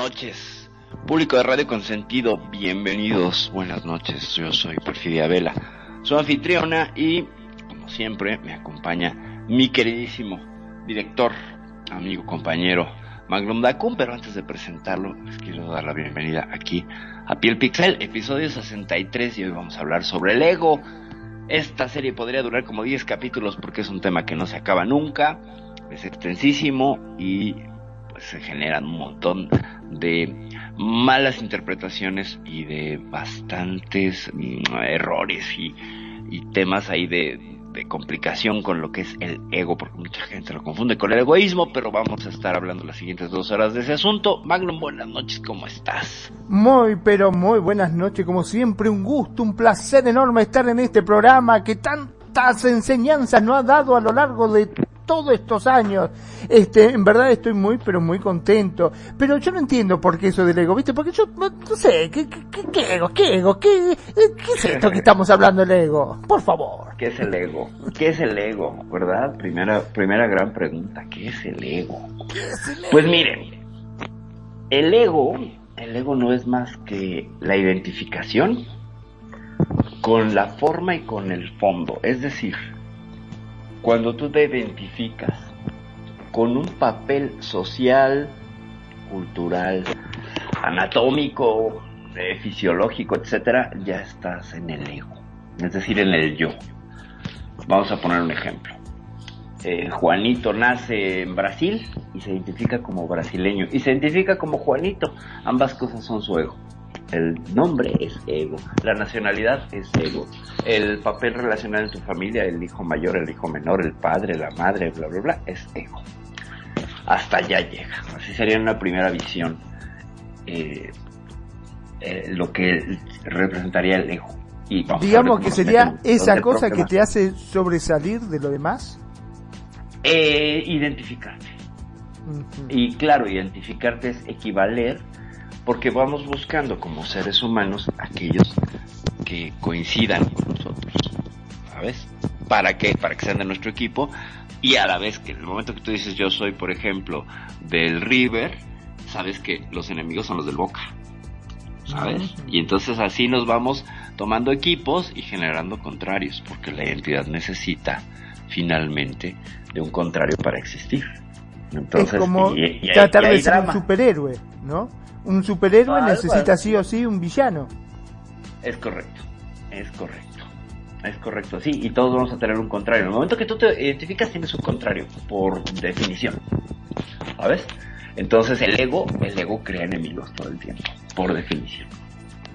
noches. Público de Radio Consentido, bienvenidos. Buenas noches, yo soy Perfidia Vela, su anfitriona y, como siempre, me acompaña mi queridísimo director, amigo, compañero Magnum Dacun. Pero antes de presentarlo, les quiero dar la bienvenida aquí a Piel Pixel, episodio 63. Y hoy vamos a hablar sobre el ego. Esta serie podría durar como 10 capítulos porque es un tema que no se acaba nunca, es extensísimo y se generan un montón de malas interpretaciones y de bastantes mm, errores y, y temas ahí de, de complicación con lo que es el ego, porque mucha gente lo confunde con el egoísmo, pero vamos a estar hablando las siguientes dos horas de ese asunto. Magnum, buenas noches, ¿cómo estás? Muy, pero muy buenas noches, como siempre, un gusto, un placer enorme estar en este programa que tantas enseñanzas nos ha dado a lo largo de todos estos años. Este, en verdad estoy muy, pero muy contento. Pero yo no entiendo por qué eso del ego, ¿viste? Porque yo no, no sé, ¿qué, qué, qué, qué ego? ¿Qué ego? ¿Qué, eh, ¿Qué es esto que estamos hablando del ego? Por favor. ¿Qué es el ego? ¿Qué es el ego? ¿Verdad? Primera, primera gran pregunta, ¿qué es el ego? Pues miren, el ego, el ego no es más que la identificación con la forma y con el fondo. Es decir, cuando tú te identificas con un papel social, cultural, anatómico, eh, fisiológico, etcétera, ya estás en el ego, es decir, en el yo. Vamos a poner un ejemplo. Eh, Juanito nace en Brasil y se identifica como brasileño y se identifica como Juanito. Ambas cosas son su ego. El nombre es ego, la nacionalidad es ego, el papel relacional en tu familia, el hijo mayor, el hijo menor, el padre, la madre, bla, bla, bla, es ego. Hasta allá llega. Así sería una primera visión eh, eh, lo que representaría el ego. Y Digamos que sería esa ¿Dónde el cosa que te hace sobresalir de lo demás. Eh, identificarte. Y claro, identificarte es equivaler porque vamos buscando como seres humanos aquellos que coincidan con nosotros, ¿sabes? ¿Para qué? Para que sean de nuestro equipo y a la vez que en el momento que tú dices yo soy, por ejemplo, del River, sabes que los enemigos son los del Boca, ¿sabes? Y entonces así nos vamos tomando equipos y generando contrarios, porque la identidad necesita finalmente de un contrario para existir. Entonces, es como y- y tratar y de ser un superhéroe, ¿no? Un superhéroe necesita así. sí o sí un villano. Es correcto, es correcto, es correcto, sí, y todos vamos a tener un contrario. En el momento que tú te identificas tienes un contrario, por definición, ¿sabes? Entonces el ego, el ego crea enemigos todo el tiempo, por definición.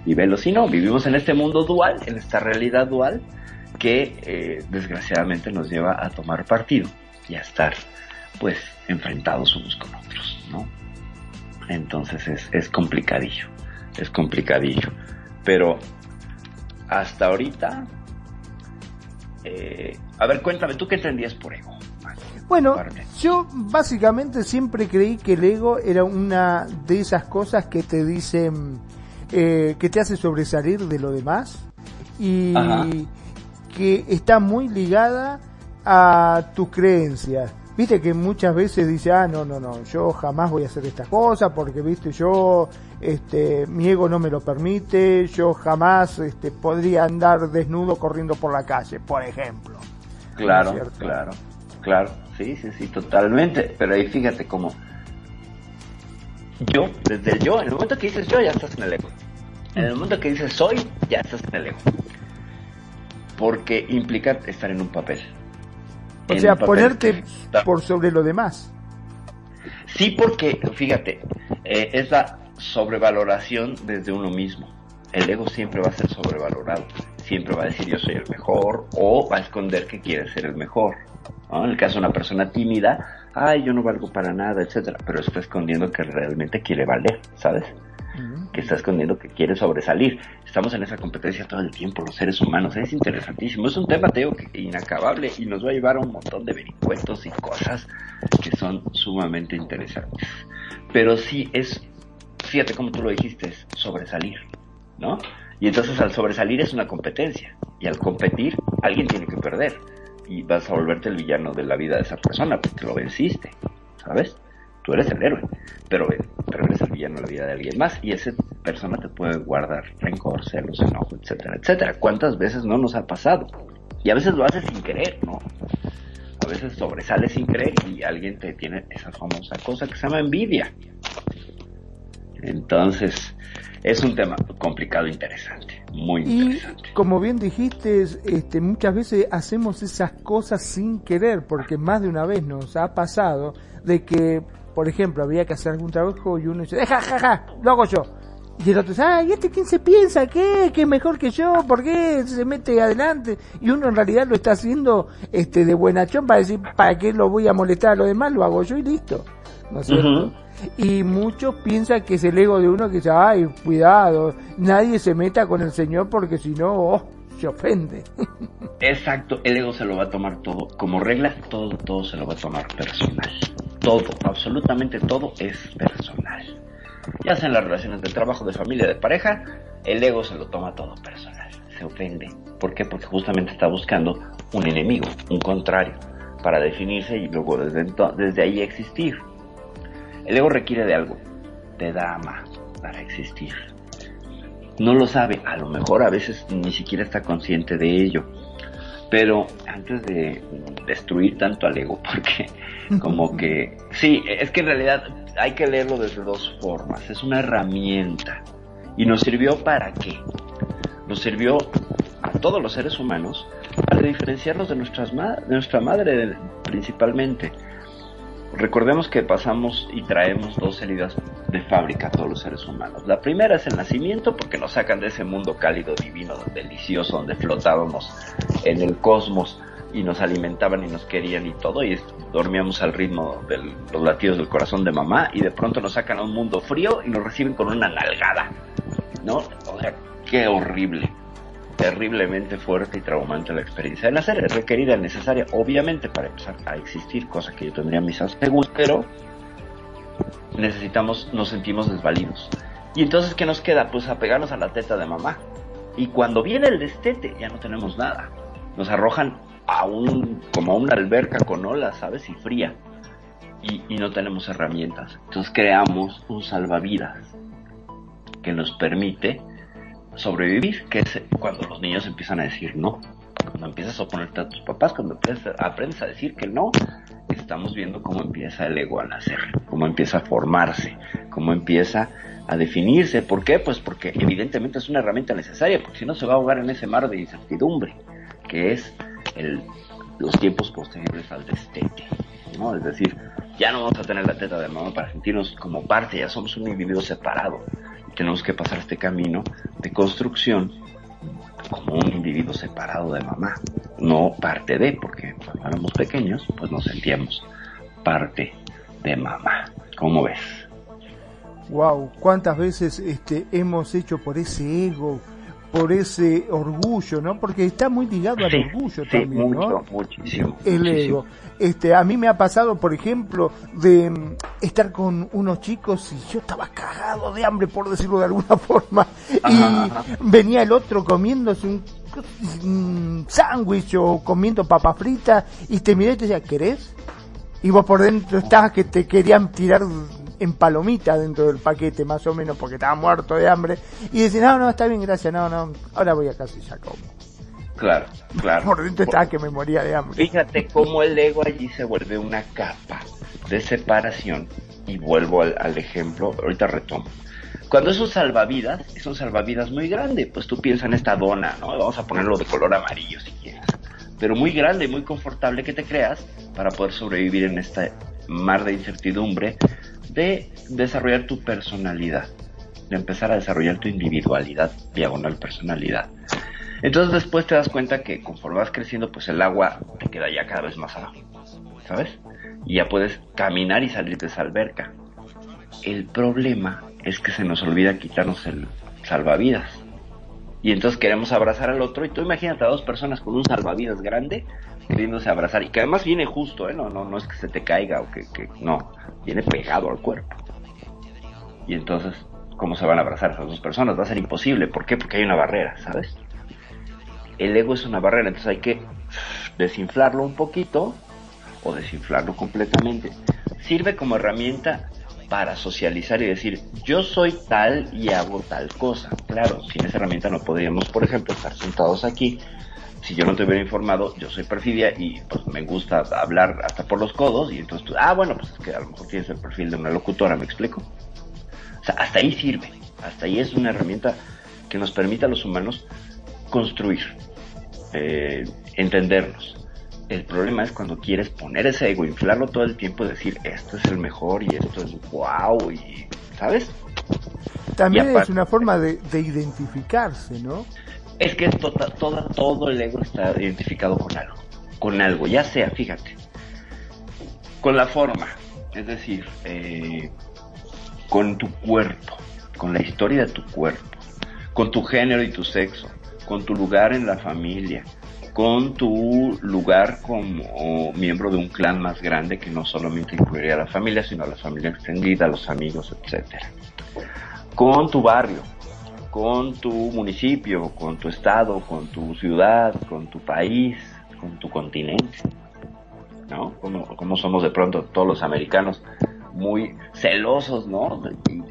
Y velo si no, vivimos en este mundo dual, en esta realidad dual, que eh, desgraciadamente nos lleva a tomar partido y a estar, pues, enfrentados unos con otros, ¿no? Entonces es, es complicadillo, es complicadillo. Pero hasta ahorita, eh, a ver, cuéntame, ¿tú qué entendías por ego? Bueno, yo básicamente siempre creí que el ego era una de esas cosas que te dicen, eh, que te hace sobresalir de lo demás y Ajá. que está muy ligada a tus creencias. Viste que muchas veces dice, ah, no, no, no, yo jamás voy a hacer esta cosa porque, viste, yo, este, mi ego no me lo permite, yo jamás, este, podría andar desnudo corriendo por la calle, por ejemplo. Claro, claro, claro, sí, sí, sí, totalmente. Pero ahí fíjate cómo yo, desde el yo, en el momento que dices yo, ya estás en el ego. En el momento que dices soy, ya estás en el ego. porque implica estar en un papel. O sea, ponerte por sobre lo demás. Sí, porque, fíjate, eh, es la sobrevaloración desde uno mismo. El ego siempre va a ser sobrevalorado. Siempre va a decir yo soy el mejor o va a esconder que quiere ser el mejor. En el caso de una persona tímida, ay, yo no valgo para nada, etcétera, pero está escondiendo que realmente quiere valer, ¿sabes? Que está escondiendo que quiere sobresalir. Estamos en esa competencia todo el tiempo, los seres humanos. Es interesantísimo. Es un tema, Teo, que, inacabable y nos va a llevar a un montón de vericuetos y cosas que son sumamente interesantes. Pero sí es, fíjate como tú lo dijiste, es sobresalir, ¿no? Y entonces al sobresalir es una competencia. Y al competir, alguien tiene que perder. Y vas a volverte el villano de la vida de esa persona porque lo venciste, ¿sabes? Tú eres el héroe, pero, pero eres el villano en la vida de alguien más y esa persona te puede guardar rencor, celos, enojo, etcétera, etcétera. ¿Cuántas veces no nos ha pasado? Y a veces lo haces sin querer, ¿no? A veces sobresales sin querer y alguien te tiene esa famosa cosa que se llama envidia. Entonces, es un tema complicado interesante, muy interesante. Como bien dijiste, este, muchas veces hacemos esas cosas sin querer, porque más de una vez nos ha pasado de que por ejemplo, había que hacer algún trabajo y uno dice, deja, ja, ja, lo hago yo. Y el otro dice, ay, ¿este quién se piensa? ¿Qué? ¿Qué es mejor que yo? ¿Por qué se mete adelante? Y uno en realidad lo está haciendo este de buenachón para decir, ¿para qué lo voy a molestar a los demás? Lo hago yo y listo. ¿No es cierto? Y muchos piensan que es el ego de uno que dice, ay, cuidado, nadie se meta con el Señor porque si no, oh, se ofende. Exacto, el ego se lo va a tomar todo. Como regla, todo, todo se lo va a tomar personal todo, absolutamente todo es personal. Ya sea en las relaciones de trabajo, de familia, de pareja, el ego se lo toma todo personal, se ofende. ¿Por qué? Porque justamente está buscando un enemigo, un contrario, para definirse y luego desde, desde ahí existir. El ego requiere de algo, de dama, para existir. No lo sabe, a lo mejor a veces ni siquiera está consciente de ello. Pero antes de destruir tanto al ego, porque como que, sí, es que en realidad hay que leerlo desde dos formas. Es una herramienta. ¿Y nos sirvió para qué? Nos sirvió a todos los seres humanos para diferenciarnos de, nuestras de nuestra madre principalmente. Recordemos que pasamos y traemos dos heridas de fábrica a todos los seres humanos. La primera es el nacimiento porque nos sacan de ese mundo cálido, divino, delicioso, donde flotábamos en el cosmos y nos alimentaban y nos querían y todo, y dormíamos al ritmo de los latidos del corazón de mamá, y de pronto nos sacan a un mundo frío y nos reciben con una nalgada, ¿no? O sea, qué horrible, terriblemente fuerte y traumante la experiencia de nacer, es requerida, necesaria, obviamente, para empezar a existir, cosa que yo tendría mis asegúros, pero necesitamos, nos sentimos desvalidos. Y entonces, ¿qué nos queda? Pues apegarnos a la teta de mamá. Y cuando viene el destete, ya no tenemos nada. Nos arrojan a un, como a una alberca con olas, ¿sabes? Y fría. Y, no tenemos herramientas. Entonces creamos un salvavidas que nos permite sobrevivir, que es cuando los niños empiezan a decir no. Cuando empiezas a oponerte a tus papás, cuando aprendes a decir que no, estamos viendo cómo empieza el ego a nacer, cómo empieza a formarse, cómo empieza a definirse. ¿Por qué? Pues porque evidentemente es una herramienta necesaria, porque si no se va a ahogar en ese mar de incertidumbre, que es los tiempos posteriores al destete. ¿no? Es decir, ya no vamos a tener la teta de mamá para sentirnos como parte, ya somos un individuo separado. Y tenemos que pasar este camino de construcción como un individuo separado de mamá, no parte de, porque cuando éramos pequeños, pues nos sentíamos parte de mamá. ¿Cómo ves? Wow, cuántas veces este hemos hecho por ese ego por ese orgullo, ¿no? Porque está muy ligado al orgullo también, ¿no? Muchísimo. El ego. Este, a mí me ha pasado, por ejemplo, de mm, estar con unos chicos y yo estaba cagado de hambre, por decirlo de alguna forma, y venía el otro comiéndose un, sándwich o comiendo papa frita y te miré y te decía, ¿querés? Y vos por dentro estabas que te querían tirar en palomita dentro del paquete, más o menos, porque estaba muerto de hambre, y decía, no, no, está bien, gracias, no, no, ahora voy a casa y ya como. Claro, claro. Por dentro estaba que me moría de hambre. Fíjate cómo el ego allí se vuelve una capa de separación. Y vuelvo al, ejemplo, ahorita retomo. Cuando es un salvavidas, es un salvavidas muy grande, pues tú piensas en esta dona, ¿no? Vamos a ponerlo de color amarillo si quieres. Pero muy grande, muy confortable que te creas para poder sobrevivir en este mar de incertidumbre de desarrollar tu personalidad, de empezar a desarrollar tu individualidad, diagonal personalidad. Entonces después te das cuenta que conforme vas creciendo, pues el agua te queda ya cada vez más abajo, ¿sabes? Y ya puedes caminar y salir de esa alberca. El problema es que se nos olvida quitarnos el salvavidas. Y entonces queremos abrazar al otro y tú imagínate a dos personas con un salvavidas grande queriéndose abrazar y que además viene justo, ¿eh? no, no, no es que se te caiga o que, que no, viene pegado al cuerpo. Y entonces, ¿cómo se van a abrazar esas dos personas? Va a ser imposible. ¿Por qué? Porque hay una barrera, ¿sabes? El ego es una barrera, entonces hay que desinflarlo un poquito o desinflarlo completamente. Sirve como herramienta para socializar y decir, yo soy tal y hago tal cosa. Claro, sin esa herramienta no podríamos, por ejemplo, estar sentados aquí. Si yo no te hubiera informado, yo soy perfidia y pues me gusta hablar hasta por los codos y entonces tú, ah, bueno, pues es que a lo mejor tienes el perfil de una locutora, ¿me explico? O sea, hasta ahí sirve, hasta ahí es una herramienta que nos permite a los humanos construir, eh, entendernos. El problema es cuando quieres poner ese ego, inflarlo todo el tiempo y decir, esto es el mejor y esto es wow y, ¿sabes? También es una forma de, identificarse, ¿no? Es que tota, todo el ego está identificado con algo, con algo, ya sea, fíjate, con la forma, es decir, eh, con tu cuerpo, con la historia de tu cuerpo, con tu género y tu sexo, con tu lugar en la familia, con tu lugar como miembro de un clan más grande que no solamente incluiría a la familia, sino a la familia extendida, a los amigos, etcétera. Con tu barrio, con tu municipio, con tu estado, con tu ciudad, con tu país, con tu continente. ¿No? Como, como somos de pronto todos los americanos muy celosos, ¿no?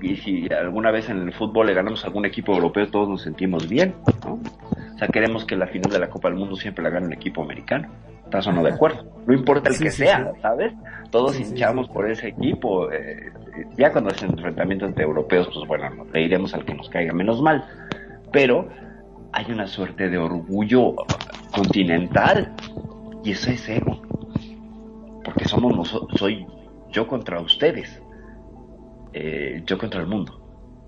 Y, si alguna vez en el fútbol le ganamos a algún equipo europeo, todos nos sentimos bien, ¿no? O sea, queremos que la final de la Copa del Mundo siempre la gane un equipo americano. ¿Estás o no de acuerdo? No importa el que sea, ¿sabes? Todos hinchamos por ese equipo. Eh, ya cuando es enfrentamiento entre europeos, pues bueno, le iremos al que nos caiga menos mal. Pero hay una suerte de orgullo continental y eso es ego. Porque somos nosotros, soy yo contra ustedes, eh, yo contra el mundo.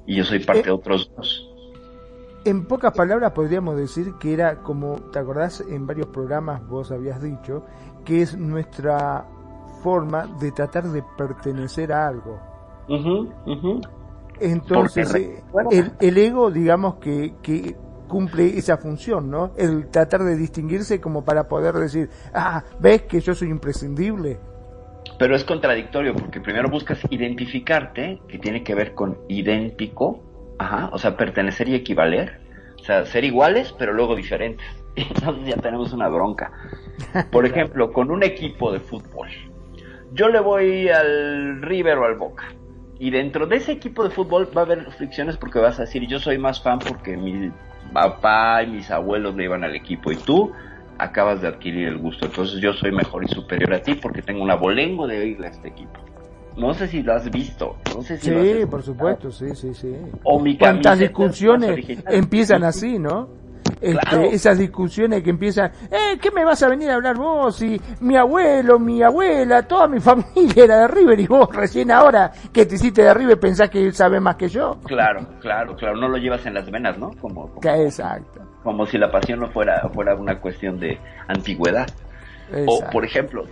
Y yo soy parte de eh, otros dos. En pocas palabras podríamos decir que era como, ¿te acordás? En varios programas vos habías dicho que es nuestra forma de tratar de pertenecer a algo. Entonces, eh, el, el, ego, digamos que, que cumple esa función, ¿no? El tratar de distinguirse como para poder decir, ah, ves que yo soy imprescindible. Pero es contradictorio porque primero buscas identificarte, que tiene que ver con idéntico, ajá, o sea, pertenecer y equivaler, o sea, ser iguales pero luego diferentes. Entonces ya tenemos una bronca. Por ejemplo, con un equipo de fútbol, yo le voy al River o al Boca. Y dentro de ese equipo de fútbol va a haber fricciones porque vas a decir, yo soy más fan porque mi papá y mis abuelos le iban al equipo y tú acabas de adquirir el gusto. Entonces yo soy mejor y superior a ti porque tengo un abolengo de oírle a este equipo. No sé si lo has visto. No sé si sí, por supuesto, sí, sí, sí. O mi ¿Cuántas discusiones empiezan así, no? Este, esas discusiones que empiezan, eh, ¿qué me vas a venir a hablar vos? Y mi abuelo, mi abuela, toda mi familia era de River y vos recién ahora que te hiciste de River pensás que él sabe más que yo. Claro, claro, claro, no lo llevas en las venas, ¿no? Como, Exacto. Como si la pasión no fuera, fuera una cuestión de antigüedad. O, por ejemplo,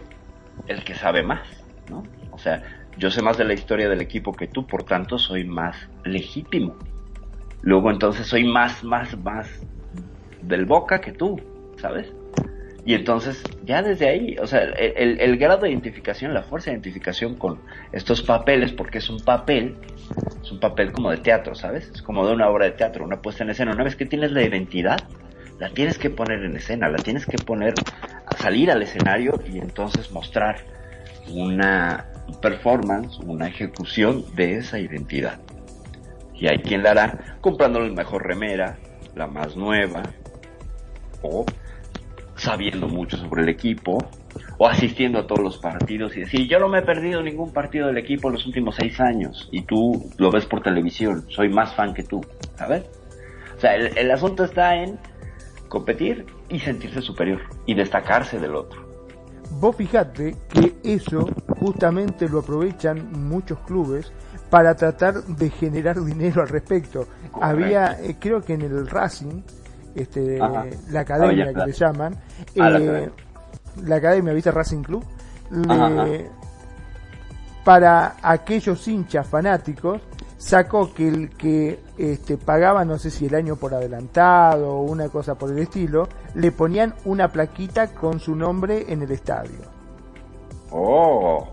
el que sabe más, ¿no? O sea, yo sé más de la historia del equipo que tú, por tanto soy más legítimo. Luego entonces soy más, más, más del Boca que tú, ¿sabes? Y entonces, ya desde ahí, o sea, el, grado de identificación, la fuerza de identificación con estos papeles, porque es un papel, es un papel como de teatro, ¿sabes? Es como de una obra de teatro, una puesta en escena. Una vez que tienes la identidad, la tienes que poner en escena, la tienes que poner, a salir al escenario y entonces mostrar una performance, una ejecución de esa identidad. Y hay quien la hará comprando la mejor remera, la más nueva, o sabiendo mucho sobre el equipo, o asistiendo a todos los partidos y decir, yo no me he perdido ningún partido del equipo en los últimos seis años y tú lo ves por televisión, soy más fan que tú, ¿sabes? O sea, el, el asunto está en competir y sentirse superior y destacarse del otro. Vos fijate que eso justamente lo aprovechan muchos clubes para tratar de generar dinero al respecto. Había, eh, creo que en el Racing, este, Ajá. la academia que le llaman, la academia. la academia, ¿viste? Racing Club, le- para aquellos hinchas fanáticos, sacó que el que este, pagaba, no sé si el año por adelantado o una cosa por el estilo, le ponían una plaquita con su nombre en el estadio. Oh,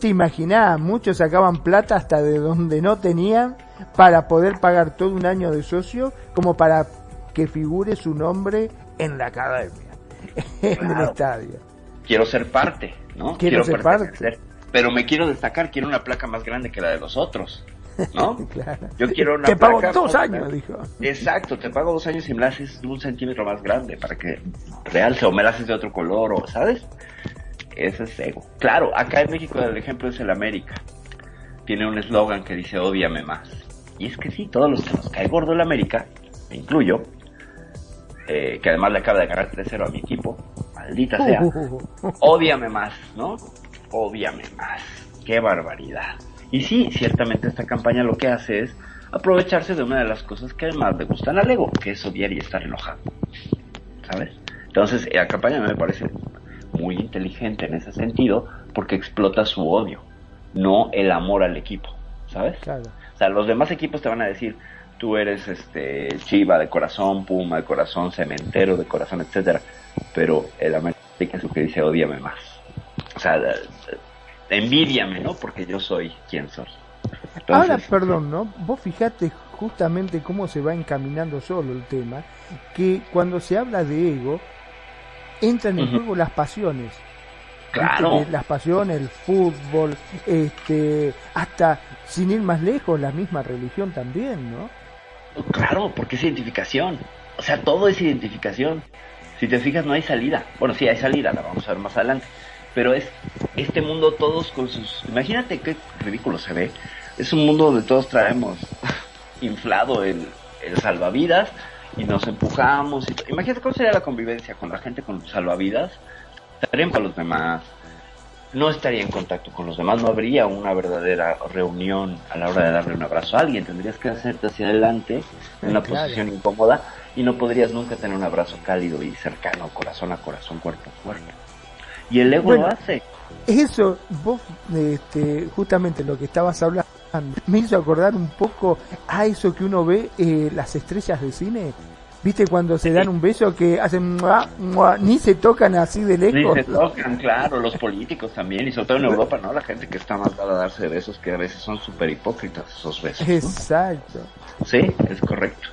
Te imaginás, muchos sacaban plata hasta de donde no tenían para poder pagar todo un año de socio como para que figure su nombre en la academia, en el Claro. estadio. quiero ser parte, ¿no? Quiero ser pertenecer. Pero me quiero destacar, quiero una placa más grande que la de los otros, ¿no? Claro. Yo quiero una Te pago placa dos años, grande. dijo. Exacto, te pago dos años y me la haces un centímetro más grande para que realce o me la haces de otro color, o ¿sabes? Ese es ego. Claro, acá en México el ejemplo es el América. Tiene un eslogan que dice odiame más. Y es que sí, todos los que nos cae gordo el América, me incluyo, eh, que además le acaba de ganar 3-0 a mi equipo, maldita sea, Ódiame más, ¿no? Ódiame más. Qué barbaridad. Y sí, ciertamente esta campaña lo que hace es aprovecharse de una de las cosas que más le gustan al ego, que es odiar y estar enojado. ¿Sabes? Entonces, la campaña me parece muy inteligente en ese sentido porque explota su odio, no el amor al equipo. ¿Sabes? Claro. O sea, los demás equipos te van a decir, tú eres este Chiva de corazón, Puma de corazón, Cementero de corazón, etcétera. Pero el América es el que dice, odiame más. O sea, eh, eh, envidiame, ¿no? Porque yo soy quien soy. Entonces, Ahora, perdón, ¿no? Vos fijate justamente cómo se va encaminando solo el tema, que cuando se habla de ego, entran en juego las pasiones. Claro. ¿Viste? Las pasiones, el fútbol, este, hasta, sin ir más lejos, la misma religión también, ¿no? Claro, porque es identificación. O sea, todo es identificación. Si te fijas, no hay salida. Bueno, sí hay salida, la vamos a ver más adelante. Pero es este mundo todos con sus... Imagínate qué ridículo se ve. Es un mundo donde todos traemos inflado el, el salvavidas y nos empujamos. Y... Imagínate cómo sería la convivencia con la gente con salvavidas. Estarían para los demás. No estaría en contacto con los demás. No habría una verdadera reunión a la hora de darle un abrazo a alguien. Tendrías que hacerte hacia adelante en una Claro. posición incómoda y no podrías nunca tener un abrazo cálido y cercano, corazón a corazón, cuerpo a cuerpo. Y el ego Bueno. lo hace. Eso, vos, este, justamente lo que estabas hablando, me hizo acordar un poco a eso que uno ve eh, las estrellas de cine. ¿Viste cuando se dan un beso que hacen mua, mua, ni se tocan así de lejos? se tocan, claro, los políticos también, y sobre todo en Europa, ¿no? La gente que está más dada a darse besos, que a veces son súper hipócritas esos besos. ¿no? Exacto. Sí, es correcto,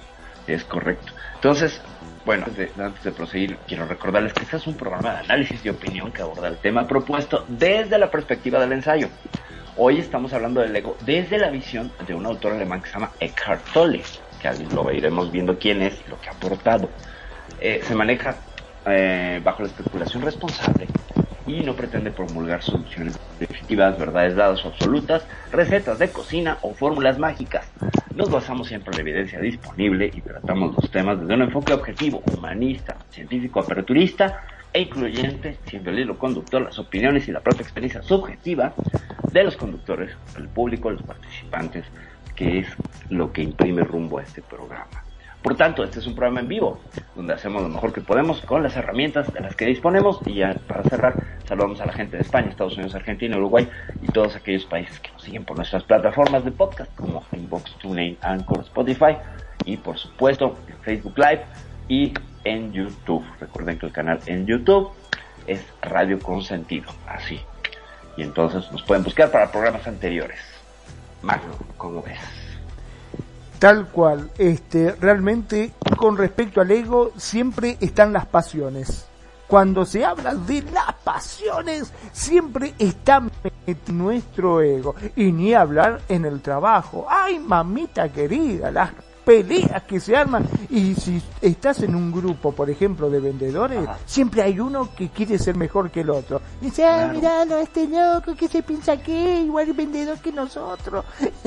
es correcto. Entonces, bueno, antes de, antes de proseguir, quiero recordarles que este es un programa de análisis y opinión que aborda el tema propuesto desde la perspectiva del ensayo. Hoy estamos hablando del ego desde la visión de un autor alemán que se llama Eckhart Tolle, que lo iremos viendo quién es y lo que ha aportado. Eh, se maneja eh, bajo la especulación responsable y no pretende promulgar soluciones definitivas, verdades dadas o absolutas, recetas de cocina o fórmulas mágicas. Nos basamos siempre en la evidencia disponible y tratamos los temas desde un enfoque objetivo, humanista, científico, aperturista e incluyente, siendo el hilo conductor las opiniones y la propia experiencia subjetiva de los conductores, el público, los participantes, que es lo que imprime rumbo a este programa. Por tanto, este es un programa en vivo, donde hacemos lo mejor que podemos con las herramientas de las que disponemos. Y ya para cerrar, saludamos a la gente de España, Estados Unidos, Argentina, Uruguay y todos aquellos países que nos siguen por nuestras plataformas de podcast como Inbox, TuneIn, Anchor, Spotify y por supuesto en Facebook Live y en YouTube. Recuerden que el canal en YouTube es Radio Consentido, así. Y entonces nos pueden buscar para programas anteriores. Magno, ¿cómo ves? Tal cual, este, realmente con respecto al ego siempre están las pasiones. Cuando se habla de las pasiones, siempre está nuestro ego. Y ni hablar en el trabajo. Ay, mamita querida, las peleas que se arman. Y si estás en un grupo, por ejemplo, de vendedores, siempre hay uno que quiere ser mejor que el otro. Y dice, ah, miralo, este loco que se piensa que igual es vendedor que nosotros.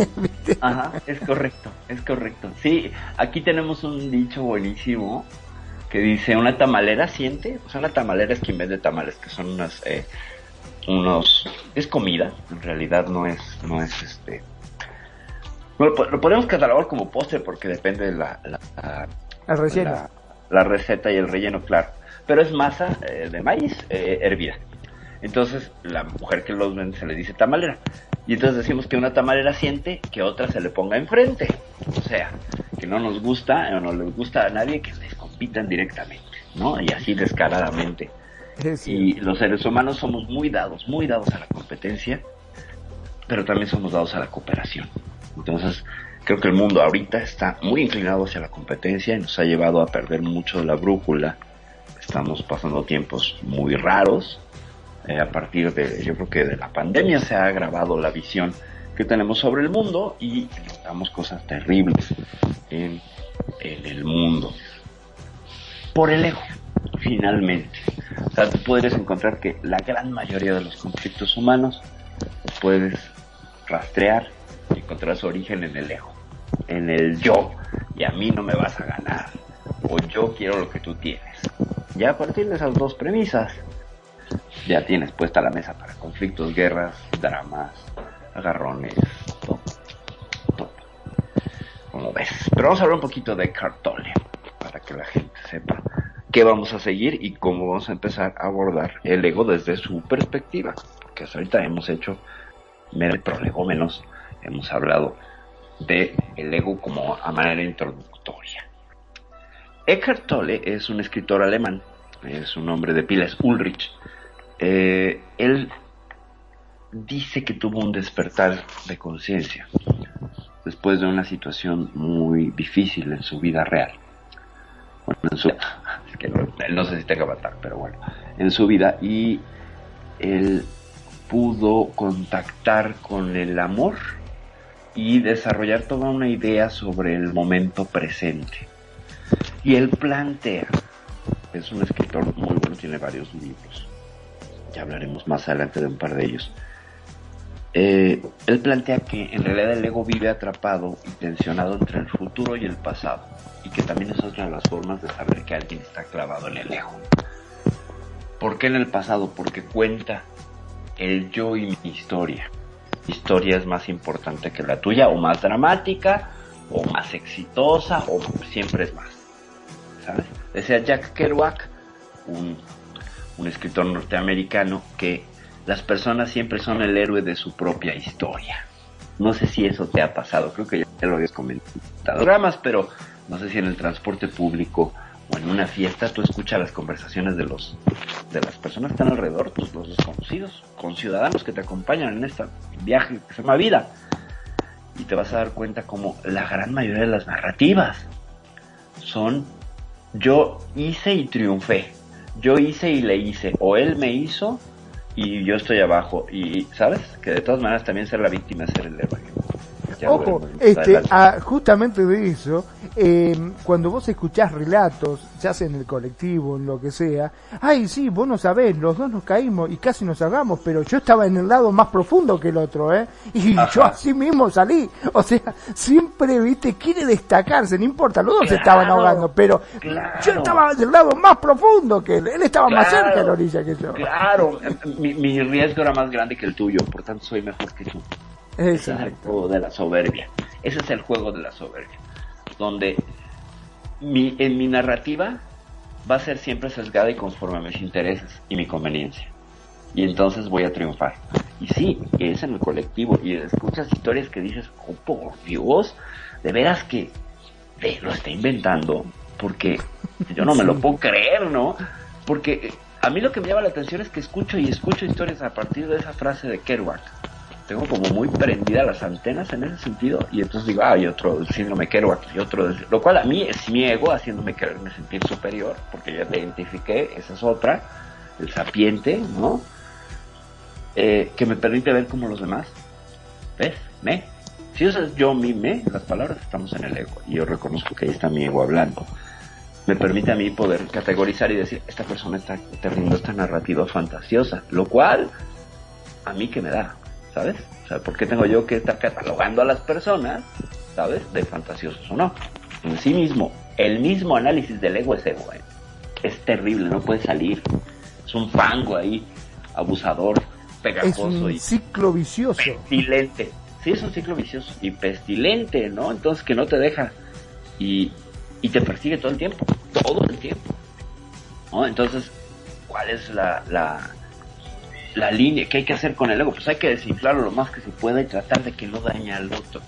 Ajá, es correcto, es correcto. Sí, aquí tenemos un dicho buenísimo que dice, una tamalera siente, o sea, una tamalera es quien vende tamales, que son unas... Eh, unos es comida en realidad no es no es este lo podemos catalogar como postre porque depende de la la, la, la, receta y el relleno claro. Pero es masa eh, de maíz eh, hervida. Entonces la mujer que los vende se le dice tamalera. Y entonces decimos que una tamalera siente que otra se le ponga enfrente. O sea que no nos gusta o no les gusta a nadie que les compitan directamente no y así descaradamente. Y los seres humanos somos muy dados, muy dados a la competencia, pero también somos dados a la cooperación. Entonces, creo que el mundo ahorita está muy inclinado hacia la competencia y nos ha llevado a perder mucho de la brújula. Estamos pasando tiempos muy raros. Eh, a partir de, yo creo que de la pandemia se ha agravado la visión que tenemos sobre el mundo y notamos cosas terribles en, en el mundo. Por el ego, finalmente. O sea, tú podrías encontrar que la gran mayoría de los conflictos humanos puedes rastrear encontrar su origen en el ego, en el yo, y a mí no me vas a ganar, o yo quiero lo que tú tienes. Ya a partir de esas dos premisas, ya tienes puesta la mesa para conflictos, guerras, dramas, agarrones, todo. Como ves. Pero vamos a hablar un poquito de Cartole, para que la gente sepa qué vamos a seguir y cómo vamos a empezar a abordar el ego desde su perspectiva. Porque hasta ahorita hemos hecho prolegómenos, hemos hablado de el ego como a manera introductoria. Eckhart Tolle es un escritor alemán, es un nombre de pila, es Ulrich. Eh, él dice que tuvo un despertar de conciencia después de una situación muy difícil en su vida real. Bueno, en su, que no, sé si tenga avatar, pero bueno, en su vida y él pudo contactar con el amor y desarrollar toda una idea sobre el momento presente. Y él plantea, es un escritor muy bueno, tiene varios libros, ya hablaremos más adelante de un par de ellos. Eh, él plantea que en realidad el ego vive atrapado y tensionado entre el futuro y el pasado y que también es otra de las formas de saber que alguien está clavado en el ego. ¿Por qué en el pasado? Porque cuenta el yo y mi historia. Historia es más importante que la tuya, o más dramática, o más exitosa, o siempre es más. ¿Sabes? Decía Jack Kerouac, un, un escritor norteamericano, que las personas siempre son el héroe de su propia historia. No sé si eso te ha pasado, creo que ya lo habías comentado. Dramas, pero no sé si en el transporte público o en una fiesta tú escuchas las conversaciones de los de las personas que están alrededor, los desconocidos, con ciudadanos que te acompañan en este viaje que se llama vida. Y te vas a dar cuenta como la gran mayoría de las narrativas son yo hice y triunfé. Yo hice y le hice. O él me hizo y yo estoy abajo. Y, ¿sabes? Que de todas maneras también ser la víctima es ser el héroe. Ojo, este, justamente de eso, eh, cuando vos escuchás relatos, ya sea en el colectivo, en lo que sea, ay, sí, vos no sabés, los dos nos caímos y casi nos ahogamos, pero yo estaba en el lado más profundo que el otro, ¿eh? Y yo así mismo salí. O sea, siempre, viste, quiere destacarse, no importa, los dos estaban ahogando, pero yo estaba del lado más profundo que él, él estaba más cerca de la orilla que yo. Claro, mi, mi riesgo era más grande que el tuyo, por tanto soy mejor que tú. Ese es el juego de la soberbia. Ese es el juego de la soberbia. Donde mi, en mi narrativa va a ser siempre sesgada y conforme a mis intereses y mi conveniencia. Y entonces voy a triunfar. Y sí, es en el colectivo. Y escuchas historias que dices, oh por Dios, de veras que lo está inventando. Porque yo no me lo puedo creer, ¿no? Porque a mí lo que me llama la atención es que escucho y escucho historias a partir de esa frase de Kerouac tengo como muy prendidas las antenas en ese sentido y entonces digo, ah, hay otro síndrome Kerouac y otro, lo cual a mí es mi ego haciéndome quererme sentir superior, porque ya te identifiqué, esa es otra, el sapiente, ¿no? Eh, que me permite ver como los demás, ¿ves? ¿Me? Si usas yo, mi, me, las palabras estamos en el ego. Y yo reconozco que ahí está mi ego hablando. Me permite a mí poder categorizar y decir, esta persona está teniendo esta narrativa fantasiosa. Lo cual, a mí que me da, ¿sabes? O sea, ¿por qué tengo yo que estar catalogando a las personas, ¿sabes? De fantasiosos o no. En sí mismo, el mismo análisis del ego es ego, ¿eh? Es terrible, no puede salir. Es un fango ahí, abusador, pegajoso es un y ciclo vicioso. pestilente. Sí, es un ciclo vicioso y pestilente, ¿no? Entonces que no te deja y, y te persigue todo el tiempo, todo el tiempo. ¿no? Entonces, ¿cuál es la, la, la línea? ¿Qué hay que hacer con el ego? Pues hay que desinflarlo lo más que se pueda y tratar de que no dañe al otro.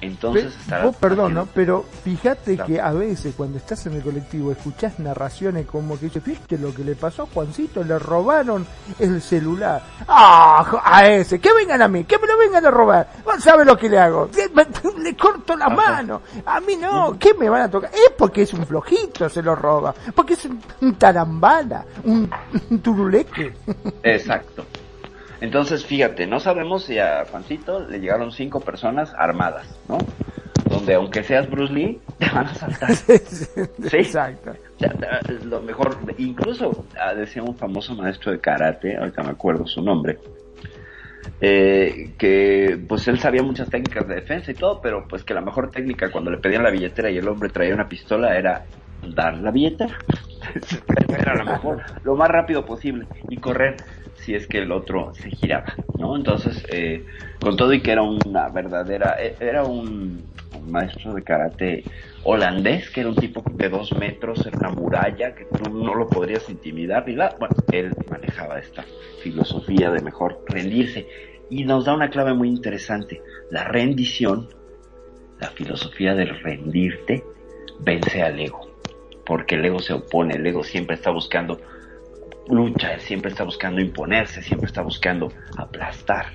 Entonces Pe- estará vos, perdón, ¿no? Pero fíjate que a veces cuando estás en el colectivo escuchás narraciones como que dice, ¿viste lo que le pasó a Juancito? Le robaron el celular. ¡Ah! A ese, que vengan a mí, que me lo vengan a robar. Sabés lo que le hago. Le corto la Ajá. mano. A mí no, ¿qué me van a tocar? Es porque es un flojito, se lo roba. Porque es un, tarambana, un, un turuleque. Exacto. Entonces, fíjate, no sabemos si a Juancito le llegaron cinco personas armadas, ¿no? Donde aunque seas Bruce Lee, te van a saltar. Exacto. O sea, lo mejor, incluso decía un famoso maestro de karate, ahorita me acuerdo su nombre, eh, que pues él sabía muchas técnicas de defensa y todo, pero pues que la mejor técnica cuando le pedían la billetera y el hombre traía una pistola era dar la billetera. era la mejor, lo más rápido posible y correr si es que el otro se giraba, ¿no? Entonces, eh, con todo y que era una verdadera, eh, era un, un maestro de karate holandés, que era un tipo de dos metros, era una muralla, que tú no lo podrías intimidar ni nada. Bueno, él manejaba esta filosofía de mejor rendirse y nos da una clave muy interesante. La rendición, la filosofía del rendirte, vence al ego, porque el ego se opone, el ego siempre está buscando lucha, él siempre está buscando imponerse, siempre está buscando aplastar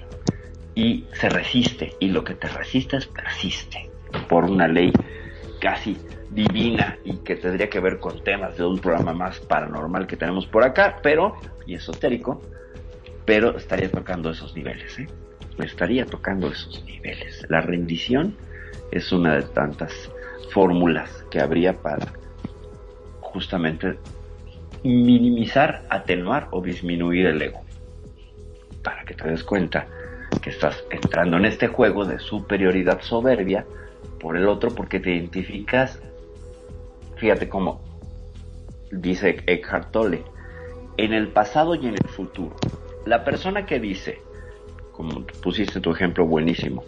y se resiste y lo que te resistes persiste por una ley casi divina y que tendría que ver con temas de un programa más paranormal que tenemos por acá, pero y esotérico, pero estaría tocando esos niveles, ¿eh? estaría tocando esos niveles. La rendición es una de tantas fórmulas que habría para justamente minimizar, atenuar o disminuir el ego. Para que te des cuenta que estás entrando en este juego de superioridad soberbia por el otro porque te identificas, fíjate cómo dice Eckhart Tolle, en el pasado y en el futuro. La persona que dice, como pusiste tu ejemplo buenísimo,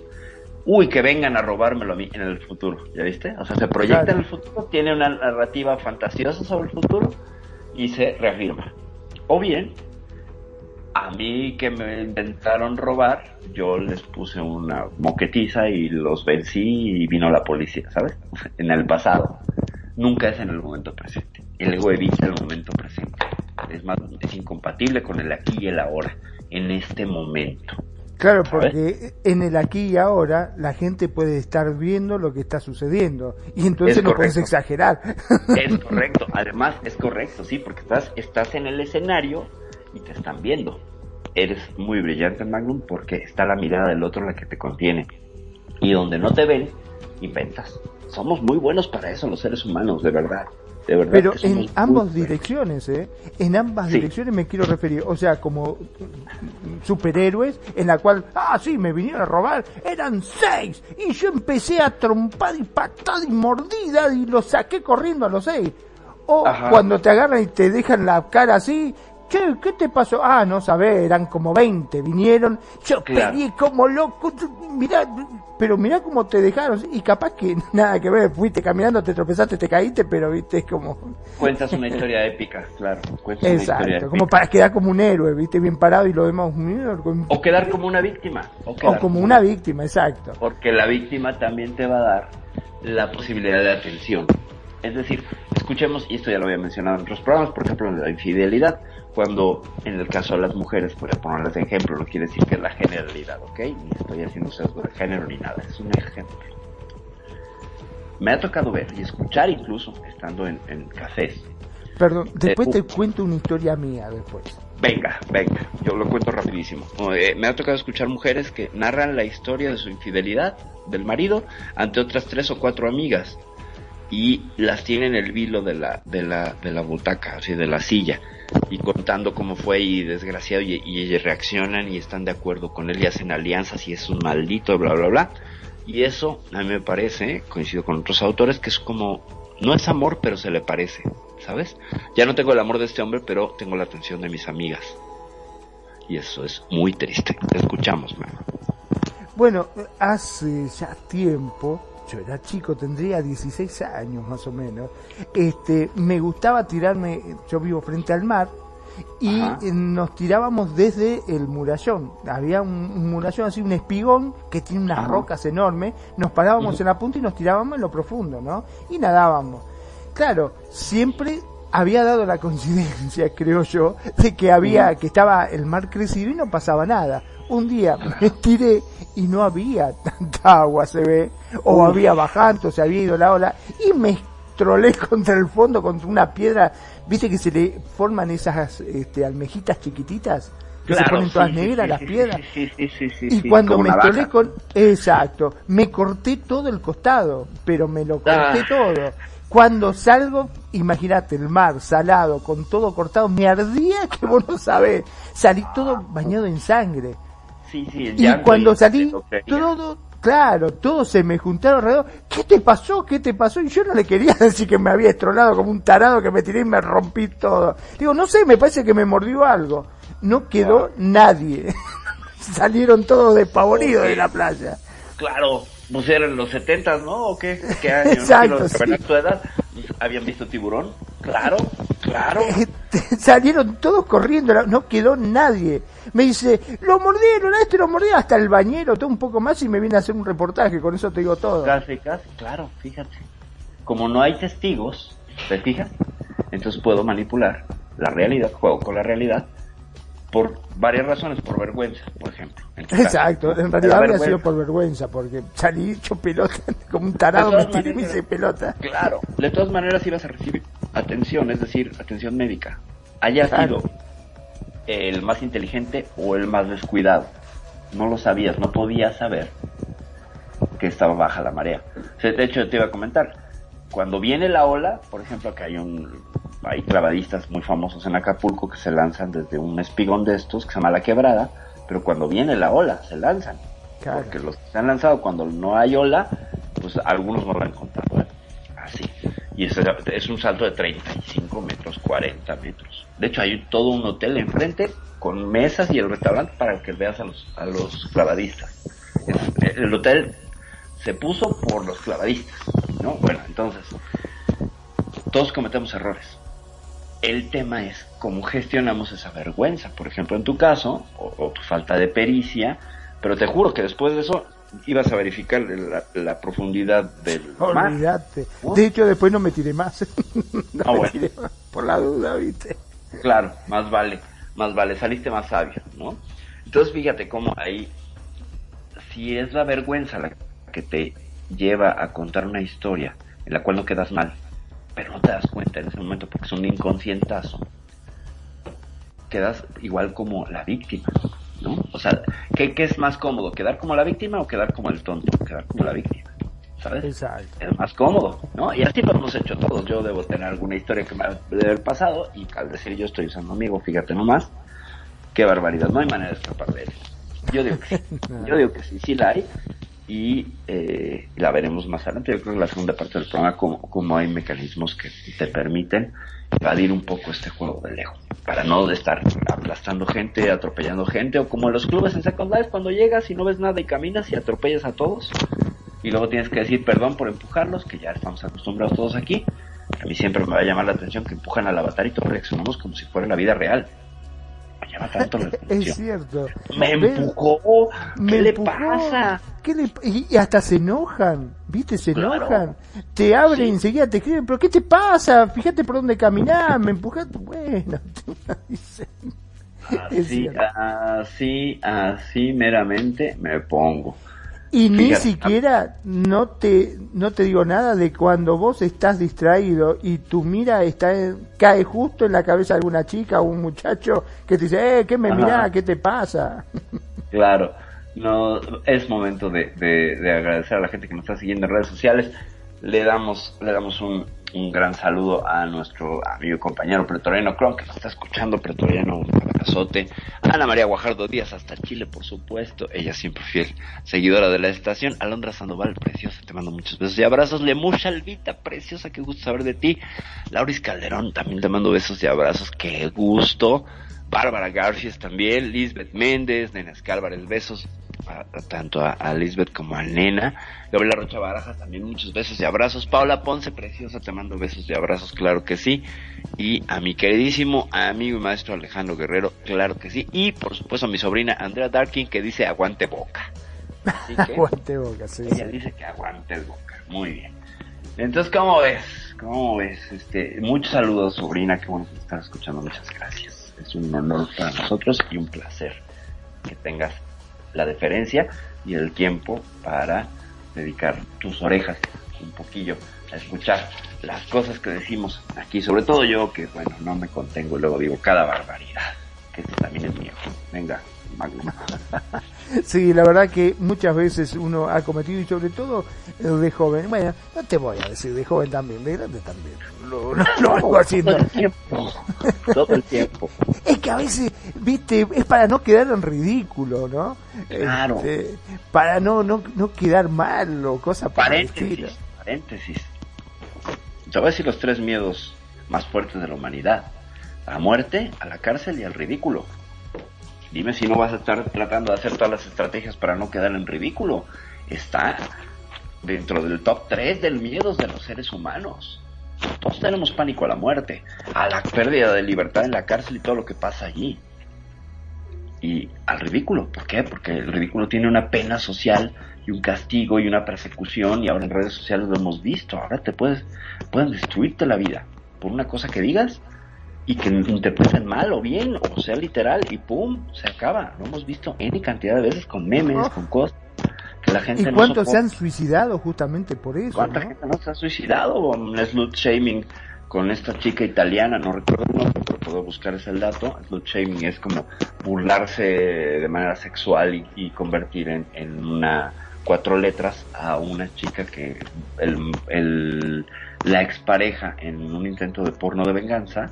uy, que vengan a robármelo a mí en el futuro, ¿ya viste? O sea, se proyecta en el futuro, tiene una narrativa fantasiosa sobre el futuro y se reafirma. O bien, a mí que me intentaron robar, yo les puse una moquetiza y los vencí y vino la policía, ¿sabes? En el pasado. Nunca es en el momento presente. El ego evita el momento presente. Es más, es incompatible con el aquí y el ahora, en este momento. Claro, porque en el aquí y ahora la gente puede estar viendo lo que está sucediendo y entonces Es no puedes exagerar. Es correcto, además es correcto, sí, porque estás, estás en el escenario y te están viendo. Eres muy brillante, Magnum, porque está la mirada del otro la que te contiene. Y donde no te ven, inventas. Somos muy buenos para eso los seres humanos, de verdad. De verdad. Pero en muy ambas direcciones, ¿eh? En ambas Sí. direcciones me quiero referir. O sea, como superhéroes en la cual, ah, sí, me vinieron a robar, eran seis. Y yo empecé a trompar y patada y mordida y los saqué corriendo a los seis. O Ajá. cuando te agarran y te dejan la cara así, che, ¿qué te pasó? Ah, no sabés, eran como 20, vinieron, yo Claro. peleé como loco, mirá, pero mirá cómo te dejaron, y capaz que nada que ver, fuiste caminando, te tropezaste, te caíste, pero viste, es como, Cuentas una historia épica, claro. Cuentas una historia exacto, épica. como para quedar como un héroe, viste, bien parado y lo demás, mierda, O quedar como una víctima. O como una víctima, exacto. porque la víctima también te va a dar la posibilidad de atención. Es decir, escuchemos, y esto ya lo había mencionado en otros programas, por ejemplo, la infidelidad, cuando en el caso de las mujeres, a ponerles de ejemplo, no quiere decir que es la generalidad, ¿ok? Ni estoy haciendo sesgo de género ni nada, es un ejemplo. Me ha tocado ver y escuchar incluso, estando en, en cafés, Perdón, después uh. te cuento una historia mía después. Venga, venga, yo lo cuento rapidísimo. Eh, me ha tocado escuchar mujeres que narran la historia de su infidelidad del marido ante otras tres o cuatro amigas y las tienen en el vilo de la, de la, de la butaca, así de la silla, y contando cómo fue y desgraciado y, ellas reaccionan y están de acuerdo con él y hacen alianzas y es un maldito, bla, bla, bla. Y eso a mí me parece, coincido con otros autores, que es como, no es amor, pero se le parece. ¿sabes? Ya no tengo el amor de este hombre, pero tengo la atención de mis amigas. Y eso es muy triste. Te escuchamos, mamá. Bueno, hace ya tiempo, yo era chico, tendría 16 años más o menos, este, me gustaba tirarme, yo vivo frente al mar, y nos tirábamos desde el murallón. Había un, murallón así, un espigón que tiene unas rocas enormes. Nos parábamos en la punta y nos tirábamos en lo profundo, ¿no? Y nadábamos. Claro, siempre había dado la coincidencia, creo yo, de que había, que estaba el mar crecido y no pasaba nada. Un día me tiré y no había tanta agua, se ve, o había bajando, se había ido la ola, y me trolé contra el fondo, contra una piedra, viste que se le forman esas este, almejitas chiquititas, que se ponen todas negras las piedras. y cuando me trolé con, exacto, me corté todo el costado, pero me lo corté ah. todo cuando salgo, imagínate, el mar salado, con todo cortado, me ardía que vos no sabés. Salí todo bañado en sangre. Sí, sí, y cuando salí, todo, claro, todo se me juntaron alrededor. ¿Qué te pasó? ¿Qué te pasó? Y yo no le quería decir que me había estrolado como un tarado que me tiré y me rompí todo. Digo, no sé, me parece que me mordió algo. No quedó nadie. Salieron todos despavoridos de la playa. Claro, pues eran los setentas, ¿no? ¿O qué? ¿Qué año? Exacto, tu edad. ¿Habían visto tiburón? Claro, claro. Salieron todos corriendo, no quedó nadie. Me dice, lo mordieron, a este lo mordieron, hasta el bañero, todo un poco más y me viene a hacer un reportaje, con eso te digo todo. Casi, casi, claro, fíjate. Como no hay testigos, ¿te fijas? Entonces puedo manipular la realidad, juego con la realidad por varias razones, por vergüenza, por ejemplo. Exacto, en realidad habría sido por vergüenza, porque salí hecho pelota, como un tarado me tiré y me hice pelota. Claro, de todas maneras ibas a recibir atención, es decir, atención médica. Haya sido el más inteligente o el más descuidado. No lo sabías, no podías saber que estaba baja la marea. De hecho, te iba a comentar, cuando viene la ola, por ejemplo, que hay un hay clavadistas muy famosos en Acapulco que se lanzan desde un espigón de estos que se llama La Quebrada, pero cuando viene la ola se lanzan. Porque los que se han lanzado cuando no hay ola, pues algunos no lo han encontrado. ¿eh? Así. Y es, es, un salto de 35 metros, 40 metros. De hecho, hay todo un hotel enfrente con mesas y el restaurante para que veas a los, a los clavadistas. el hotel se puso por los clavadistas, ¿no? Bueno, entonces, todos cometemos errores. El tema es cómo gestionamos esa vergüenza, por ejemplo, en tu caso, o, tu falta de pericia, pero te juro que después de eso ibas a verificar la, profundidad del Olvídate. De hecho, después no me tiré más. no ah, me tiré más por la duda, ¿viste? Claro, más vale, más vale, saliste más sabio, ¿no? Entonces, fíjate cómo ahí, si es la vergüenza la que te lleva a contar una historia en la cual no quedas mal, pero no te das cuenta en ese momento porque es un inconscientazo. Quedas igual como la víctima, ¿no? O sea, ¿qué, ¿qué, es más cómodo? ¿Quedar como la víctima o quedar como el tonto? Quedar como la víctima, ¿sabes? Exacto. Es más cómodo, ¿no? Y así lo hemos hecho todos. Yo debo tener alguna historia que me debe haber pasado y al decir yo estoy usando amigo, fíjate nomás, qué barbaridad, no hay manera de escapar de él. Yo digo que sí, yo digo que sí, sí la hay, y eh, la veremos más adelante. Yo creo que la segunda parte del programa, como, hay mecanismos que te permiten evadir un poco este juego de lejos, para no estar aplastando gente, atropellando gente, o como en los clubes en Second Life, cuando llegas y no ves nada y caminas y atropellas a todos, y luego tienes que decir perdón por empujarlos, que ya estamos acostumbrados todos aquí. A mí siempre me va a llamar la atención que empujan al avatar y todos reaccionamos como si fuera la vida real. Es cierto. Me empujó. ¿Qué le pasa? Y hasta se enojan, ¿viste? Se enojan. Te abren enseguida, te escriben, pero ¿qué te pasa? Fíjate por dónde caminar, me empujaste. Bueno, así, así, así meramente me pongo. Y ni siquiera no te, no te digo nada de cuando vos estás distraído y tu mira está cae justo en la cabeza de alguna chica o un muchacho que te dice, eh, ¿qué me mirá? ¿Qué te pasa? Claro, no, es momento de, de, de agradecer a la gente que nos está siguiendo en redes sociales. Le damos, le damos un, un gran saludo a nuestro amigo y compañero pretoriano Cron, que nos está escuchando, pretoriano abrazote. Ana María Guajardo Díaz, hasta Chile, por supuesto. Ella siempre fiel seguidora de la estación. Alondra Sandoval, preciosa, te mando muchos besos y abrazos. Lemucha Alvita, preciosa, qué gusto saber de ti. Lauris Calderón, también te mando besos y abrazos, qué gusto. Bárbara Garcias también, Lisbeth Méndez, Nena Álvarez, besos tanto a, Lisbeth como a Nena. Gabriela Rocha Barajas, también muchos besos y abrazos. Paula Ponce, preciosa, te mando besos y abrazos, claro que sí. Y a mi queridísimo amigo y maestro Alejandro Guerrero, claro que sí. Y por supuesto a mi sobrina Andrea Darkin, que dice aguante boca. aguante boca, sí. Ella dice que aguante boca. Muy bien. Entonces, ¿cómo ves? ¿Cómo ves? Este, muchos saludos, sobrina, qué bueno que estás escuchando. Muchas gracias. Es un honor para nosotros y un placer que tengas la deferencia y el tiempo para dedicar tus orejas un poquillo a escuchar las cosas que decimos aquí, sobre todo yo que, bueno, no me contengo y luego digo cada barbaridad, que también es mío. Venga, Sí, la verdad que muchas veces uno ha cometido, y sobre todo de joven, bueno, no te voy a decir de joven también, de grande también. Lo, hago haciendo. Todo el tiempo. Todo el tiempo. Es que a veces, viste, es para no quedar en ridículo, ¿no? Claro. Este, para no, no, no quedar mal o cosas paréntesis, paréntesis. Te voy a decir los tres miedos más fuertes de la humanidad. A la muerte, a la cárcel y al ridículo. Dime si no vas a estar tratando de hacer todas las estrategias para no quedar en ridículo. Está dentro del top 3 del miedo de los seres humanos. Todos tenemos pánico a la muerte, a la pérdida de libertad en la cárcel y todo lo que pasa allí. Y al ridículo. ¿Por qué? Porque el ridículo tiene una pena social y un castigo y una persecución y ahora en redes sociales lo hemos visto. Ahora te puedes, pueden destruirte la vida por una cosa que digas y que interpreten mal o bien, o sea literal, y pum, se acaba. Lo hemos visto N cantidad de veces con memes, oh. con cosas. Que la gente ¿Y cuántos se han suicidado justamente por eso? ¿Cuánta gente no se ha suicidado? con slut shaming con esta chica italiana, no recuerdo el nombre, pero puedo buscar ese dato. Slut shaming es como burlarse de manera sexual y, convertir en, en, una cuatro letras a una chica que el, el, la expareja en un intento de porno de venganza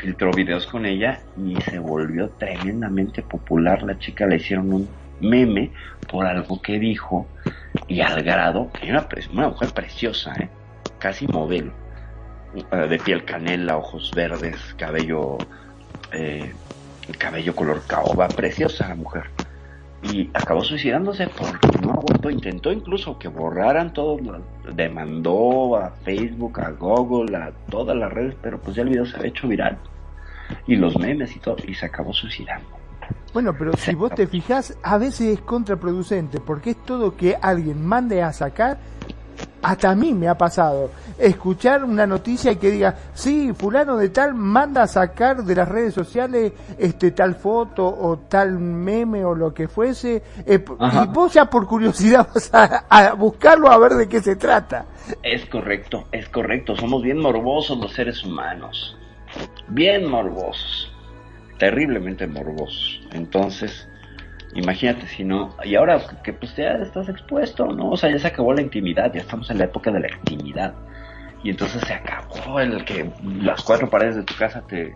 filtró videos con ella y se volvió tremendamente popular. La chica le hicieron un meme por algo que dijo y al grado que era una, mujer preciosa, ¿eh? casi modelo, eh, de piel canela, ojos verdes, cabello, eh, cabello color caoba, preciosa la mujer. Y acabó suicidándose porque no aguantó, intentó incluso que borraran todo, demandó a Facebook, a Google, a todas las redes, pero pues ya el video se ha hecho viral y los memes y todo, y se acabó suicidando. Bueno, pero si vos te fijas, a veces es contraproducente, porque es todo que alguien mande a sacar. Hasta a mí me ha pasado escuchar una noticia y que diga, sí, fulano de tal manda a sacar de las redes sociales este tal foto o tal meme o lo que fuese, eh, y vos ya por curiosidad vas a, a, buscarlo a ver de qué se trata. Es correcto, es correcto, somos bien morbosos los seres humanos bien morbosos, terriblemente morbosos. Entonces, imagínate si no, y ahora que pues ya estás expuesto, ¿no? O sea, ya se acabó la intimidad, ya estamos en la época de la intimidad. Y entonces se acabó el que las cuatro paredes de tu casa te,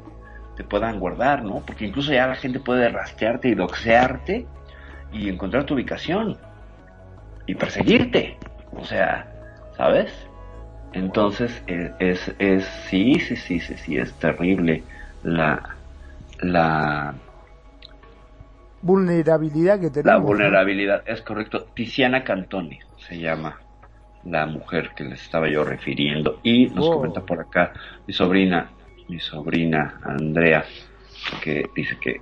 te puedan guardar, ¿no? Porque incluso ya la gente puede rastrearte y doxearte y encontrar tu ubicación y perseguirte. O sea, ¿sabes? Entonces, eh, es, es, sí, sí, sí, sí, sí, es terrible la, la vulnerabilidad que tenemos. La vulnerabilidad, es correcto. Tiziana Cantoni se llama la mujer que les estaba yo refiriendo. Y nos oh. comenta por acá mi sobrina, mi sobrina Andrea, que dice que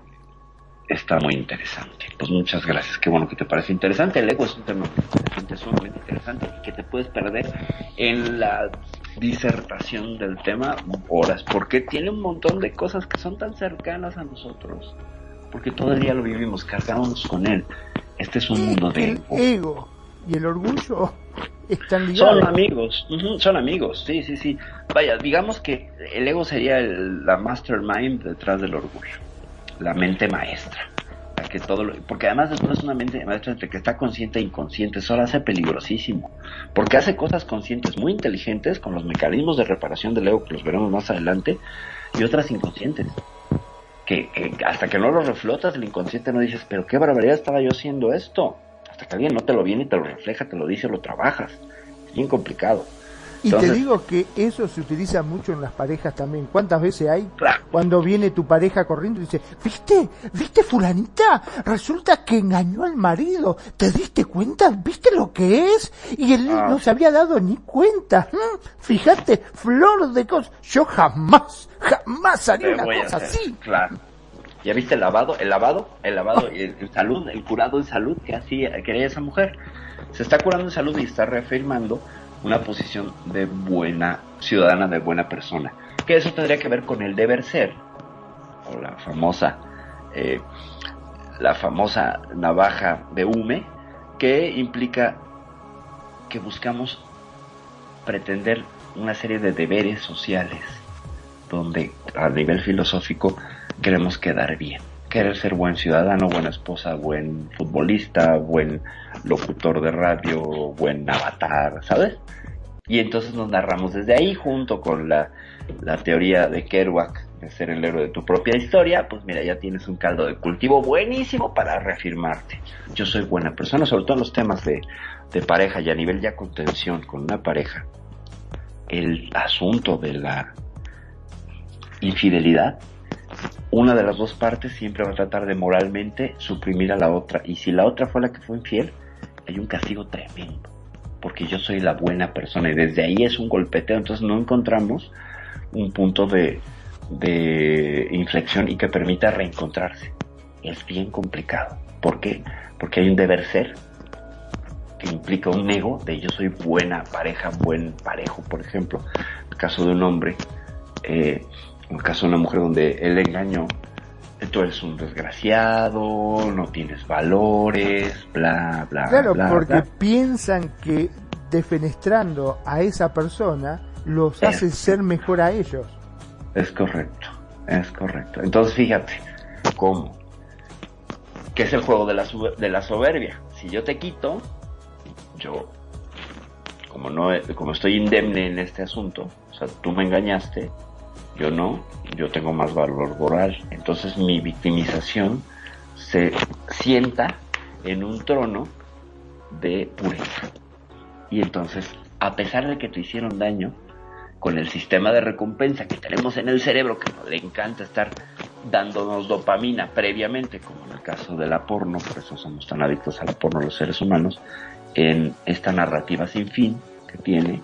está muy interesante. Pues muchas gracias, qué bueno que te parece interesante. El ego es un tema sumamente interesante y que te puedes perder en la disertación del tema horas, porque tiene un montón de cosas que son tan cercanas a nosotros, porque todo el día lo vivimos, cargamos con él. Este es un mundo de ego. y el orgullo están ligados. Son amigos, son amigos, sí, sí, sí. Vaya, digamos que el ego sería la mastermind detrás del orgullo, la mente maestra. que todo porque además después es una mente maestra entre que está consciente e inconsciente, eso lo hace peligrosísimo, porque hace cosas conscientes muy inteligentes con los mecanismos de reparación del ego que los veremos más adelante y otras inconscientes. Que, hasta que no lo reflotas el inconsciente no dices, pero qué barbaridad estaba yo haciendo esto que alguien no te lo viene y te lo refleja, te lo dice, lo trabajas. Es bien complicado. Y te digo que eso se utiliza mucho en las parejas también. ¿Cuántas veces hay cuando viene tu pareja corriendo y dice, viste, viste fulanita, resulta que engañó al marido, ¿te diste cuenta? ¿Viste lo que es? Y él ah. no se había dado ni cuenta. ¿Mm? Fíjate, flor de cosas. Yo jamás, jamás haría una cosa así. Claro. ¿Ya viste el lavado? El lavado, el lavado, el, el salud, el curado en salud que hacía, quería esa mujer. Se está curando en salud y está reafirmando una posición de buena ciudadana, de buena persona. Que eso tendría que ver con el deber ser, o la famosa, eh, la famosa navaja de Hume, que implica que buscamos pretender una serie de deberes sociales, donde a nivel filosófico queremos quedar bien, querer ser buen ciudadano, buena esposa, buen futbolista, buen locutor de radio, buen avatar, ¿sabes? Y entonces nos narramos desde ahí junto con la, la teoría de Kerouac de ser el héroe de tu propia historia, pues mira, ya tienes un caldo de cultivo buenísimo para reafirmarte. Yo soy buena persona, sobre todo en los temas de, de pareja y a nivel ya contención con una pareja. El asunto de la infidelidad una de las dos partes siempre va a tratar de moralmente suprimir a la otra. Y si la otra fue la que fue infiel, hay un castigo tremendo. Porque yo soy la buena persona y desde ahí es un golpeteo. Entonces no encontramos un punto de, de inflexión y que permita reencontrarse. Es bien complicado. ¿Por qué? Porque hay un deber ser que implica un ego de yo soy buena pareja, buen parejo, por ejemplo. El caso de un hombre. Eh, en el caso de una mujer donde él engañó, tú eres un desgraciado, no tienes valores, bla, bla, claro, bla. Claro, porque piensan que defenestrando a esa persona los hace ser mejor a ellos. Es correcto, es correcto. Entonces fíjate, ¿cómo? ¿Qué es el juego de la, de la soberbia? Si yo te quito, yo, como, no, como estoy indemne en este asunto, o sea, tú me engañaste, yo no, yo tengo más valor moral. Entonces mi victimización se sienta en un trono de pureza. Y entonces, a pesar de que te hicieron daño, con el sistema de recompensa que tenemos en el cerebro, que le encanta estar dándonos dopamina previamente, como en el caso de la porno, por eso somos tan adictos a la porno los seres humanos, en esta narrativa sin fin que tiene,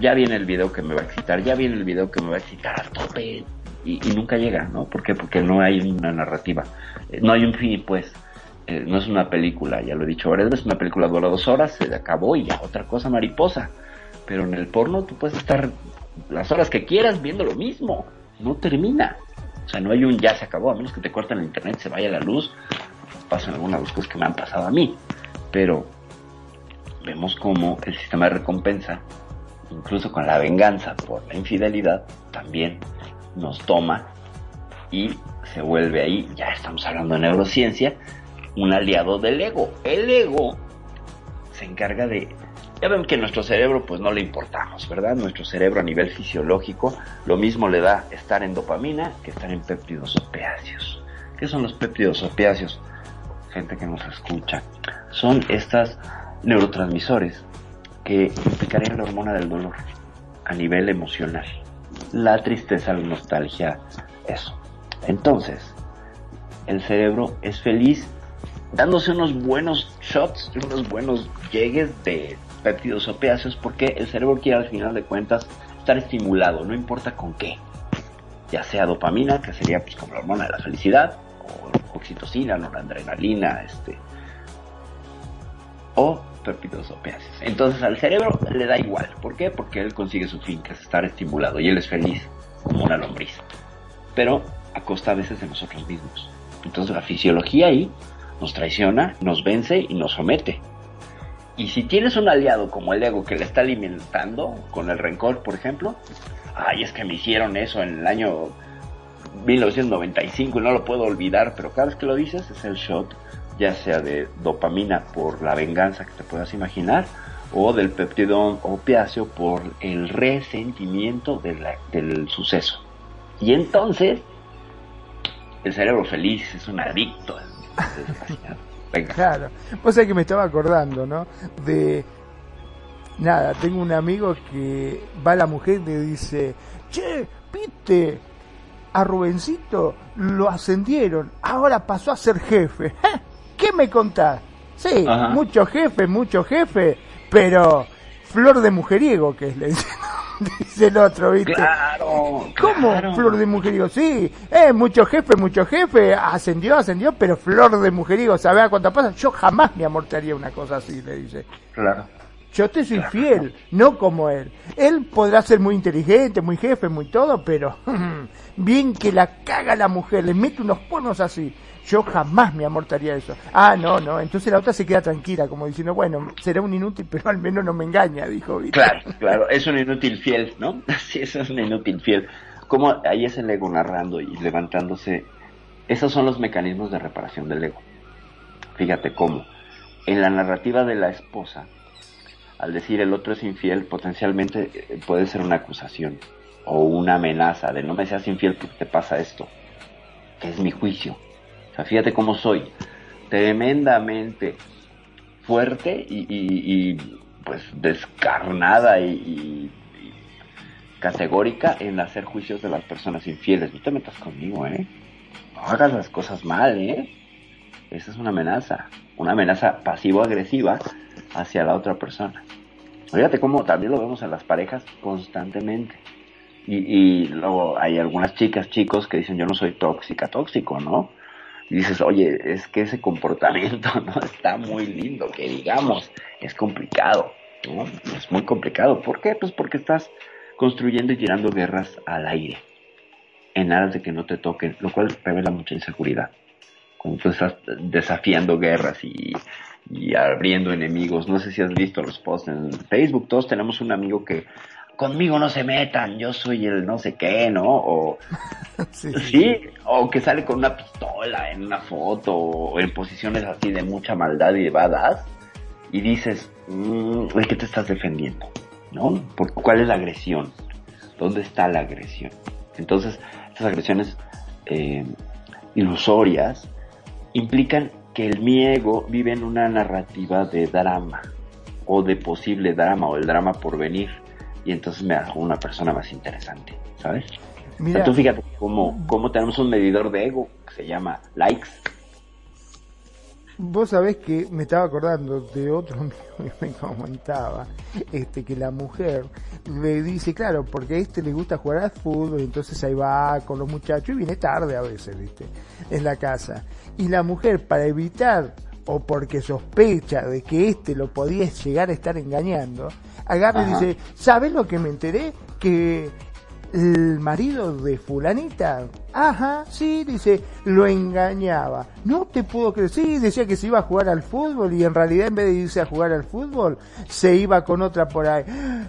ya viene el video que me va a excitar, ya viene el video que me va a excitar a tope y, nunca llega, ¿no? ¿Por qué? Porque no hay una narrativa, eh, no hay un fin, pues. Eh, no es una película, ya lo he dicho varias veces, una película dura dos horas, se acabó y ya otra cosa mariposa. Pero en el porno tú puedes estar las horas que quieras viendo lo mismo, no termina. O sea, no hay un ya se acabó, a menos que te corten el internet, se vaya la luz, pasan algunas cosas que me han pasado a mí. Pero vemos como el sistema de recompensa, incluso con la venganza por la infidelidad, también nos toma y se vuelve ahí, ya estamos hablando de neurociencia, un aliado del ego. El ego se encarga de... Ya ven que nuestro cerebro pues no le importamos, ¿verdad? Nuestro cerebro a nivel fisiológico lo mismo le da estar en dopamina que estar en péptidos opiáceos. ¿Qué son los péptidos opiáceos? Gente que nos escucha. Son estas neurotransmisores que implicarían la hormona del dolor a nivel emocional. La tristeza, la nostalgia, eso. Entonces, el cerebro es feliz dándose unos buenos shots, unos buenos llegues de péptidos opiáceos porque el cerebro quiere al final de cuentas estar estimulado, no importa con qué. Ya sea dopamina, que sería pues como la hormona de la felicidad, o oxitocina, noradrenalina, este, o péptidos opiáceos. Entonces al cerebro le da igual. ¿Por qué? Porque él consigue su fin, que es estar estimulado y él es feliz como una lombriz. Pero a costa a veces de nosotros mismos. Entonces la fisiología ahí nos traiciona, nos vence y nos somete. Y si tienes un aliado como el ego que le está alimentando con el rencor, por ejemplo, ay, es que me hicieron eso en el año 1995 y no lo puedo olvidar, pero cada vez que lo dices es el shot, ya sea de dopamina por la venganza que te puedas imaginar, o del peptidón opiáceo por el resentimiento del suceso. Y entonces, el cerebro feliz es un adicto. Venga. Claro, pues es que me estaba acordando, ¿no? De nada, tengo un amigo que va a la mujer y le dice, che, viste, a Rubencito lo ascendieron, ahora pasó a ser jefe. ¿Qué me contás? Sí, mucho jefe, mucho jefe, pero flor de mujeriego que es, le dice, el otro, ¿viste? Claro. ¿Cómo flor de mujeriego? Sí, eh, mucho jefe, mucho jefe, ascendió, ascendió, pero flor de mujeriego, ¿sabes a cuánto pasa? Yo jamás me amortaría una cosa así, le dice. Claro. Yo te soy fiel, no como él. Él podrá ser muy inteligente, muy jefe, muy todo, pero bien que la caga la mujer, le mete unos ponos así. Yo jamás me amortaría eso. Ah, no, no. Entonces la otra se queda tranquila, como diciendo, bueno, será un inútil, pero al menos no me engaña, dijo. Claro, claro. Es un inútil fiel, ¿no? Sí, eso es un inútil fiel. Como ahí es el ego narrando y levantándose. Esos son los mecanismos de reparación del ego. Fíjate cómo. En la narrativa de la esposa, al decir el otro es infiel, potencialmente eh, puede ser una acusación o una amenaza de no me seas infiel porque te pasa esto, que es mi juicio. Sea, fíjate cómo soy, tremendamente fuerte y, pues descarnada y, categórica en hacer juicios de las personas infieles. No te metas conmigo, ¿eh? No hagas las cosas mal, ¿eh? Esa es una amenaza, una amenaza pasivo-agresiva hacia la otra persona. Fíjate cómo también lo vemos en las parejas constantemente. Y, luego hay algunas chicas, chicos que dicen yo no soy tóxica, tóxico, ¿no? Y dices, oye, es que ese comportamiento no está muy lindo, que digamos, es complicado, ¿no? Es muy complicado. ¿Por qué? Pues porque estás construyendo y tirando guerras al aire, en aras de que no te toquen, lo cual revela mucha inseguridad. Cuando tú estás desafiando guerras y y abriendo enemigos. No sé si has visto los posts en Facebook. Todos tenemos un amigo que conmigo no se metan, yo soy el no sé qué, ¿no? O sí, o que sale con una pistola en una foto o en posiciones así de mucha maldad y de badass y dices, mmm, ¿de qué te estás defendiendo? ¿No? ¿Por cuál es la agresión? ¿Dónde está la agresión? Entonces, estas agresiones eh, ilusorias implican que el mi ego vive en una narrativa de drama o de posible drama o el drama por venir y entonces me hago una persona más interesante, ¿sabes? Mira, Entonces fíjate cómo, cómo tenemos un medidor de ego que se llama likes Vos sabés que me estaba acordando de otro amigo que me comentaba, este, que la mujer le dice, claro, porque a este le gusta jugar al fútbol, entonces ahí va con los muchachos y viene tarde a veces, viste, en la casa. Y la mujer, para evitar o porque sospecha de que este lo podía llegar a estar engañando, agarra y dice, ¿sabes lo que me enteré? Que el marido de fulanita, ajá, sí, dice, lo engañaba. No te puedo creer, sí, decía que se iba a jugar al fútbol y en realidad en vez de irse a jugar al fútbol, se iba con otra por ahí.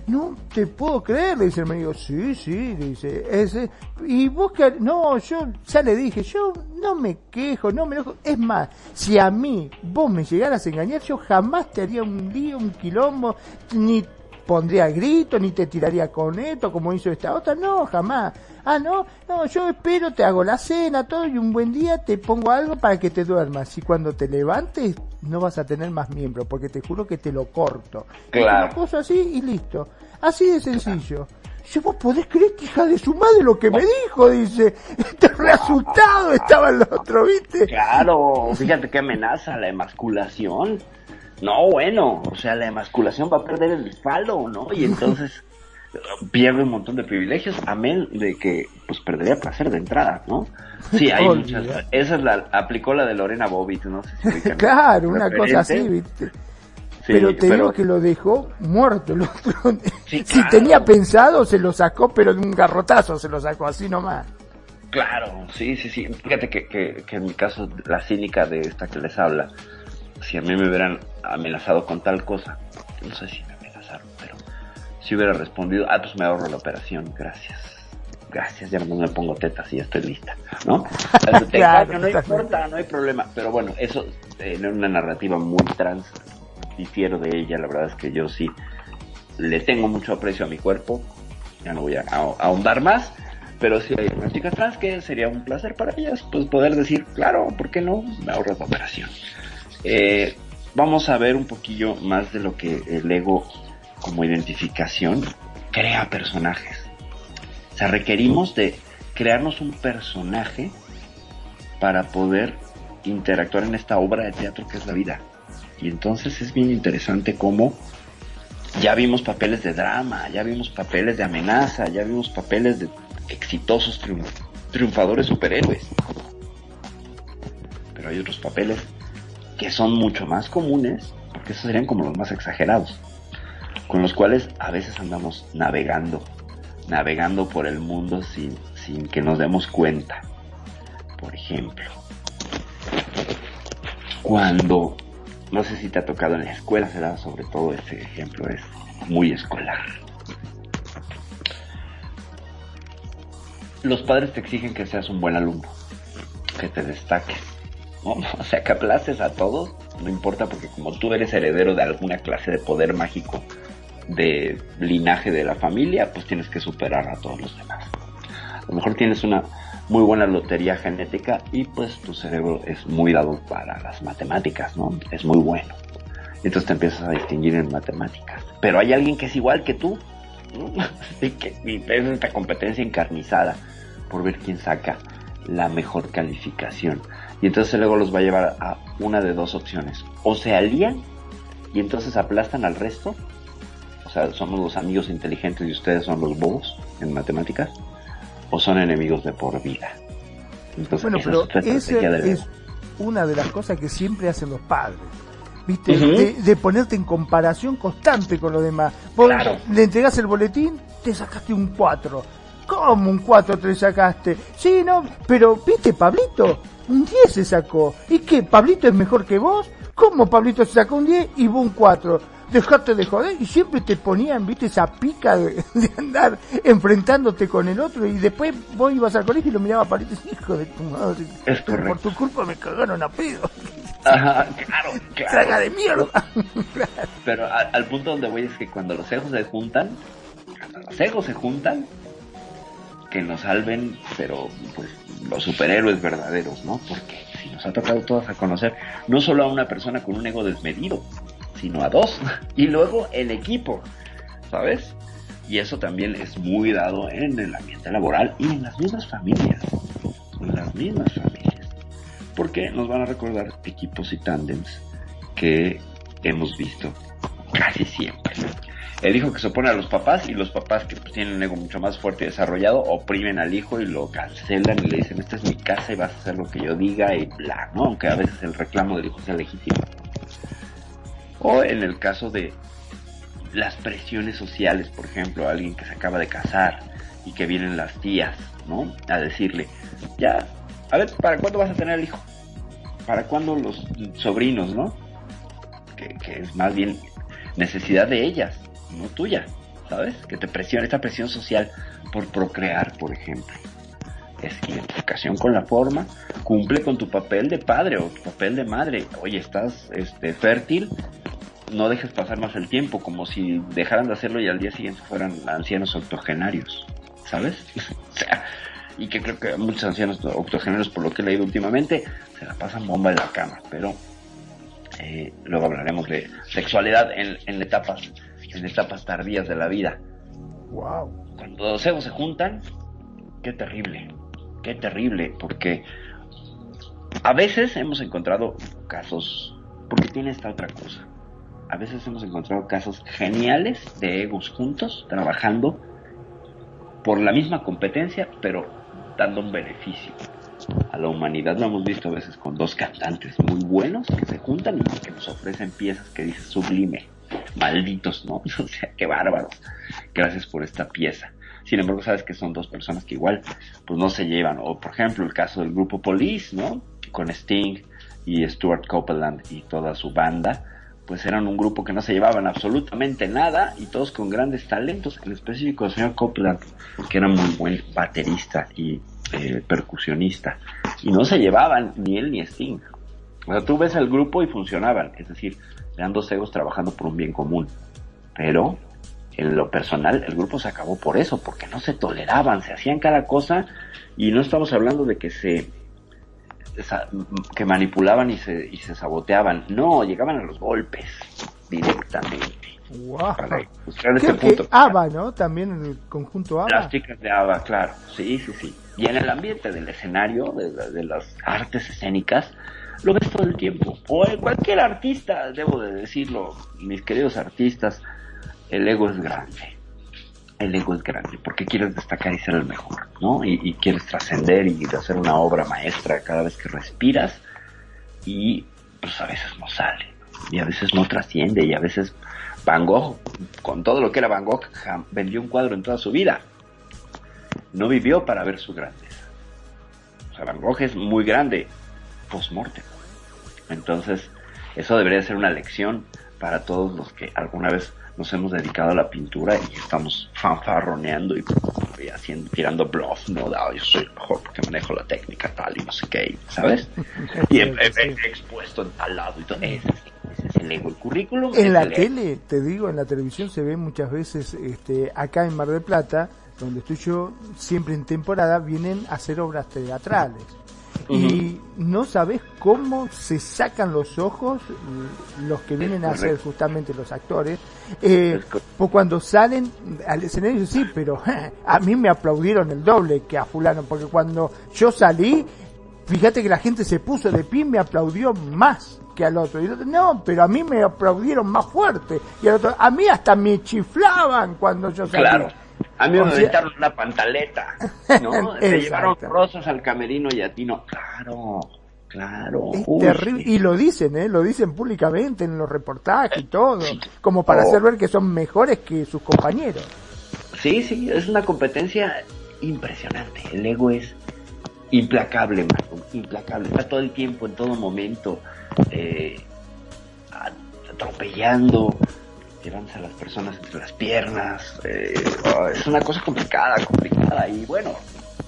No te puedo creer, le dice el marido, sí, sí, dice, ese, y que, no, yo ya le dije, yo no me quejo, no me enojo, es más, si a mí vos me llegaras a engañar, yo jamás te haría un lío, un quilombo, ni pondría grito, ni te tiraría con esto como hizo esta otra, no, jamás. Ah, no, no, yo espero, te hago la cena, todo, y un buen día te pongo algo para que te duermas. Y cuando te levantes, no vas a tener más miembros, porque te juro que te lo corto. Claro. cosa así y listo. Así de sencillo. Yo, vos podés creer que hija de su madre lo que me dijo, dice. Este resultado estaba el otro, ¿viste? Claro, fíjate qué amenaza la emasculación no, bueno, o sea, la emasculación va a perder el falo, ¿no? Y entonces pierde un montón de privilegios, amén de que pues perdería placer de entrada, ¿no? Sí, hay muchas. Esa es la, aplicó la de Lorena Bobbitt, no sé si Claro, una cosa así, ¿viste? pero te digo que lo dejó muerto el otro. si tenía pensado, se lo sacó, pero de un garrotazo se lo sacó, así nomás. Claro, sí, sí, sí. Fíjate que, que, que en mi caso, la cínica de esta que les habla, si a mí me hubieran amenazado con tal cosa, no sé si me amenazaron, pero si hubiera respondido, ah, pues me ahorro la operación, gracias. Gracias, ya no me pongo tetas y ya estoy lista, ¿no? no importa, no hay problema. Pero bueno, eso en una narrativa muy trans, difiero de ella, la verdad es que yo sí le tengo mucho aprecio a mi cuerpo, ya no voy a, ahondar más, pero si hay unas chicas trans que sería un placer para ellas, pues poder decir, claro, ¿por qué no? Me ahorro la operación. Eh, vamos a ver un poquillo más de lo que el ego como identificación crea personajes. O sea, requerimos de crearnos un personaje para poder interactuar en esta obra de teatro que es la vida. Y entonces es bien interesante cómo ya vimos papeles de drama, ya vimos papeles de amenaza, ya vimos papeles de exitosos triunfadores superhéroes. Pero hay otros papeles que son mucho más comunes, porque esos serían como los más exagerados, con los cuales a veces andamos navegando, navegando por el mundo sin, sin que nos demos cuenta. Por ejemplo, cuando, no sé si te ha tocado en la escuela, se da sobre todo ese ejemplo, es muy escolar. Los padres te exigen que seas un buen alumno, que te destaques, O sea, que aplaces a todos, no importa porque como tú eres heredero de alguna clase de poder mágico de linaje de la familia, pues tienes que superar a todos los demás. A lo mejor tienes una muy buena lotería genética y pues tu cerebro es muy dado para las matemáticas, ¿no? Es muy bueno. Entonces te empiezas a distinguir en matemáticas. Pero hay alguien que es igual que tú. y que es esta competencia encarnizada por ver quién saca la mejor calificación. Y entonces luego los va a llevar a una de dos opciones. O se alían y entonces aplastan al resto. O sea, somos los amigos inteligentes y ustedes son los bobos en matemáticas. O son enemigos de por vida. Entonces, bueno, pero esa es una de las cosas que siempre hacen los padres. ¿Viste? de, ponerte en comparación constante con los demás. Vos le entregas el boletín, te sacaste un 4. ¿Cómo un 4 te sacaste? Sí, no, pero ¿viste, Pablito? Un 10 se sacó. ¿Y qué? ¿Pablito es mejor que vos? ¿Cómo Pablito se sacó un 10 y vos un 4? Dejate de joder y siempre te ponían, viste, esa pica de, andar enfrentándote con el otro y después vos ibas al colegio y lo miraba a Pablito y hijo de tu madre, por tu culpa me cagaron a pedo. Ajá, claro, claro. Traga de mierda. Pero al punto donde voy es que cuando los egos se juntan, cuando los egos se juntan, que nos salven, pero pues los superhéroes verdaderos, ¿no? Porque si nos ha tocado todos a conocer no solo a una persona con un ego desmedido, sino a dos, y luego el equipo, ¿sabes? Y eso también es muy dado en el ambiente laboral y en las mismas familias, en las mismas familias, porque nos van a recordar equipos y tándems que hemos visto casi siempre el hijo que se opone a los papás y los papás que pues, tienen un ego mucho más fuerte y desarrollado oprimen al hijo y lo cancelan y le dicen esta es mi casa y vas a hacer lo que yo diga y bla, ¿no? Aunque a veces el reclamo del hijo sea legítimo. O en el caso de las presiones sociales, por ejemplo, alguien que se acaba de casar y que vienen las tías, ¿no? A decirle, ya, a ver, ¿para cuándo vas a tener el hijo? ¿Para cuándo los sobrinos, no? Que, que es más bien necesidad de ellas no tuya, ¿sabes? Que te presiona esta presión social por procrear, por ejemplo. Es identificación con la forma, cumple con tu papel de padre o tu papel de madre. Oye, estás este, fértil, no dejes pasar más el tiempo, como si dejaran de hacerlo y al día siguiente fueran ancianos octogenarios, ¿sabes? o sea, y que creo que muchos ancianos octogenarios, por lo que he leído últimamente, se la pasan bomba en la cama, pero eh, luego hablaremos de sexualidad en, en etapas en etapas tardías de la vida. Wow. Cuando los egos se juntan, qué terrible, qué terrible, porque a veces hemos encontrado casos, porque tiene esta otra cosa. A veces hemos encontrado casos geniales de egos juntos, trabajando por la misma competencia, pero dando un beneficio a la humanidad. Lo hemos visto a veces con dos cantantes muy buenos que se juntan y que nos ofrecen piezas que dice sublime malditos, ¿no? O sea, qué bárbaros. Gracias por esta pieza. Sin embargo, sabes que son dos personas que igual, pues no se llevan. O por ejemplo, el caso del grupo Police, ¿no? Con Sting y Stuart Copeland y toda su banda, pues eran un grupo que no se llevaban absolutamente nada y todos con grandes talentos, en específico el señor Copeland, que era muy buen baterista y eh, percusionista, y no se llevaban ni él ni Sting. O sea, tú ves el grupo y funcionaban, es decir, eran dos egos trabajando por un bien común, pero en lo personal el grupo se acabó por eso, porque no se toleraban, se hacían cada cosa y no estamos hablando de que se que manipulaban y se, y se saboteaban. No, llegaban a los golpes directamente. Wow. este punto. ABBA, ¿no? También en el conjunto ABBA. Las chicas de ABBA, claro. Sí, sí, sí. Y en el ambiente del escenario, de, de las artes escénicas, lo ves todo el tiempo. O cualquier artista, debo de decirlo, mis queridos artistas, el ego es grande el ego es grande, porque quieres destacar y ser el mejor, ¿no? Y, quieres trascender y hacer una obra maestra cada vez que respiras y pues a veces no sale, y a veces no trasciende, y a veces Van Gogh, con todo lo que era Van Gogh, vendió un cuadro en toda su vida. No vivió para ver su grandeza. O sea, Van Gogh es muy grande post-mortem. Entonces, eso debería ser una lección para todos los que alguna vez nos hemos dedicado a la pintura y estamos fanfarroneando y, haciendo, tirando bluff, no, yo soy el mejor porque manejo la técnica tal y no sé qué, ¿sabes? y he, expuesto en tal lado y todo. Ese, es el ego, el currículum. En la tele, te digo, en la televisión se ve muchas veces, este, acá en Mar del Plata, donde estoy yo, siempre en temporada, vienen a hacer obras teatrales y no sabes cómo se sacan los ojos los que vienen a ser justamente los actores eh, pues cuando salen al escenario sí pero a mí me aplaudieron el doble que a fulano porque cuando yo salí fíjate que la gente se puso de pie y me aplaudió más que al otro. Y otro, no, pero a mí me aplaudieron más fuerte. Y al otro, a mí hasta me chiflaban cuando yo salí. Claro. A mí me aventaron una pantaleta, ¿no? Se llevaron rosas al camerino y a ti no. Claro, claro. Es terrible. Y lo dicen, ¿eh? Lo dicen públicamente en los reportajes y todo. Como para hacer ver que son mejores que sus compañeros. Sí, sí, es una competencia impresionante. El ego es implacable, Marco, implacable. Está todo el tiempo, en todo momento, eh, atropellando, llevándose a las personas entre las piernas. Eh, oh, es una cosa complicada, complicada. Y bueno,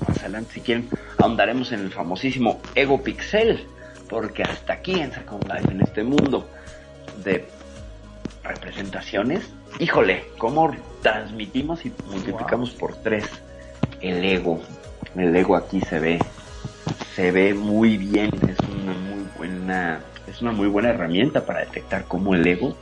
más adelante, si quieren, ahondaremos en el famosísimo Ego Pixel, porque hasta aquí en Second en este mundo de representaciones, híjole, cómo transmitimos y multiplicamos por tres el ego. El ego aquí se ve, se ve muy bien, es una muy buena, es una muy buena herramienta para detectar cómo el ego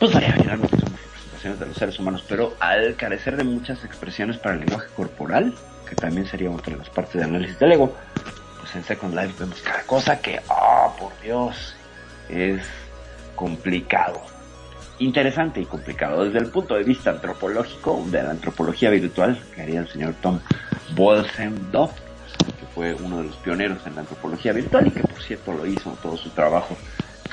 pues vaya, finalmente son representaciones de los seres humanos, pero al carecer de muchas expresiones para el lenguaje corporal, que también sería otra de las partes de análisis del ego, pues en Second Life vemos cada cosa que, ah, por Dios, es complicado. Interesante y complicado desde el punto de vista antropológico, de la antropología virtual, que haría el señor Tom Bolsendorf, que fue uno de los pioneros en la antropología virtual y que por cierto lo hizo todo su trabajo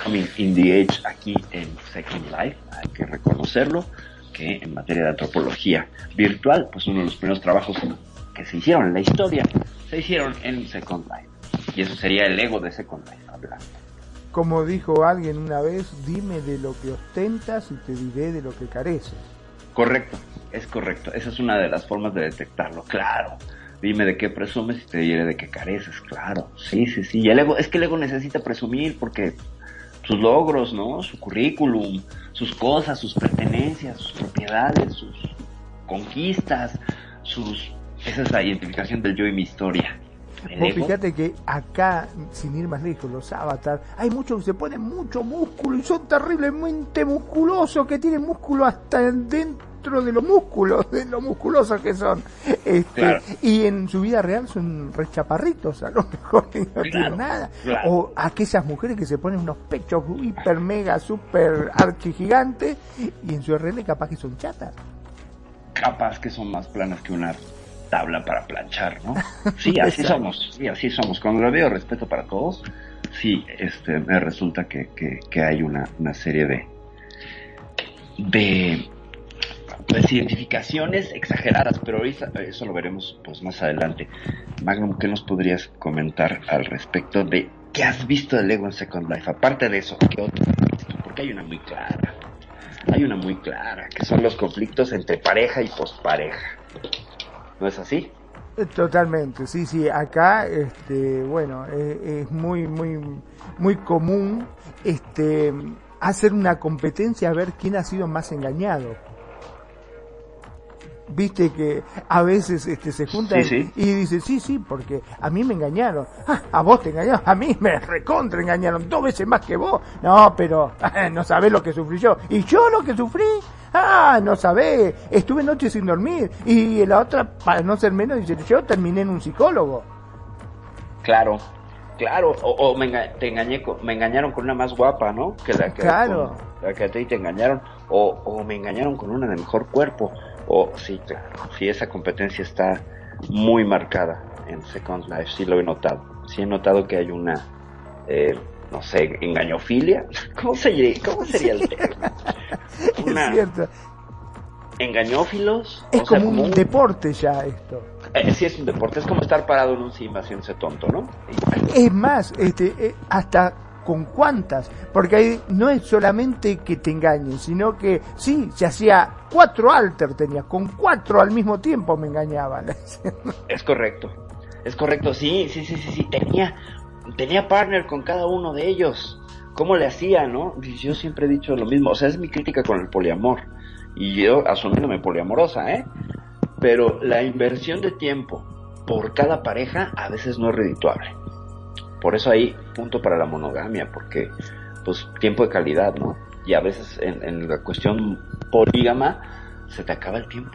Coming in the Age aquí en Second Life, hay que reconocerlo, que en materia de antropología virtual, pues uno de los primeros trabajos que se hicieron en la historia, se hicieron en Second Life. Y eso sería el ego de Second Life hablando. Como dijo alguien una vez, dime de lo que ostentas y te diré de lo que careces. Correcto, es correcto. Esa es una de las formas de detectarlo, claro. Dime de qué presumes y te diré de qué careces, claro. Sí, sí, sí. Y el ego, es que el ego necesita presumir porque sus logros, ¿no? Su currículum, sus cosas, sus pertenencias, sus propiedades, sus conquistas, sus... Esa es la identificación del yo y mi historia. fíjate que acá, sin ir más lejos, los avatars, hay muchos que se ponen mucho músculo y son terriblemente musculosos, que tienen músculo hasta dentro de los músculos, de lo musculosos que son. Este, Y en su vida real son rechaparritos, a lo mejor no tienen nada. O aquellas mujeres que se ponen unos pechos hiper, mega, super archigigantes y en su RL capaz que son chatas. Capaz que son más planas que una tabla para planchar, ¿no? Sí, así somos, sí, así somos. Cuando lo veo respeto para todos, sí, este, me resulta que, que, que hay una, una serie de, de pues, identificaciones exageradas, pero eso lo veremos pues más adelante. Magnum, ¿qué nos podrías comentar al respecto de ¿qué has visto del ego en Second Life? Aparte de eso, ¿qué otro? Porque hay una muy clara. Hay una muy clara, que son los conflictos entre pareja y pospareja. ¿No es así? Eh, totalmente, sí, sí. Acá, este, bueno, eh, es muy, muy, muy común, este, hacer una competencia a ver quién ha sido más engañado viste que a veces este se juntan y dice sí sí porque a mí me engañaron ah, a vos te engañaron. A mí me recontra engañaron dos veces más que vos. No pero no sabés lo que sufrí yo. Y yo lo que sufrí ah no sabés. Estuve noches sin dormir. Y la otra para no ser menos dice yo terminé en un psicólogo claro claro. O, me, te engañé me engañaron con una más guapa no que la que claro. la que a ti te engañaron. O, o me engañaron con una de mejor cuerpo o sí, claro, sí, esa competencia está muy marcada en Second Life, sí lo he notado. Sí he notado que hay una, eh, no sé, engañofilia. ¿Cómo sería, cómo sería el tema? es cierto. Engañófilos. Es como, un deporte ya esto. Eh, sí, es un deporte. Es como estar parado en un cima haciéndose tonto, ¿no? Es más, este, eh, hasta con cuántas, porque ahí no es solamente que te engañen, sino que sí, se hacía cuatro alter tenía, con cuatro al mismo tiempo me engañaban. es correcto, es correcto, sí, sí, sí, sí, sí, tenía, tenía partner con cada uno de ellos. ¿Cómo le hacía, no? Yo siempre he dicho lo mismo, o sea, es mi crítica con el poliamor, y yo asumiéndome poliamorosa, ¿eh? Pero la inversión de tiempo por cada pareja a veces no es redituable. Por eso hay punto para la monogamia, porque pues tiempo de calidad, ¿no? Y a veces en, la cuestión polígama se te acaba el tiempo.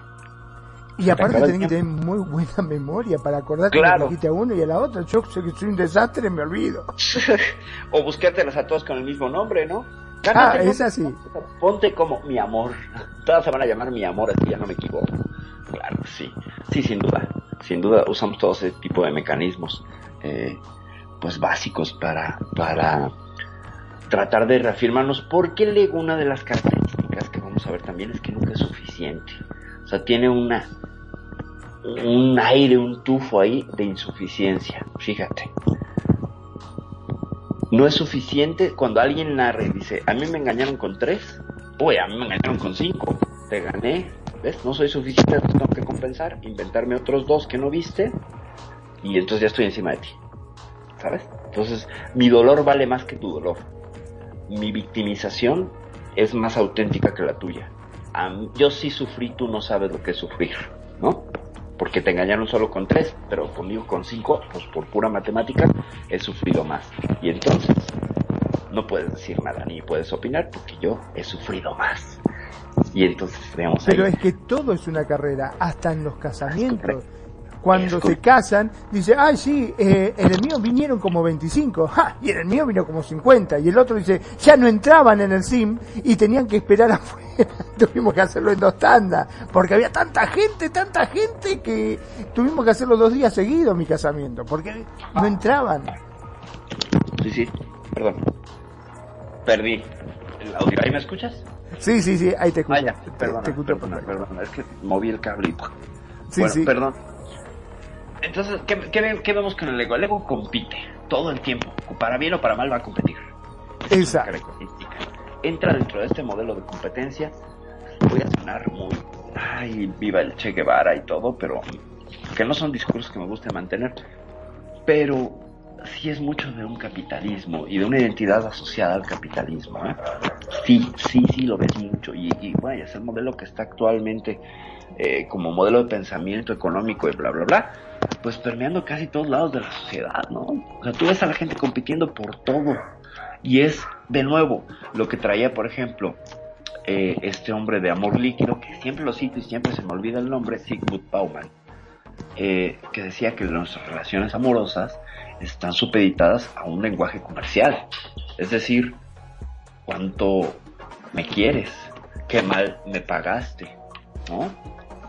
Y aparte tenés que tener muy buena memoria para acordarte claro. que dijiste a uno y a la otra. Yo sé que soy un desastre, me olvido. o buscártelas a todos con el mismo nombre, ¿no? ah, es así. Ponte como mi amor. Todas se van a llamar mi amor, así ya no me equivoco. Claro, sí. Sí, sin duda. Sin duda usamos todo ese tipo de mecanismos. Eh, pues básicos para, para tratar de reafirmarnos, porque el una de las características que vamos a ver también es que nunca es suficiente. O sea, tiene una, un aire, un tufo ahí de insuficiencia. Fíjate. No es suficiente cuando alguien narra y dice, a mí me engañaron con tres, uy, a mí me engañaron con cinco, te gané, ¿ves? No soy suficiente, tengo que compensar, inventarme otros dos que no viste, y entonces ya estoy encima de ti. ¿Sabes? Entonces, mi dolor vale más que tu dolor. Mi victimización es más auténtica que la tuya. yo sí sufrí, tú no sabes lo que es sufrir, ¿no? Porque te engañaron solo con tres, pero conmigo con cinco, pues por pura matemática, he sufrido más. Y entonces, no puedes decir nada ni puedes opinar porque yo he sufrido más. Y entonces, veamos. Pero es que todo es una carrera, hasta en los casamientos cuando se casan, dice, ay sí, eh, en el mío vinieron como 25, y en el mío vino como 50, y el otro dice, ya no entraban en el SIM y tenían que esperar afuera, tuvimos que hacerlo en dos tandas, porque había tanta gente, tanta gente que tuvimos que hacerlo dos días seguidos mi casamiento, porque no entraban. Sí, sí, perdón, perdí el audio, ¿ahí me escuchas? Sí, sí, sí, ahí te escucho. Ah, perdón, perdón, es que moví el cable y... Sí, sí. perdón, entonces, ¿qué, vemos con el ego? El ego compite todo el tiempo. Para bien o para mal va a competir. Exacto. Entra dentro de este modelo de competencia. Voy a sonar muy. Ay, viva el Che Guevara y todo, pero. Que no son discursos que me guste mantener. Pero sí es mucho de un capitalismo y de una identidad asociada al capitalismo. ¿eh? Sí, sí, sí lo ves mucho. Y, y bueno, es el modelo que está actualmente eh, como modelo de pensamiento económico y bla, bla, bla pues permeando casi todos lados de la sociedad, ¿no? O sea, tú ves a la gente compitiendo por todo. Y es, de nuevo, lo que traía, por ejemplo, eh, este hombre de amor líquido, que siempre lo cito y siempre se me olvida el nombre, Sigmund Bauman, eh, que decía que nuestras relaciones amorosas están supeditadas a un lenguaje comercial. Es decir, cuánto me quieres, qué mal me pagaste, ¿no?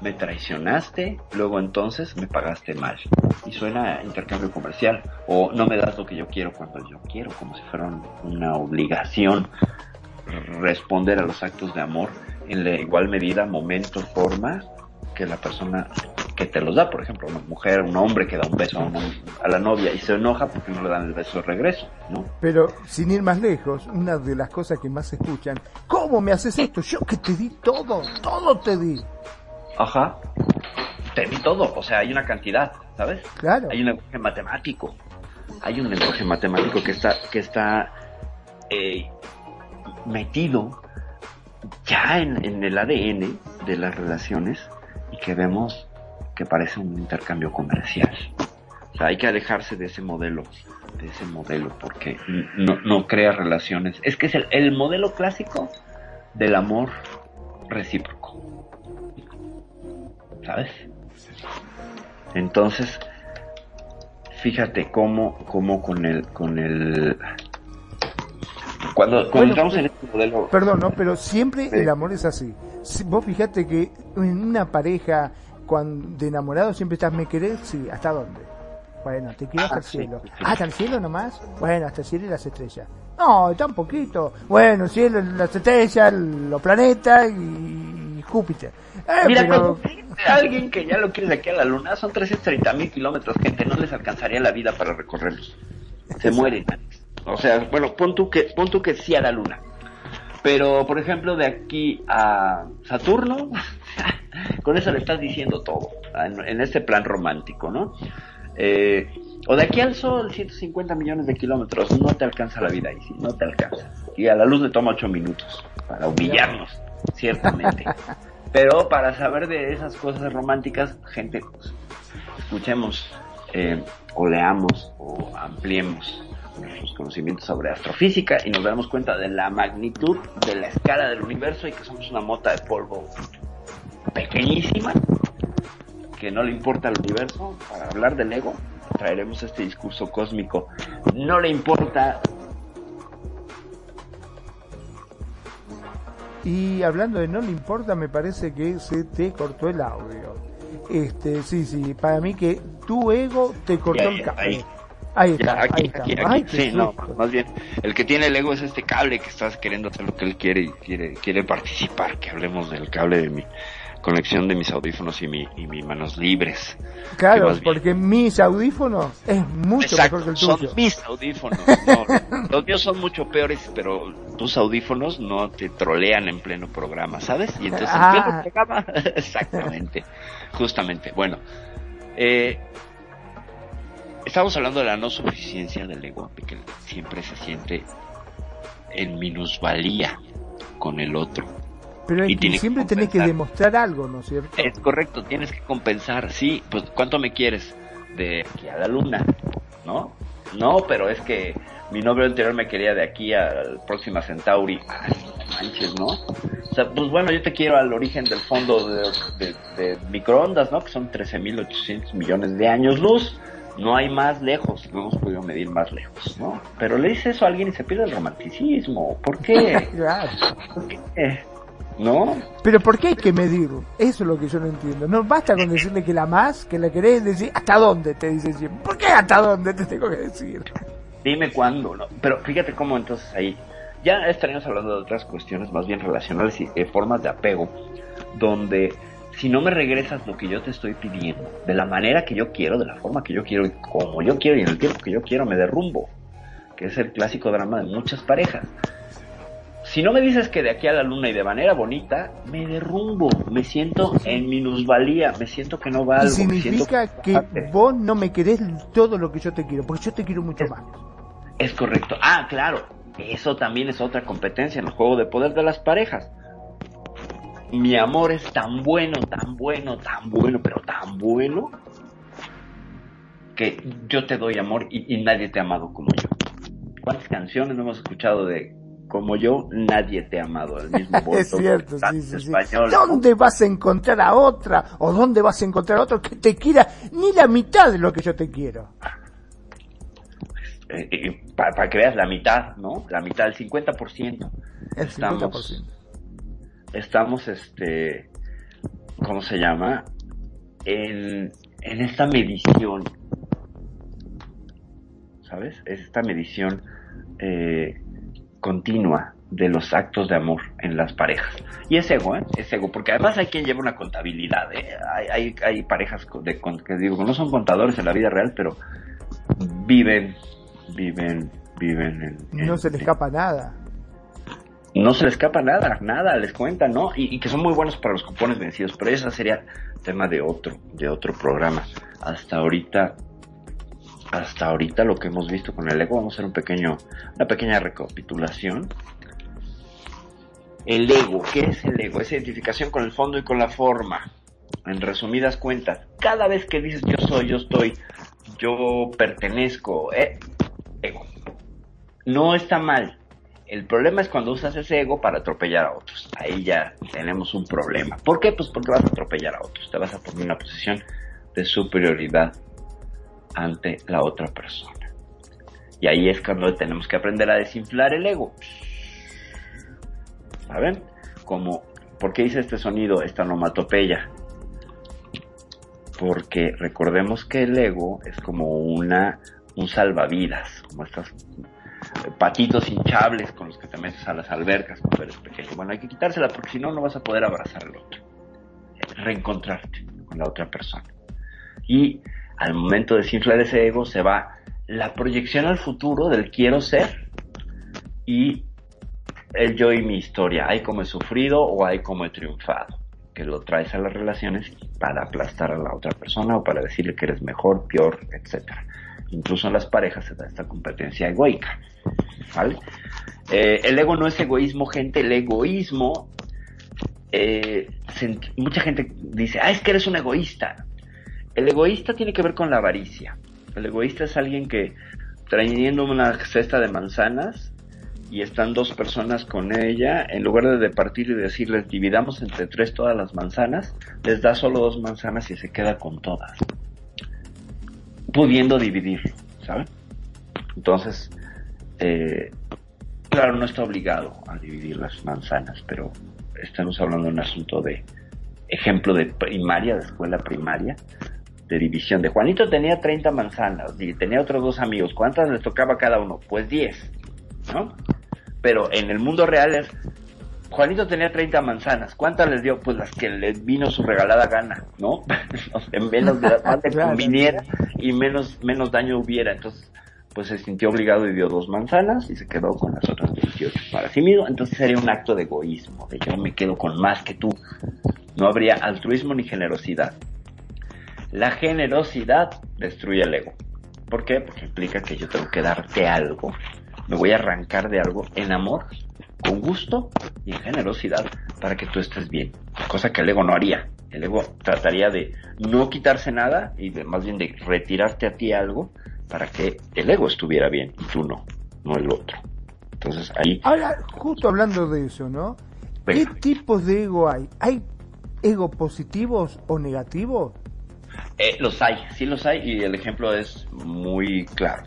Me traicionaste, luego entonces me pagaste mal. Y suena a intercambio comercial. O no me das lo que yo quiero cuando yo quiero, como si fuera una obligación responder a los actos de amor en la igual medida, momento, forma que la persona que te los da, por ejemplo, una mujer, un hombre que da un beso a, la novia y se enoja porque no le dan el beso de regreso, ¿no? Pero sin ir más lejos, una de las cosas que más se escuchan, ¿cómo me haces esto? Yo que te di todo, todo te di. Ajá, te di todo, o sea, hay una cantidad, ¿sabes? Claro. Hay un lenguaje matemático, hay un lenguaje matemático que está, que está eh, metido ya en, en el ADN de las relaciones y que vemos que parece un intercambio comercial. O sea, hay que alejarse de ese modelo, de ese modelo, porque no, no crea relaciones. Es que es el, el modelo clásico del amor recíproco. ¿Sabes? Entonces, fíjate cómo, cómo con el, con el, cuando, cuando entramos en este modelo. Perdón, no, pero siempre el amor es así. Si, vos fíjate que en una pareja cuando de enamorado siempre estás, ¿me querés? Sí, ¿hasta dónde? Bueno, te quiero hasta el cielo. ¿Hasta el cielo nomás? Bueno, hasta el cielo y las estrellas. No, está un poquito. Bueno, cielo, las estrellas, los planetas y Júpiter. Eh, Mira, pero... alguien que ya lo quiere de aquí a la luna, son 330 mil kilómetros, gente, no les alcanzaría la vida para recorrerlos. Se mueren. O sea, bueno, pon tú que, pon tú que sí a la luna. Pero, por ejemplo, de aquí a Saturno, con eso le estás diciendo todo, en, este plan romántico, ¿no? Eh, o de aquí al Sol, 150 millones de kilómetros, no te alcanza la vida no te alcanza. Y a la luz le toma 8 minutos para humillarnos, ciertamente. Pero para saber de esas cosas románticas, gente, pues, escuchemos eh, o leamos o ampliemos nuestros conocimientos sobre astrofísica y nos damos cuenta de la magnitud de la escala del universo y que somos una mota de polvo pequeñísima que no le importa al universo. Para hablar del ego, traeremos este discurso cósmico. No le importa. Y hablando de no le importa, me parece que se te cortó el audio. Este, sí, sí, para mí que tu ego te cortó el cable. Ahí está, aquí, Aquí, sí, no, más bien, el que tiene el ego es este cable que estás queriendo hacer lo que él quiere y quiere, quiere participar, que hablemos del cable de mi conexión de mis audífonos y mi, y mis manos libres. Claro, porque mis audífonos es mucho mejor que el tuyo. Son mis audífonos, los míos son mucho peores, pero tus audífonos no te trolean en pleno programa, ¿sabes? Y entonces en pleno ah. programa, exactamente, justamente, bueno, eh, Estamos hablando de la no suficiencia del ego, que siempre se siente en minusvalía con el otro. Pero y siempre tenés que demostrar algo, ¿no es cierto? Es correcto, tienes que compensar, sí, pues ¿cuánto me quieres? De aquí a la luna, ¿no? No, pero es que mi novio anterior me quería de aquí al próxima Centauri. Ay, manches, ¿no? O sea, pues bueno, yo te quiero al origen del fondo de, de microondas, ¿no? Que son 13.800 millones de años luz no hay más lejos, no hemos podido medir más lejos, ¿no? Pero le dice eso a alguien y se pierde el romanticismo. ¿Por qué? ¿Por qué? ¿No? Pero ¿por qué hay que medirlo? Eso es lo que yo no entiendo. No basta con decirle que la más, que la querés decir, ¿hasta dónde? Te dice siempre. ¿Por qué hasta dónde te tengo que decir? Dime cuándo, ¿no? Pero fíjate cómo entonces ahí, ya estaríamos hablando de otras cuestiones más bien relacionales y de formas de apego, donde si no me regresas lo que yo te estoy pidiendo, de la manera que yo quiero, de la forma que yo quiero y como yo quiero y en el tiempo que yo quiero, me derrumbo, que es el clásico drama de muchas parejas. Si no me dices que de aquí a la luna y de manera bonita, me derrumbo, me siento en minusvalía, me siento que no valgo. Y significa que, vos no me querés todo lo que yo te quiero, porque yo te quiero mucho más. Es correcto. Ah, claro, eso también es otra competencia en el juego de poder de las parejas mi amor es tan bueno, tan bueno, tan bueno, pero tan bueno, que yo te doy amor y, nadie te ha amado como yo. ¿Cuántas canciones hemos escuchado de como yo, nadie te ha amado? El mismo es cierto, sí, sí, español, ¿Dónde vas a encontrar a otra? ¿O dónde vas a encontrar a otro que te quiera ni la mitad de lo que yo te quiero? Eh, para, que veas la mitad, ¿no? La mitad, el 50%. El 50% estamos, este, ¿cómo se llama? En, en esta medición, ¿sabes? Es esta medición eh, continua de los actos de amor en las parejas. Y es ego, ¿eh? Es ego, porque además hay quien lleva una contabilidad, ¿eh? Hay, hay, hay parejas de, que digo, no son contadores en la vida real, pero viven, viven, viven en... no se les escapa nada. No se les escapa nada, nada, les cuentan, ¿no? Y, y, que son muy buenos para los cupones vencidos, pero esa sería tema de otro, de otro programa. Hasta ahorita hasta ahorita lo que hemos visto con el ego, vamos a hacer un pequeño, una pequeña recapitulación. El ego, ¿qué es el ego? Es identificación con el fondo y con la forma. En resumidas cuentas, cada vez que dices yo soy, yo estoy, yo pertenezco, eh, ego. No está mal. El problema es cuando usas ese ego para atropellar a otros. Ahí ya tenemos un problema. ¿Por qué? Pues porque vas a atropellar a otros. Te vas a poner en una posición de superioridad ante la otra persona. Y ahí es cuando tenemos que aprender a desinflar el ego. ¿Saben? Como, ¿por qué hice este sonido, esta onomatopeya? Porque recordemos que el ego es como una, un salvavidas, como estos patitos hinchables con los que te metes a las albercas cuando eres pequeño. Bueno, hay que quitársela porque si no, no vas a poder abrazar al otro. Reencontrarte con la otra persona. Y al momento de desinflar ese ego se va la proyección al futuro del quiero ser y el yo y mi historia. Hay como he sufrido o hay como he triunfado. Que lo traes a las relaciones para aplastar a la otra persona o para decirle que eres mejor, peor, etc. Incluso en las parejas se da esta competencia egoica. ¿Vale? Eh, el ego no es egoísmo, gente. El egoísmo, eh, mucha gente dice, ah, es que eres un egoísta. El egoísta tiene que ver con la avaricia. El egoísta es alguien que trayendo una cesta de manzanas y están dos personas con ella, en lugar de partir y decirles dividamos entre tres todas las manzanas, les da solo dos manzanas y se queda con todas, pudiendo dividirlo, ¿saben? Entonces, eh, claro, no está obligado a dividir las manzanas, pero estamos hablando de un asunto de ejemplo de primaria, de escuela primaria, de división. De Juanito tenía 30 manzanas y tenía otros dos amigos. ¿Cuántas les tocaba cada uno? Pues 10, ¿no? Pero en el mundo real es, Juanito tenía 30 manzanas. ¿Cuántas les dio? Pues las que le vino su regalada gana, ¿no? en menos de más de conviniera y menos, menos daño hubiera. Entonces, pues se sintió obligado y dio dos manzanas y se quedó con las otras 28 para sí mismo. Entonces sería un acto de egoísmo, de yo me quedo con más que tú. No habría altruismo ni generosidad. La generosidad destruye el ego. ¿Por qué? Porque implica que yo tengo que darte algo. Me voy a arrancar de algo en amor, con gusto y en generosidad para que tú estés bien. Cosa que el ego no haría. El ego trataría de no quitarse nada y de, más bien de retirarte a ti algo para que el ego estuviera bien y tú no, no el otro. Entonces ahí... Ahora, justo hablando de eso, ¿no? ¿Qué tipos de ego hay? ¿Hay ego positivos o negativos? Eh, los hay, sí los hay y el ejemplo es muy claro.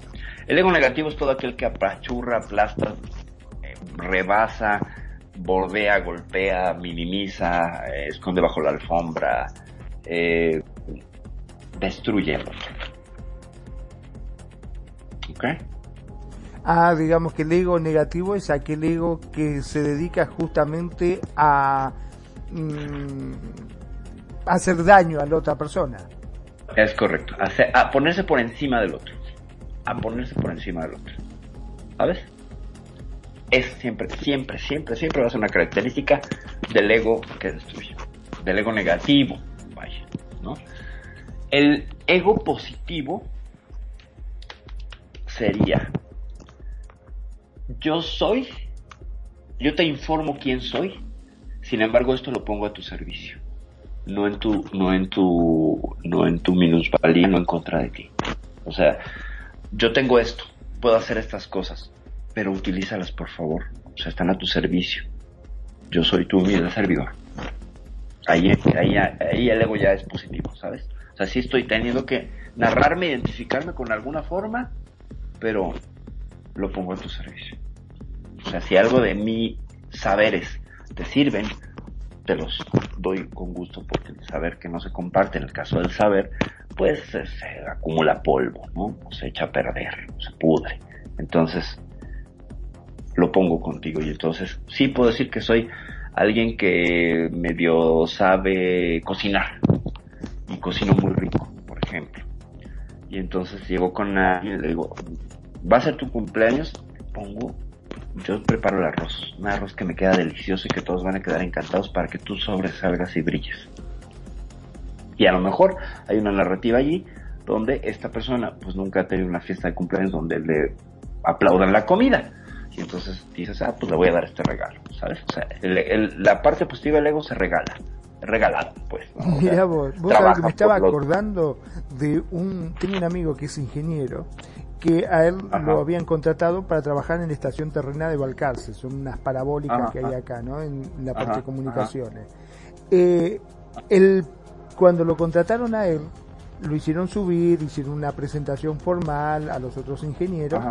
El ego negativo es todo aquel que apachurra, aplasta, eh, rebasa, bordea, golpea, minimiza, eh, esconde bajo la alfombra, destruye ¿Ok? Ah, digamos que el ego negativo es aquel ego que se dedica justamente a mm, hacer daño a la otra persona. Es correcto. A, ponerse por encima del otro. A ponerse por encima del otro. ¿Sabes? Es siempre, siempre, siempre, siempre va a ser una característica del ego que destruye. Del ego negativo. Vaya. ¿No? El ego positivo sería yo soy, yo te informo quién soy, sin embargo esto lo pongo a tu servicio no en tu, no en tu, no en tu minusvalía, no en contra de ti. O sea, yo tengo esto, puedo hacer estas cosas, pero utilízalas por favor. O sea, están a tu servicio. Yo soy tu humilde servidor. Ahí, ahí, ahí el ego ya es positivo, ¿sabes? O sea, sí estoy teniendo que narrarme, identificarme con alguna forma, pero lo pongo a tu servicio. O sea, si algo de mis saberes te sirven, te los doy con gusto porque el saber que no se comparte en el caso del saber, pues se, acumula polvo, ¿no? se echa a perder, se pudre. Entonces, lo pongo contigo y entonces sí puedo decir que soy alguien que medio sabe cocinar y cocino muy rico, por ejemplo. Y entonces llego con alguien y le digo, va a ser tu cumpleaños, pongo, yo preparo el arroz, un arroz que me queda delicioso y que todos van a quedar encantados para que tú sobresalgas y brilles. Y a lo mejor hay una narrativa allí donde esta persona pues nunca ha tenido una fiesta de cumpleaños donde le aplaudan la comida. Y entonces dices, ah, pues le voy a dar este regalo, ¿sabes? O sea, la parte positiva del ego se regala, regalado, pues. Mira vos, vos sabés que me estaba acordando de un, tengo un amigo que es ingeniero, que a él lo habían contratado para trabajar en la estación terrena de Balcarce, son unas parabólicas que hay acá, ¿no? En, la parte de comunicaciones. Eh, cuando lo contrataron a él, lo hicieron subir, hicieron una presentación formal a los otros ingenieros.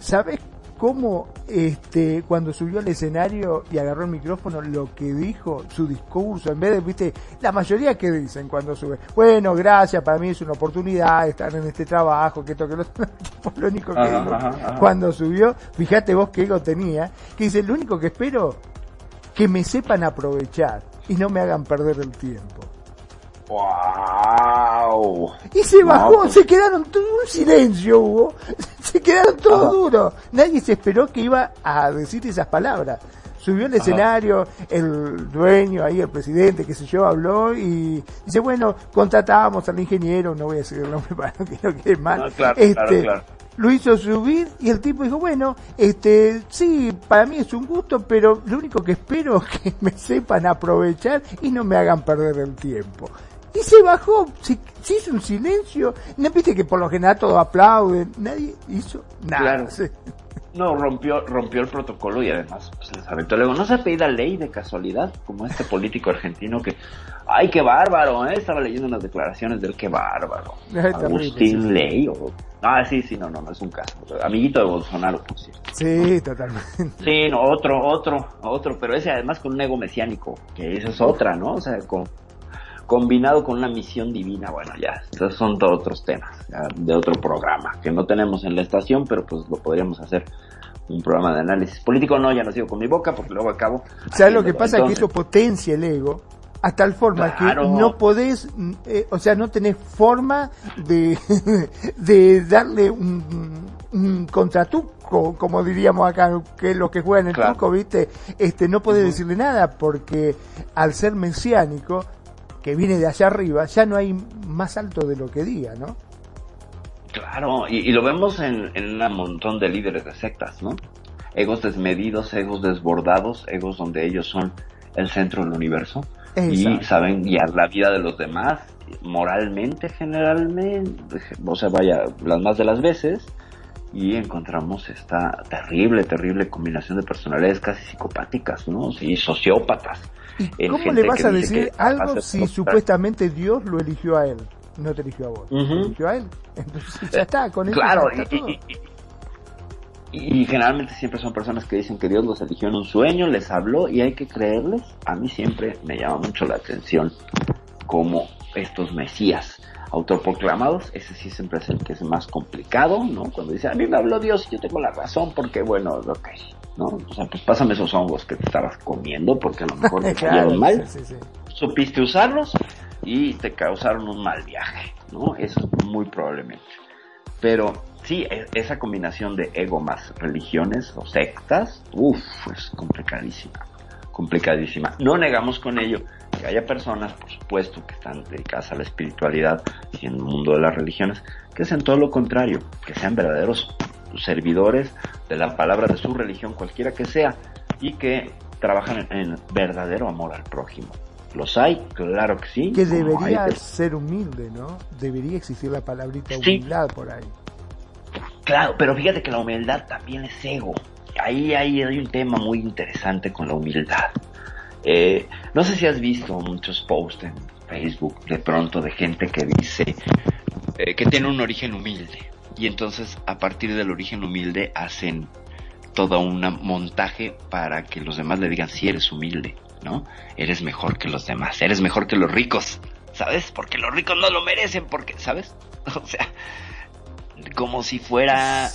¿Sabes cómo este cuando subió al escenario y agarró el micrófono lo que dijo, su discurso, en vez de, viste, la mayoría que dicen cuando sube, bueno, gracias, para mí es una oportunidad estar en este trabajo, que esto que lo, lo único que dijo, cuando subió, fíjate vos qué ego tenía, que dice, lo único que espero, que me sepan aprovechar y no me hagan perder el tiempo. ¡Wow! Y se bajó, pues. se quedaron todo un silencio hubo, se quedaron todos duros. Nadie se esperó que iba a decir esas palabras. Subió al escenario, el dueño ahí, el presidente, qué sé yo, habló y dice, bueno, contratamos al ingeniero, no voy a decir el nombre para que no quede mal. este, Lo hizo subir y el tipo dijo, bueno, este, sí, para mí es un gusto, pero lo único que espero es que me sepan aprovechar y no me hagan perder el tiempo. Y se bajó, se, hizo un silencio. ¿No viste que por lo general todos aplauden? Nadie hizo nada. No, rompió, rompió el protocolo y además pues, les aventó luego. No se ha pedido ley de casualidad, como este político argentino que, ay, qué bárbaro, ¿eh? estaba leyendo unas declaraciones del qué bárbaro. Agustín Ley o... Ah, sí, sí, no, no, no es un caso. Amiguito de Bolsonaro, por cierto. Sí, totalmente. Sí, no, otro, otro, otro, pero ese además con un ego mesiánico, que eso es otra, ¿no? O sea, con combinado con una misión divina, bueno, ya, estos son todos otros temas de otro programa que no tenemos en la estación, pero pues lo podríamos hacer un programa de análisis político. No, ya no sigo con mi boca porque luego acabo. ¿Sabes lo que pasa? es Que eso potencia el ego a tal forma que no podés, eh, o sea, no tenés forma de, de darle un, un contratuco, como diríamos acá, que los que juegan el truco, ¿viste? Este, no podés decirle nada porque al ser mesiánico que viene de allá arriba, ya no hay más alto de lo que diga, ¿no? Claro, y, lo vemos en, en, un montón de líderes de sectas, ¿no? Egos desmedidos, egos desbordados, egos donde ellos son el centro del universo y saben guiar la vida de los demás moralmente generalmente, o sea, vaya, las más de las veces, y encontramos esta terrible, terrible combinación de personalidades casi psicopáticas, ¿no? Y sociópatas. ¿Y cómo le vas a decir algo si supuestamente Dios lo eligió a él? No te eligió a vos, eligió a él. Entonces ya está, con eso Claro, y, y, generalmente siempre son personas que dicen que Dios los eligió en un sueño, les habló y hay que creerles. A mí siempre me llama mucho la atención como estos mesías autoproclamados, ese sí siempre es el que es más complicado, ¿no? Cuando dice, a mí me habló Dios y yo tengo la razón porque, bueno, ok, ¿no? O sea, pues pásame esos hongos que te estabas comiendo porque a lo mejor te cayeron mal, supiste usarlos y te causaron un mal viaje, ¿no? Eso muy probablemente. Pero sí, e, esa combinación de ego más religiones o sectas, uff, es complicadísima, complicadísima. No negamos con ello que haya personas, por supuesto, que están dedicadas a la espiritualidad y en el mundo de las religiones, que sean todo lo contrario, que sean verdaderos servidores de la palabra de su religión, cualquiera que sea, y que trabajan en, verdadero amor al prójimo. ¿Los hay? Claro que sí. Que debería ser humilde, ¿no? Debería existir la palabrita humildad por ahí. Claro, pero fíjate que la humildad también es ego. Ahí, ahí hay un tema muy interesante con la humildad. Eh, no sé si has visto muchos posts en Facebook de pronto de gente que dice eh, que tiene un origen humilde y entonces a partir del origen humilde hacen todo un montaje para que los demás le digan si eres humilde, ¿no? Eres mejor que los demás, eres mejor que los ricos, ¿sabes? Porque los ricos no lo merecen, porque, ¿sabes? O sea, como si fuera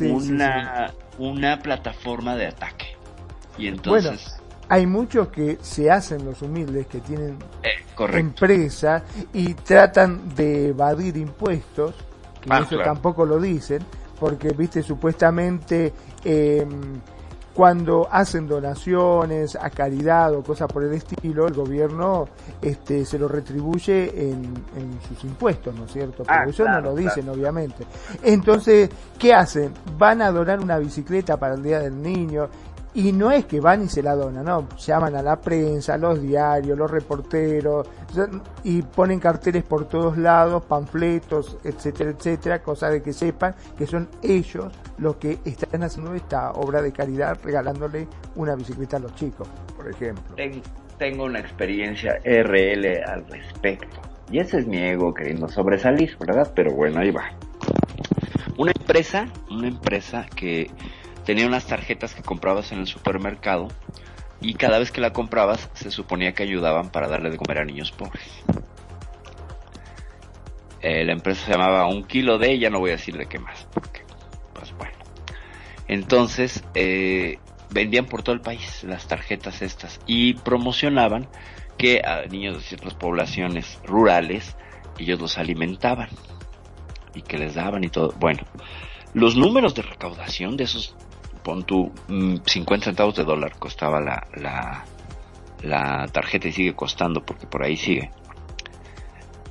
una, una plataforma de ataque. Y entonces... hay muchos que se hacen los humildes, que tienen eh, empresa y tratan de evadir impuestos, que ah, eso tampoco lo dicen, porque, viste, supuestamente eh, cuando hacen donaciones a caridad o cosas por el estilo, el gobierno este, se lo retribuye en, sus impuestos, ¿no es cierto? Pero ah, eso no lo dicen, obviamente. Entonces, ¿qué hacen? Van a donar una bicicleta para el Día del Niño y no es que van y se la donan, no, llaman a la prensa, los diarios, los reporteros, y ponen carteles por todos lados, panfletos, etcétera, etcétera, cosa de que sepan que son ellos los que están haciendo esta obra de caridad regalándole una bicicleta a los chicos, por ejemplo. Tengo una experiencia RL al respecto. Y ese es mi ego queriendo sobresalir, ¿verdad? Pero bueno, ahí va. Una empresa, una empresa que tenía unas tarjetas que comprabas en el supermercado y cada vez que la comprabas se suponía que ayudaban para darle de comer a niños pobres. Eh, la empresa se llamaba Un Kilo de, ya no voy a decir de qué más, porque, pues bueno. Entonces, eh, vendían por todo el país las tarjetas estas y promocionaban que a niños de ciertas poblaciones rurales ellos los alimentaban y que les daban y todo. Bueno, los números de recaudación de esos pon tu 50 mm, centavos de dólar costaba la, la, la tarjeta y sigue costando porque por ahí sigue.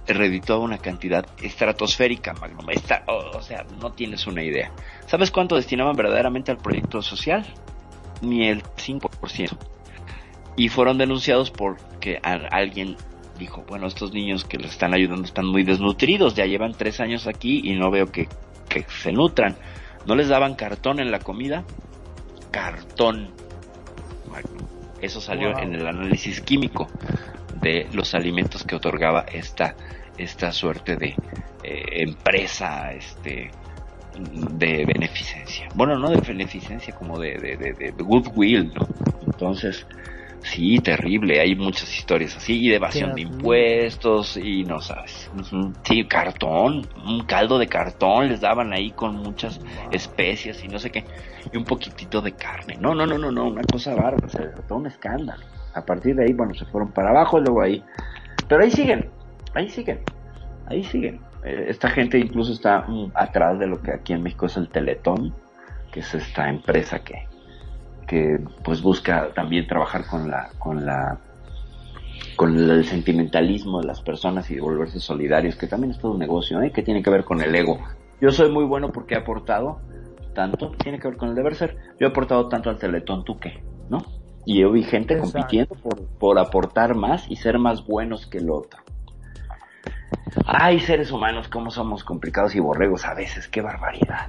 Reeditó una cantidad estratosférica, Magnum. o sea, no tienes una idea. ¿Sabes cuánto destinaban verdaderamente al proyecto social? Ni el 5%. Y fueron denunciados porque alguien dijo, bueno, estos niños que les están ayudando están muy desnutridos, ya llevan tres años aquí y no veo que, que se nutran. No les daban cartón en la comida. Cartón. Eso salió en el análisis químico de los alimentos que otorgaba esta, esta suerte de eh, empresa este, de beneficencia. Bueno, no de beneficencia, como de, de, de, de goodwill, ¿no? Entonces, Sí, terrible. Hay muchas historias así y de evasión de impuestos y no sabes. Sí, cartón, un caldo de cartón les daban ahí con muchas especias y no sé qué. Y un poquitito de carne. No, no, no, no, no, una cosa bárbara. Se todo un escándalo. A partir de ahí, bueno, se fueron para abajo y luego ahí. Pero ahí siguen, ahí siguen, ahí siguen. Eh, esta gente incluso está mm, atrás de lo que aquí en México es el Teletón, que es esta empresa que que pues busca también trabajar con la con la con el sentimentalismo de las personas y volverse solidarios, que también es todo un negocio, ¿eh? que tiene que ver con el ego. Yo soy muy bueno porque he aportado tanto, tiene que ver con el deber ser, yo he aportado tanto al Teletón, ¿tú qué? ¿No? Y yo vi gente compitiendo por, por aportar más y ser más buenos que el otro. Ay, seres humanos, cómo somos complicados y borregos a veces, qué barbaridad.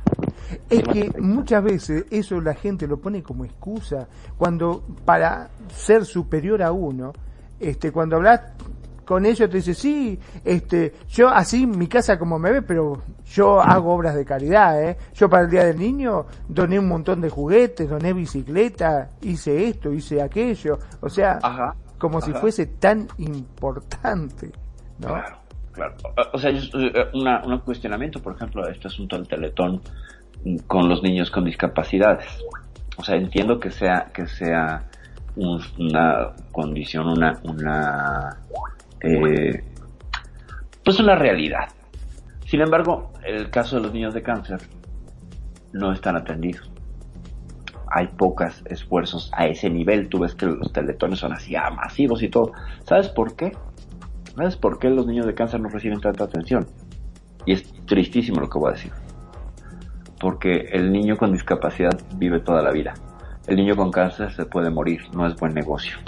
Es que muchas veces eso la gente lo pone como excusa cuando para ser superior a uno, este, cuando hablas con ellos te dice sí, este, yo así mi casa como me ve, pero yo hago obras de caridad, ¿eh? Yo para el día del niño doné un montón de juguetes, doné bicicleta, hice esto, hice aquello, o sea, como si fuese tan importante, ¿no? Claro. O sea, eh, un cuestionamiento, por ejemplo, este asunto del teletón con los niños con discapacidades. O sea, entiendo que sea, que sea una condición, una, una, eh, pues una realidad. Sin embargo, el caso de los niños de cáncer no están atendidos. Hay pocos esfuerzos a ese nivel. Tú ves que los teletones son así masivos y todo. ¿Sabes por qué? ¿Sabes por qué los niños de cáncer no reciben tanta atención? Y es tristísimo lo que voy a decir. Porque el niño con discapacidad vive toda la vida. El niño con cáncer se puede morir, no es buen negocio.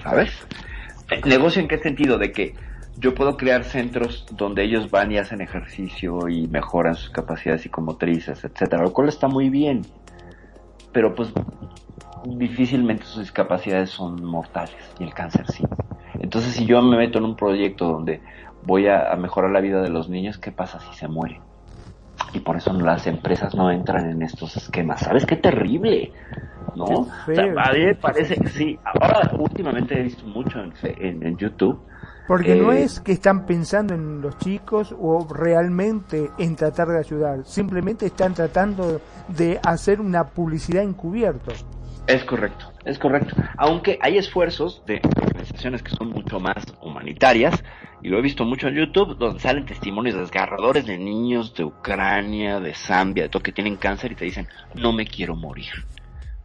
¿Sabes? Eh, ¿Negocio en qué sentido? De que yo puedo crear centros donde ellos van y hacen ejercicio y mejoran sus capacidades psicomotrices, etcétera, lo cual está muy bien. Pero pues difícilmente sus discapacidades son mortales y el cáncer sí. Entonces, si yo me meto en un proyecto donde voy a, mejorar la vida de los niños, ¿qué pasa si se mueren? Y por eso las empresas no entran en estos esquemas. ¿Sabes qué terrible? ¿No? O sea, a mí me parece que sí. Ahora, últimamente he visto mucho en, en, YouTube Porque no es que están pensando en los chicos o realmente en tratar de ayudar, simplemente están tratando de hacer una publicidad encubierto. Es correcto, es correcto. Aunque hay esfuerzos de organizaciones que son mucho más humanitarias, y lo he visto mucho en YouTube, donde salen testimonios desgarradores de niños de Ucrania, de Zambia, de todo que tienen cáncer y te dicen, no me quiero morir.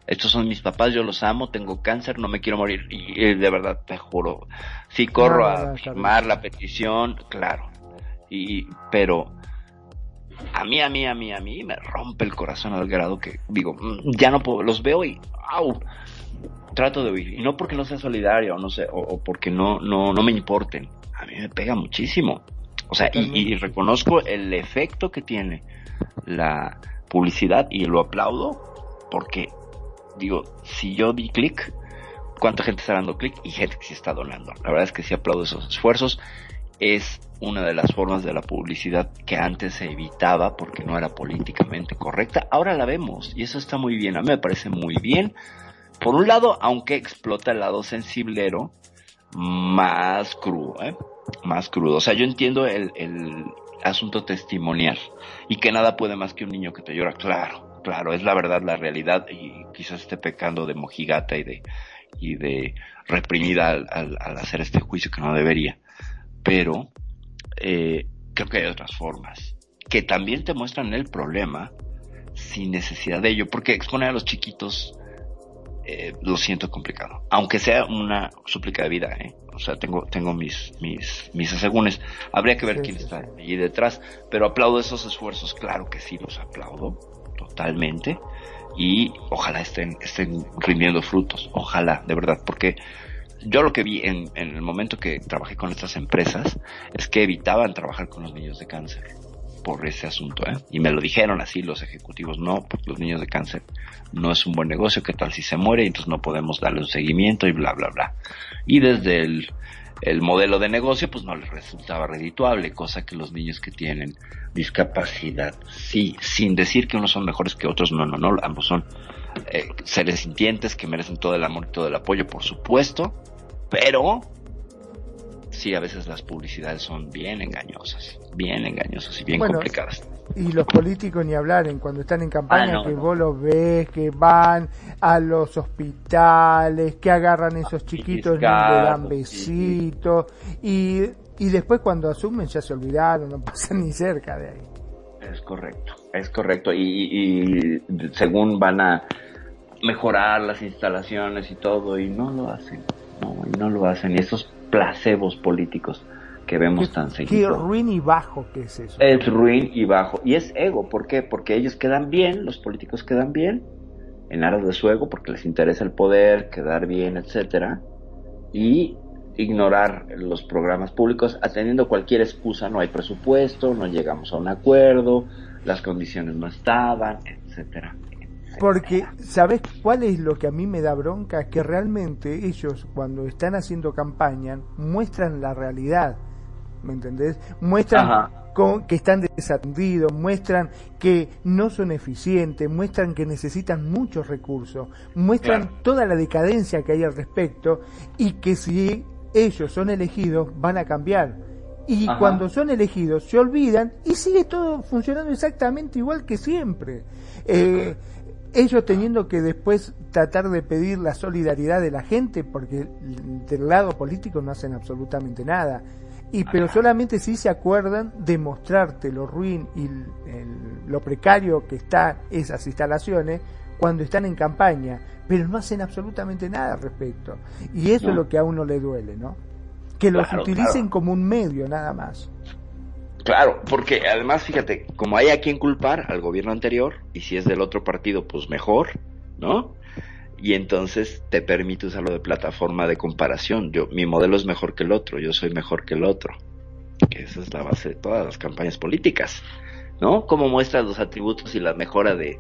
Estos son mis papás, yo los amo, tengo cáncer, no me quiero morir. Y eh, de verdad, te juro, si corro a firmar la petición, claro. Y, pero a mí, a mí, a mí, a mí me rompe el corazón al grado que digo, mm, ya no puedo, los veo y ¡au! trato de huir. Y no porque no sea solidario, o no sé, o, porque no, no, no me importen. A mí me pega muchísimo. O sea, y, reconozco el efecto que tiene la publicidad y lo aplaudo porque, digo, si yo di clic, ¿cuánta gente está dando clic? Y gente que sí está donando. La verdad es que sí aplaudo esos esfuerzos. Es una de las formas de la publicidad que antes se evitaba porque no era políticamente correcta. Ahora la vemos y eso está muy bien. A mí me parece muy bien. Por un lado, aunque explota el lado sensiblero, más crudo, ¿eh? Más crudo. O sea, yo entiendo el, el asunto testimonial y que nada puede más que un niño que te llora. Claro, claro, es la verdad, la realidad y quizás esté pecando de mojigata y de, y de reprimida al, al hacer este juicio que no debería. Pero eh, creo que hay otras formas que también te muestran el problema sin necesidad de ello, porque exponer a los chiquitos eh, lo siento complicado, aunque sea una súplica de vida, ¿eh? o sea, tengo, tengo mis, mis, mis asegúnes, habría que ver quién está allí detrás, pero aplaudo esos esfuerzos, claro que sí, los aplaudo totalmente, y ojalá estén, estén rindiendo frutos, ojalá, de verdad, porque yo lo que vi en, en, el momento que trabajé con estas empresas es que evitaban trabajar con los niños de cáncer por ese asunto, ¿eh? Y me lo dijeron así los ejecutivos, no, porque los niños de cáncer no es un buen negocio, ¿qué tal si se muere? Y entonces no podemos darle un seguimiento y bla, bla, bla. Y desde el, el modelo de negocio, pues no les resultaba redituable, cosa que los niños que tienen discapacidad, sí, sin decir que unos son mejores que otros, no, no, no, ambos son eh, seres sintientes que merecen todo el amor y todo el apoyo, por supuesto, pero sí, a veces las publicidades son bien engañosas, bien engañosas y bien complicadas. Y los políticos ni hablar, en cuando están en campaña, ah, que vos los ves, que van a los hospitales, que agarran esos chiquitos y le dan besitos, y, y después cuando asumen ya se olvidaron, no pasan ni cerca de ahí. Es correcto, es correcto, y, y según van a mejorar las instalaciones y todo, y no lo hacen, no, y no lo hacen, y esos placebos políticos que vemos tan seguido. Qué ruin y bajo que es eso. Es ruin y bajo. Y es ego, ¿por qué? Porque ellos quedan bien, los políticos quedan bien, en aras de su ego, porque les interesa el poder, quedar bien, etcétera, y ignorar los programas públicos atendiendo cualquier excusa, no hay presupuesto, no llegamos a un acuerdo, las condiciones no estaban, etcétera. Porque, ¿sabes cuál es lo que a mí me da bronca? Que realmente ellos, cuando están haciendo campaña, muestran la realidad. ¿Me entendés? Muestran que están desatendidos, muestran que no son eficientes, muestran que necesitan muchos recursos, muestran toda la decadencia que hay al respecto y que si ellos son elegidos van a cambiar. Y cuando son elegidos se olvidan y sigue todo funcionando exactamente igual que siempre. Eh, ellos teniendo que después tratar de pedir la solidaridad de la gente, porque del lado político no hacen absolutamente nada. Y pero solamente si se acuerdan de mostrarte lo ruin y lo precario que están esas instalaciones cuando están en campaña, pero no hacen absolutamente nada al respecto. Y eso es lo que a uno le duele, ¿no? Que los utilicen como un medio nada más. Claro, porque además, fíjate, como hay a quien culpar al gobierno anterior, y si es del otro partido, pues mejor, ¿no? Y entonces te permite usarlo de plataforma de comparación. Yo, mi modelo es mejor que el otro, yo soy mejor que el otro. Que esa es la base de todas las campañas políticas, ¿no? Como muestras los atributos y la mejora de,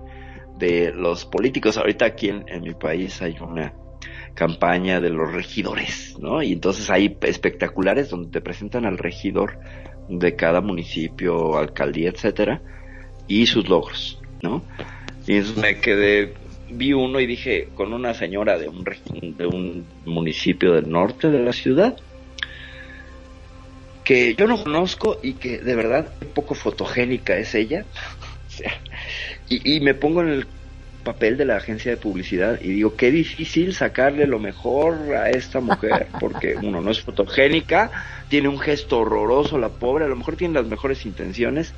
de los políticos. Ahorita aquí en mi país hay una campaña de los regidores, ¿no? Y entonces hay espectaculares donde te presentan al regidor de cada municipio, alcaldía, etcétera, y sus logros, ¿no? Y me quedé, vi uno y dije, con una señora de un, de un municipio del norte de la ciudad, que yo no conozco y que de verdad poco fotogénica es ella. y, y me pongo en el papel de la agencia de publicidad y digo, qué difícil sacarle lo mejor a esta mujer, porque uno no es fotogénica, tiene un gesto horroroso la pobre, a lo mejor tiene las mejores intenciones,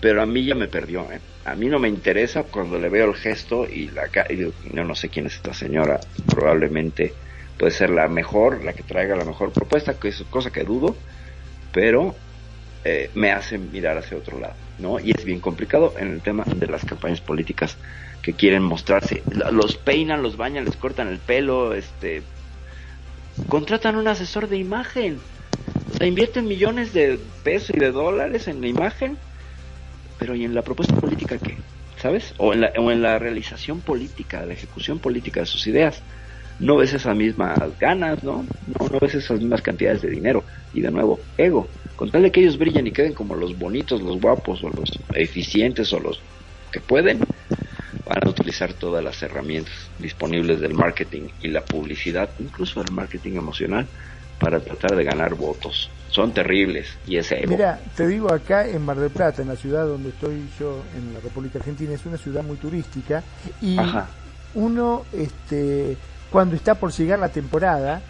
pero a mí ya me perdió, ¿eh? a mí no me interesa cuando le veo el gesto y la y digo, no, no sé quién es esta señora, probablemente puede ser la mejor, la que traiga la mejor propuesta, que es cosa que dudo, pero eh, me hace mirar hacia otro lado, ¿no? Y es bien complicado en el tema de las campañas políticas quieren mostrarse. Los peinan, los bañan, les cortan el pelo, este, contratan un asesor de imagen, o sea, invierten millones de pesos y de dólares en la imagen, pero ¿y en la propuesta política qué? ¿Sabes? O en la, o en la realización política, la ejecución política de sus ideas. No ves esas mismas ganas, ¿no? No, no ves esas mismas cantidades de dinero. Y de nuevo, ego. Con tal de que ellos brillen y queden como los bonitos, los guapos, o los eficientes, o los que pueden, utilizar todas las herramientas disponibles del marketing y la publicidad, incluso el marketing emocional, para tratar de ganar votos. Son terribles y es ego. Mira, te digo acá en Mar del Plata, en la ciudad donde estoy yo, en la República Argentina, es una ciudad muy turística y uno, este, cuando está por llegar la temporada,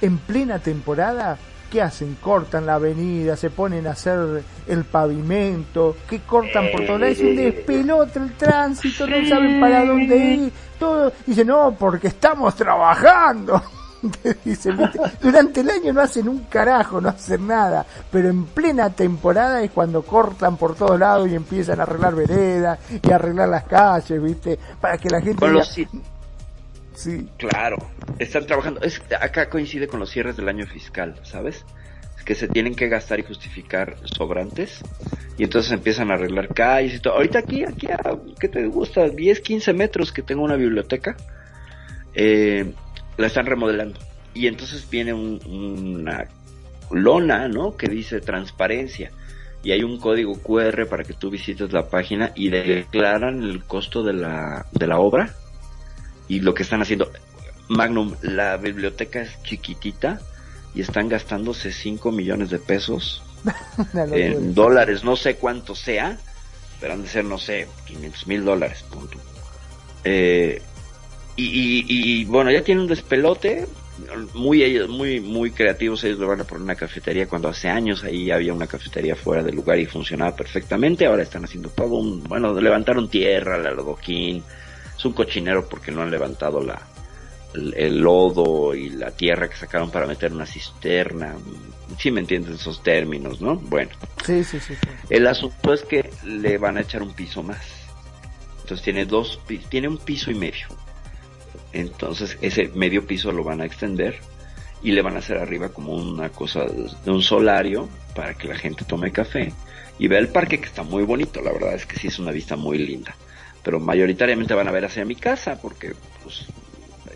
en plena temporada, ¿qué hacen? Cortan la avenida, se ponen a hacer el pavimento, que cortan por todo lados, es un despelote el tránsito, no saben para dónde ir, todo, dice, no, porque estamos trabajando. durante el año no hacen un carajo, no hacen nada, pero en plena temporada es cuando cortan por todos lados y empiezan a arreglar veredas y a arreglar las calles, ¿viste? Para que la gente... Sí. Claro, están trabajando. Es, acá coincide con los cierres del año fiscal, ¿sabes? Es que se tienen que gastar y justificar sobrantes. Y entonces empiezan a arreglar calles y todo. Ahorita aquí, aquí, ¿qué te gusta? 10, 15 metros que tengo una biblioteca. Eh, la están remodelando. Y entonces viene una lona, ¿no? Que dice transparencia. Y hay un código QR para que tú visites la página y declaran el costo de la, de la obra y lo que están haciendo. Magnum, la biblioteca es chiquitita y están gastándose 5 millones de pesos en dólares, no sé cuánto sea, pero han de ser, no sé, 500 mil dólares, punto. Eh, y, y, bueno, ya tienen un despelote, muy ellos, muy, muy creativos, ellos lo van a poner una cafetería cuando hace años ahí había una cafetería fuera del lugar y funcionaba perfectamente, ahora están haciendo todo un, bueno, levantaron tierra, el adoquín, es un cochinero porque no han levantado la, el, lodo y la tierra que sacaron para meter una cisterna. Si me entiendes esos términos, ¿no? Bueno. Sí, sí, sí, El asunto es que le van a echar un piso más. Entonces tiene dos, tiene un piso y medio. Entonces ese medio piso lo van a extender y le van a hacer arriba como una cosa de un solario para que la gente tome café y vea el parque que está muy bonito. La verdad es que sí es una vista muy linda pero mayoritariamente van a ver hacia mi casa porque pues,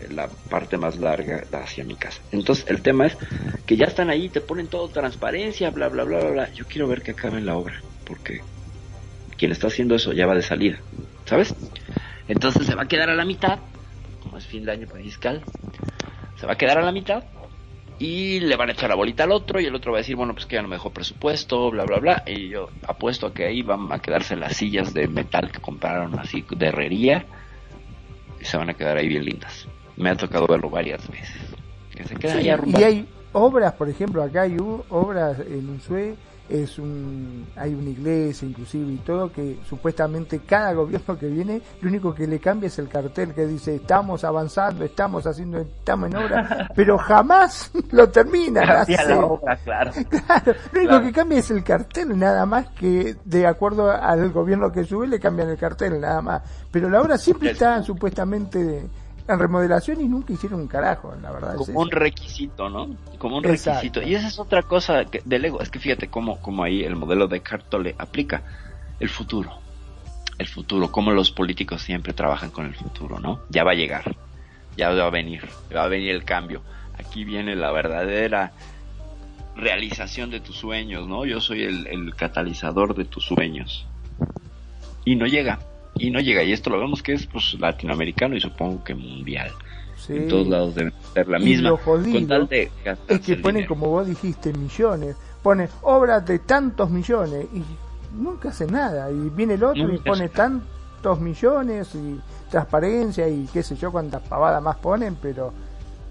la parte más larga da hacia mi casa. Entonces el tema es que ya están ahí, te ponen todo transparencia, bla, bla, bla, bla, bla. Yo quiero ver que acaben la obra porque quien está haciendo eso ya va de salida, ¿sabes? Entonces se va a quedar a la mitad, como es fin de año fiscal, se va a quedar a la mitad y le van a echar la bolita al otro y el otro va a decir, bueno, pues que ya no me dejó presupuesto, bla, bla, bla. Y yo apuesto a que ahí van a quedarse las sillas de metal que compraron así de herrería y se van a quedar ahí bien lindas. Me ha tocado verlo varias veces. Que se quedan y hay obras, por ejemplo, acá hay obras en Usue es un hay una iglesia inclusive y todo que supuestamente cada gobierno que viene lo único que le cambia es el cartel que dice estamos avanzando estamos haciendo estamos en obra pero jamás lo termina claro. claro lo único que cambia es el cartel nada más que de acuerdo al gobierno que sube le cambian el cartel nada más. Pero la obra siempre está supuestamente en remodelación y nunca hicieron un carajo, la verdad. Como un requisito, ¿no? Como un requisito. Y esa es otra cosa que, del ego. Es que fíjate cómo, cómo ahí el modelo de Cartole aplica el futuro. El futuro, cómo los políticos siempre trabajan con el futuro, ¿no? Ya va a llegar, ya va a venir, va a venir el cambio. Aquí viene la verdadera realización de tus sueños, ¿no? Yo soy el, el catalizador de tus sueños. Y no llega y no llega. Y esto lo vemos que es pues latinoamericano y supongo que mundial. En todos lados debe ser la misma. con tal de es que ponen, como vos dijiste, millones. pone obras de tantos millones y nunca hace nada. Y viene el otro y pone tantos millones y transparencia y qué sé yo cuántas pavadas más ponen, pero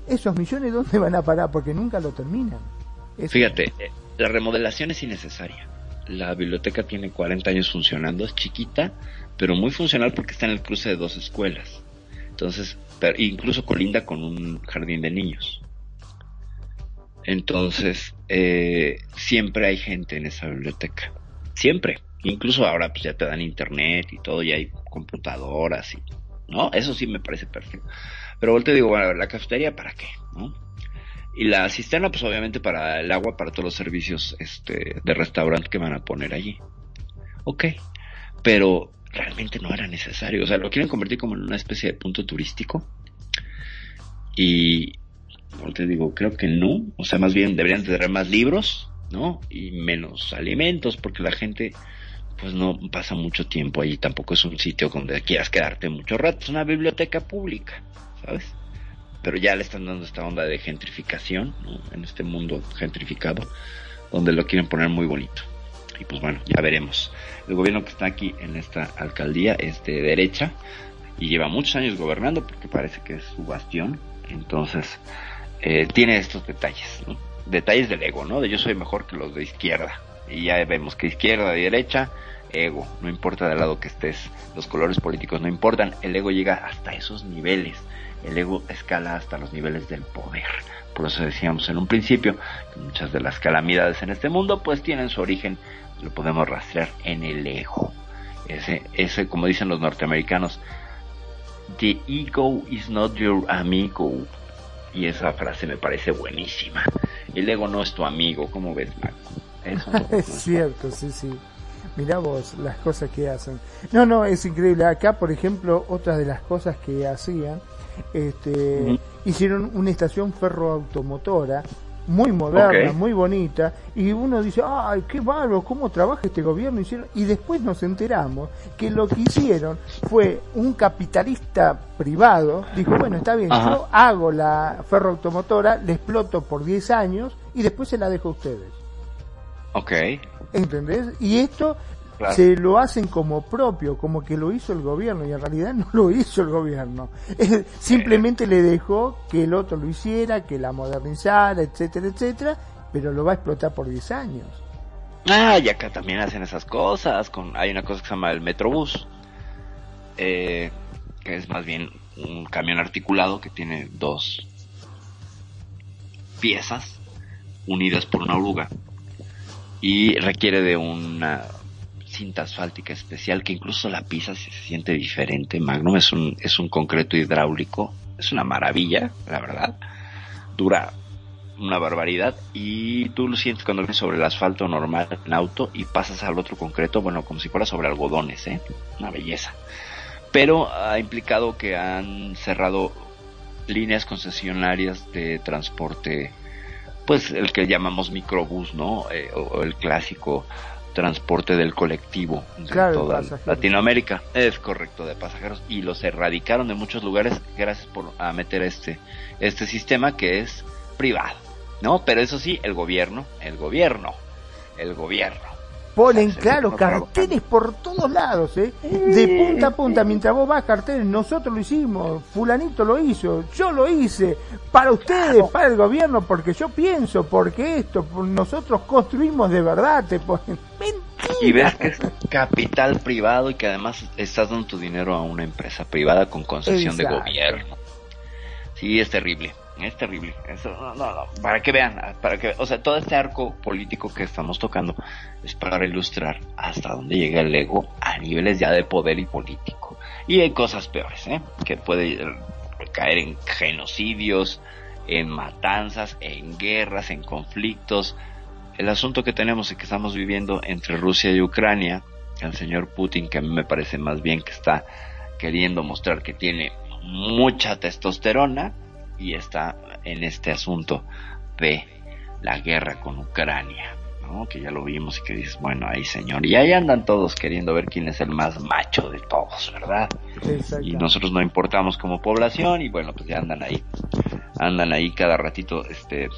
esos millones dónde van a parar porque nunca lo terminan. Fíjate, la remodelación es innecesaria. La biblioteca tiene 40 años funcionando, es chiquita, pero muy funcional porque está en el cruce de dos escuelas. Entonces, incluso colinda con un jardín de niños. Entonces, eh, siempre hay gente en esa biblioteca. Siempre. Incluso ahora pues ya te dan internet y todo, ya hay computadoras y, ¿no? Eso sí me parece perfecto. Pero te digo, bueno, la cafetería para qué, ¿no? Y la cisterna, pues obviamente para el agua, para todos los servicios este, de restaurante que van a poner allí. Ok, pero realmente no era necesario. O sea, lo quieren convertir como en una especie de punto turístico. Y, como te digo, creo que no. O sea, más bien deberían tener más libros, ¿no? Y menos alimentos, porque la gente, pues no pasa mucho tiempo allí. Tampoco es un sitio donde quieras quedarte mucho rato. Es una biblioteca pública, ¿sabes? Pero ya le están dando esta onda de gentrificación, ¿no? En este mundo gentrificado, donde lo quieren poner muy bonito. Y pues bueno, ya veremos. El gobierno que está aquí en esta alcaldía es de derecha y lleva muchos años gobernando porque parece que es su bastión. Entonces, eh, tiene estos detalles. Detalles del ego, ¿no? De yo soy mejor que los de izquierda. Y ya vemos que izquierda y derecha, ego. No importa del lado que estés, los colores políticos no importan. El ego llega hasta esos niveles. El ego escala hasta los niveles del poder. Por eso decíamos en un principio que muchas de las calamidades en este mundo pues tienen su origen lo podemos rastrear en el ego. Ese, ese, como dicen los norteamericanos, the ego is not your amigo. Y esa frase me parece buenísima. El ego no es tu amigo, ¿cómo ves, Marco? Eso es cierto, sí, sí. Mirá vos las cosas que hacen. No, no, es increíble. Acá, por ejemplo, otra de las cosas que hacían, este, hicieron una estación ferroautomotora muy moderna, muy bonita, y uno dice, ay, qué bárbaro, cómo trabaja este gobierno, y después nos enteramos que lo que hicieron fue un capitalista privado, dijo, bueno, está bien, yo hago la ferroautomotora, le exploto por 10 años, y después se la dejo a ustedes. Ok. ¿Entendés? Y esto se lo hacen como propio, como que lo hizo el gobierno y en realidad no lo hizo el gobierno. Simplemente le dejó que el otro lo hiciera, que la modernizara, etcétera, etcétera, pero lo va a explotar por 10 años. Ah, y acá también hacen esas cosas. Con, hay una cosa que se llama el Metrobús, eh, que es más bien un camión articulado que tiene dos piezas unidas por una oruga y requiere de una cinta asfáltica especial que incluso la pisa se siente diferente. Magnum es un, es un concreto hidráulico, es una maravilla, la verdad. Dura una barbaridad y tú lo sientes cuando vienes sobre el asfalto normal en auto y pasas al otro concreto, bueno, como si fuera sobre algodones, ¿eh? Una belleza. Pero ha implicado que han cerrado líneas concesionarias de transporte, pues el que llamamos microbús, ¿no? Eh, o el clásico transporte del colectivo de toda Latinoamérica. Es correcto, de pasajeros. Y los erradicaron de muchos lugares gracias por a meter este, este sistema que es privado. ¿No? Pero eso sí, el gobierno, el gobierno, el gobierno ponen, claro, carteles por todos lados, ¿eh? De punta a punta, mientras vos vas carteles, nosotros lo hicimos, fulanito lo hizo, yo lo hice, para ustedes, para el gobierno, porque yo pienso, porque esto, nosotros construimos de verdad, te ponen mentira. Y ves que es capital privado y que además estás dando tu dinero a una empresa privada con concesión de gobierno. Sí, es terrible. Es terrible. Eso, no, no, para que vean, para que, o sea, todo este arco político que estamos tocando es para ilustrar hasta dónde llega el ego a niveles ya de poder y político. Y hay cosas peores, ¿eh? Que puede caer en genocidios, en matanzas, en guerras, en conflictos. El asunto que tenemos y que estamos viviendo entre Rusia y Ucrania, el señor Putin, que a mí me parece más bien que está queriendo mostrar que tiene mucha testosterona, y está en este asunto de la guerra con Ucrania, ¿no? que ya lo vimos y que dices, bueno, ahí señor, y ahí andan todos queriendo ver quién es el más macho de todos, ¿verdad? Y nosotros no importamos como población y bueno, pues ya andan ahí, andan ahí cada ratito, este,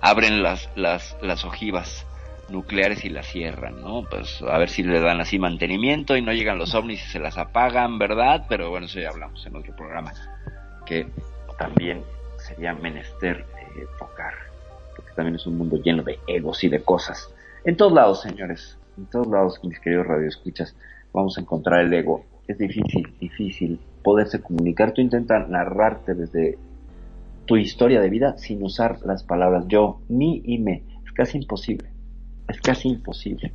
abren las, las, las ojivas nucleares y las cierran, ¿no? Pues a ver si le dan así mantenimiento y no llegan los ovnis y se las apagan, ¿verdad? Pero bueno, eso ya hablamos en otro programa, que también sería menester eh, tocar, porque también es un mundo lleno de egos y de cosas. En todos lados, señores, en todos lados, mis queridos radioescuchas, vamos a encontrar el ego. Es difícil, difícil poderse comunicar. Tú intentas narrarte desde tu historia de vida sin usar las palabras yo, mi y me. Es casi imposible es casi imposible.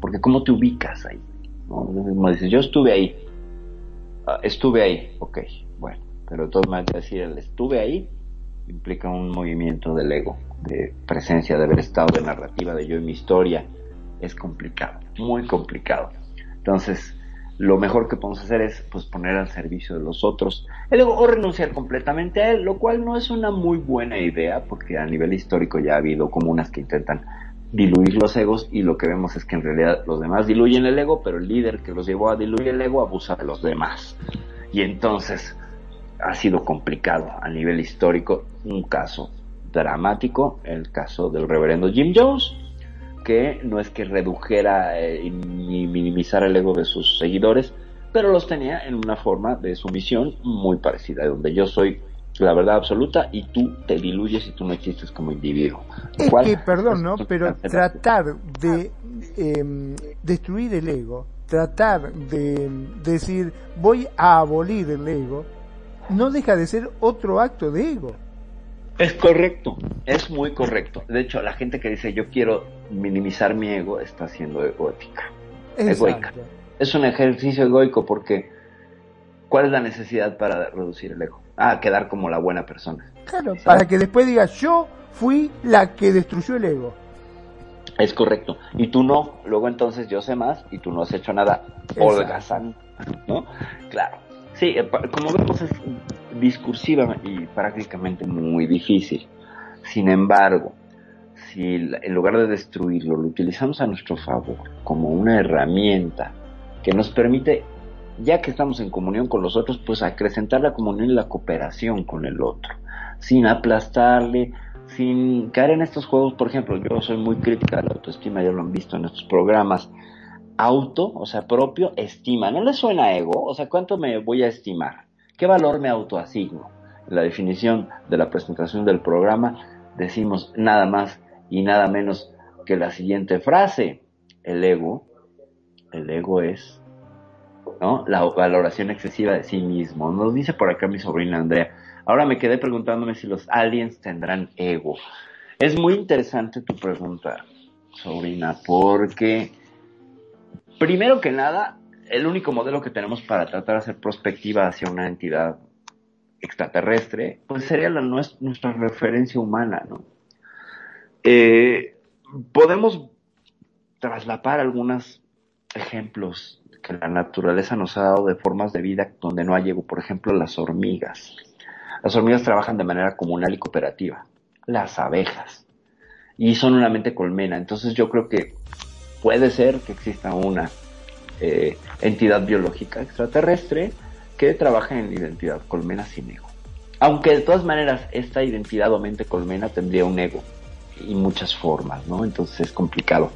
Porque ¿cómo te ubicas ahí? ¿no? dices, yo estuve ahí. Ah, estuve ahí, ok, bueno. Pero todas maneras decir el estuve ahí implica un movimiento del ego, de presencia, de haber estado de narrativa, de yo y mi historia. Es complicado, muy complicado. Entonces, lo mejor que podemos hacer es pues poner al servicio de los otros el ego o renunciar completamente a él, lo cual no es una muy buena idea porque a nivel histórico ya ha habido comunas que intentan diluir los egos y lo que vemos es que en realidad los demás diluyen el ego, pero el líder que los llevó a diluir el ego abusa de los demás. Y entonces ha sido complicado a nivel histórico un caso dramático, el caso del reverendo Jim Jones, que no es que redujera eh, ni minimizara el ego de sus seguidores, pero los tenía en una forma de sumisión muy parecida, donde yo soy la verdad absoluta y tú te diluyes y tú no existes como individuo. Es que, perdón, ¿no? Pero tratar de em, destruir el ego, tratar de decir voy a abolir el ego, no deja de ser otro acto de ego. Es correcto, es muy correcto. De hecho, la gente que dice yo quiero minimizar mi ego está siendo egoica. Egoica. Es un ejercicio egoico porque ¿cuál es la necesidad para reducir el ego? a quedar como la buena persona. Claro, para que después digas, yo fui la que destruyó el ego. Es correcto. Y tú no. Luego entonces yo sé más y tú no has hecho nada holgazán. ¿No? Claro. Sí, eh, como vemos es discursiva y prácticamente muy difícil. Sin embargo, si en lugar de destruirlo lo utilizamos a nuestro favor como una herramienta que nos permite ya que estamos en comunión con los otros, pues acrecentar la comunión y la cooperación con el otro, sin aplastarle, sin caer en estos juegos, por ejemplo, yo soy muy crítica de la autoestima, ya lo han visto en estos programas, auto, o sea, propio, estima, ¿no le suena ego? O sea, ¿cuánto me voy a estimar? ¿Qué valor me autoasigno? En la definición de la presentación del programa decimos nada más y nada menos que la siguiente frase, el ego, el ego es ¿no? La valoración excesiva de sí mismo. Nos dice por acá mi sobrina Andrea. Ahora me quedé preguntándome si los aliens tendrán ego. Es muy interesante tu pregunta, sobrina, porque primero que nada, el único modelo que tenemos para tratar de hacer prospectiva hacia una entidad extraterrestre, pues sería la, nuestra referencia humana, ¿no? Eh, podemos traslapar algunos ejemplos que la naturaleza nos ha dado de formas de vida donde no hay ego. Por ejemplo, las hormigas. Las hormigas trabajan de manera comunal y cooperativa. Las abejas. Y son una mente colmena. Entonces yo creo que puede ser que exista una eh, entidad biológica extraterrestre que trabaje en identidad colmena sin ego. Aunque de todas maneras esta identidad o mente colmena tendría un ego y muchas formas, ¿no? Entonces es complicado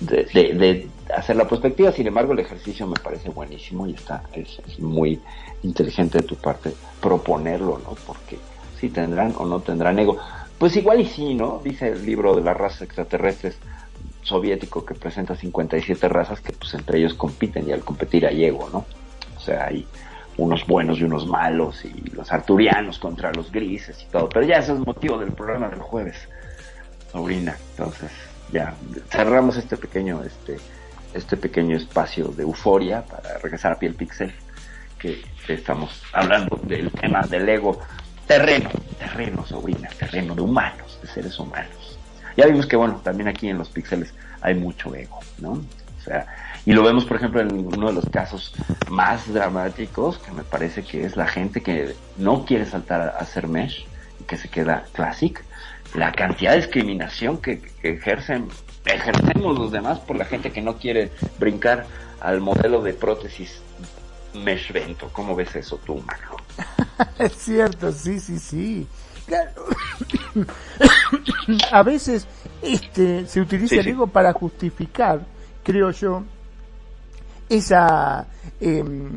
de, de, hacer la perspectiva. Sin embargo, el ejercicio me parece buenísimo y está es, muy inteligente de tu parte proponerlo, ¿no? Porque si tendrán o no tendrán ego. Pues igual y sí, ¿no? Dice el libro de las razas extraterrestres soviético que presenta 57 razas que pues entre ellos compiten y al competir hay ego, ¿no? O sea, hay unos buenos y unos malos y los arturianos contra los grises y todo. Pero ya eso es motivo del programa del jueves, sobrina. Entonces, ya cerramos este pequeño este este pequeño espacio de euforia para regresar a piel pixel que, estamos hablando del tema del ego terreno terreno sobrina terreno de humanos de seres humanos ya vimos que bueno también aquí en los píxeles hay mucho ego no o sea y lo vemos por ejemplo en uno de los casos más dramáticos que me parece que es la gente que no quiere saltar a hacer mesh y que se queda classic la cantidad de discriminación que, ejercen, ejercemos los demás por la gente que no quiere brincar al modelo de prótesis mesh vento. ¿Cómo ves eso tú, Majo? es cierto, sí, sí, sí. a veces este se utiliza el ego para justificar, creo yo, esa em,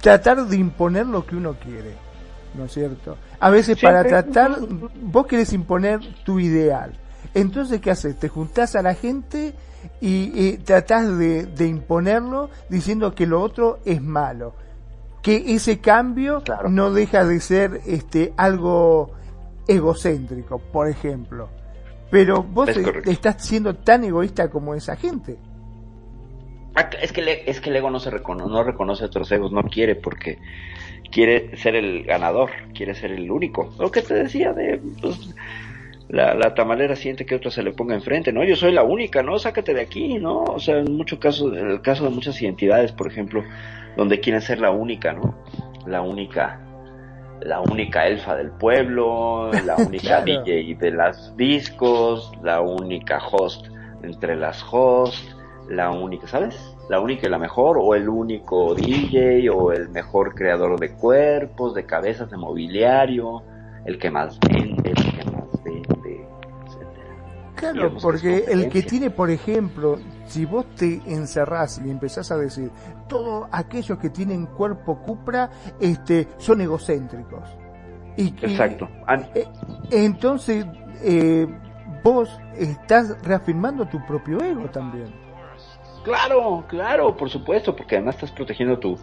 tratar de imponer lo que uno quiere, ¿no es cierto? A veces para tratar, vos querés imponer tu ideal. Entonces, ¿qué haces? Te juntás a la gente y, tratás de, imponerlo diciendo que lo otro es malo. Que ese cambio no deja de ser este algo egocéntrico, por ejemplo. Pero vos estás siendo tan egoísta como esa gente. Ah, es que, es que el ego no se reconoce, no reconoce a otros egos, no quiere porque quiere ser el ganador, quiere ser el único. Lo que te decía de pues, la, la, tamalera siente que otra se le ponga enfrente, ¿no? Yo soy la única, ¿no? Sácate de aquí, ¿no? O sea, en muchos casos, en el caso de muchas identidades, por ejemplo, donde quieren ser la única, ¿no? La única la única elfa del pueblo, la única DJ de las discos, la única host entre las hosts, la única, ¿sabes? La única y la mejor, o el único DJ, o el mejor creador de cuerpos, de cabezas, de mobiliario, el que más vende. Claro, porque el que tiene, por ejemplo, si vos te encerrás y empezás a decir, todos aquellos que tienen cuerpo cupra, este, son egocéntricos. Y, Exacto. Eh, entonces, eh, vos estás reafirmando tu propio ego también. Claro, claro, por supuesto, porque además estás protegiendo tu,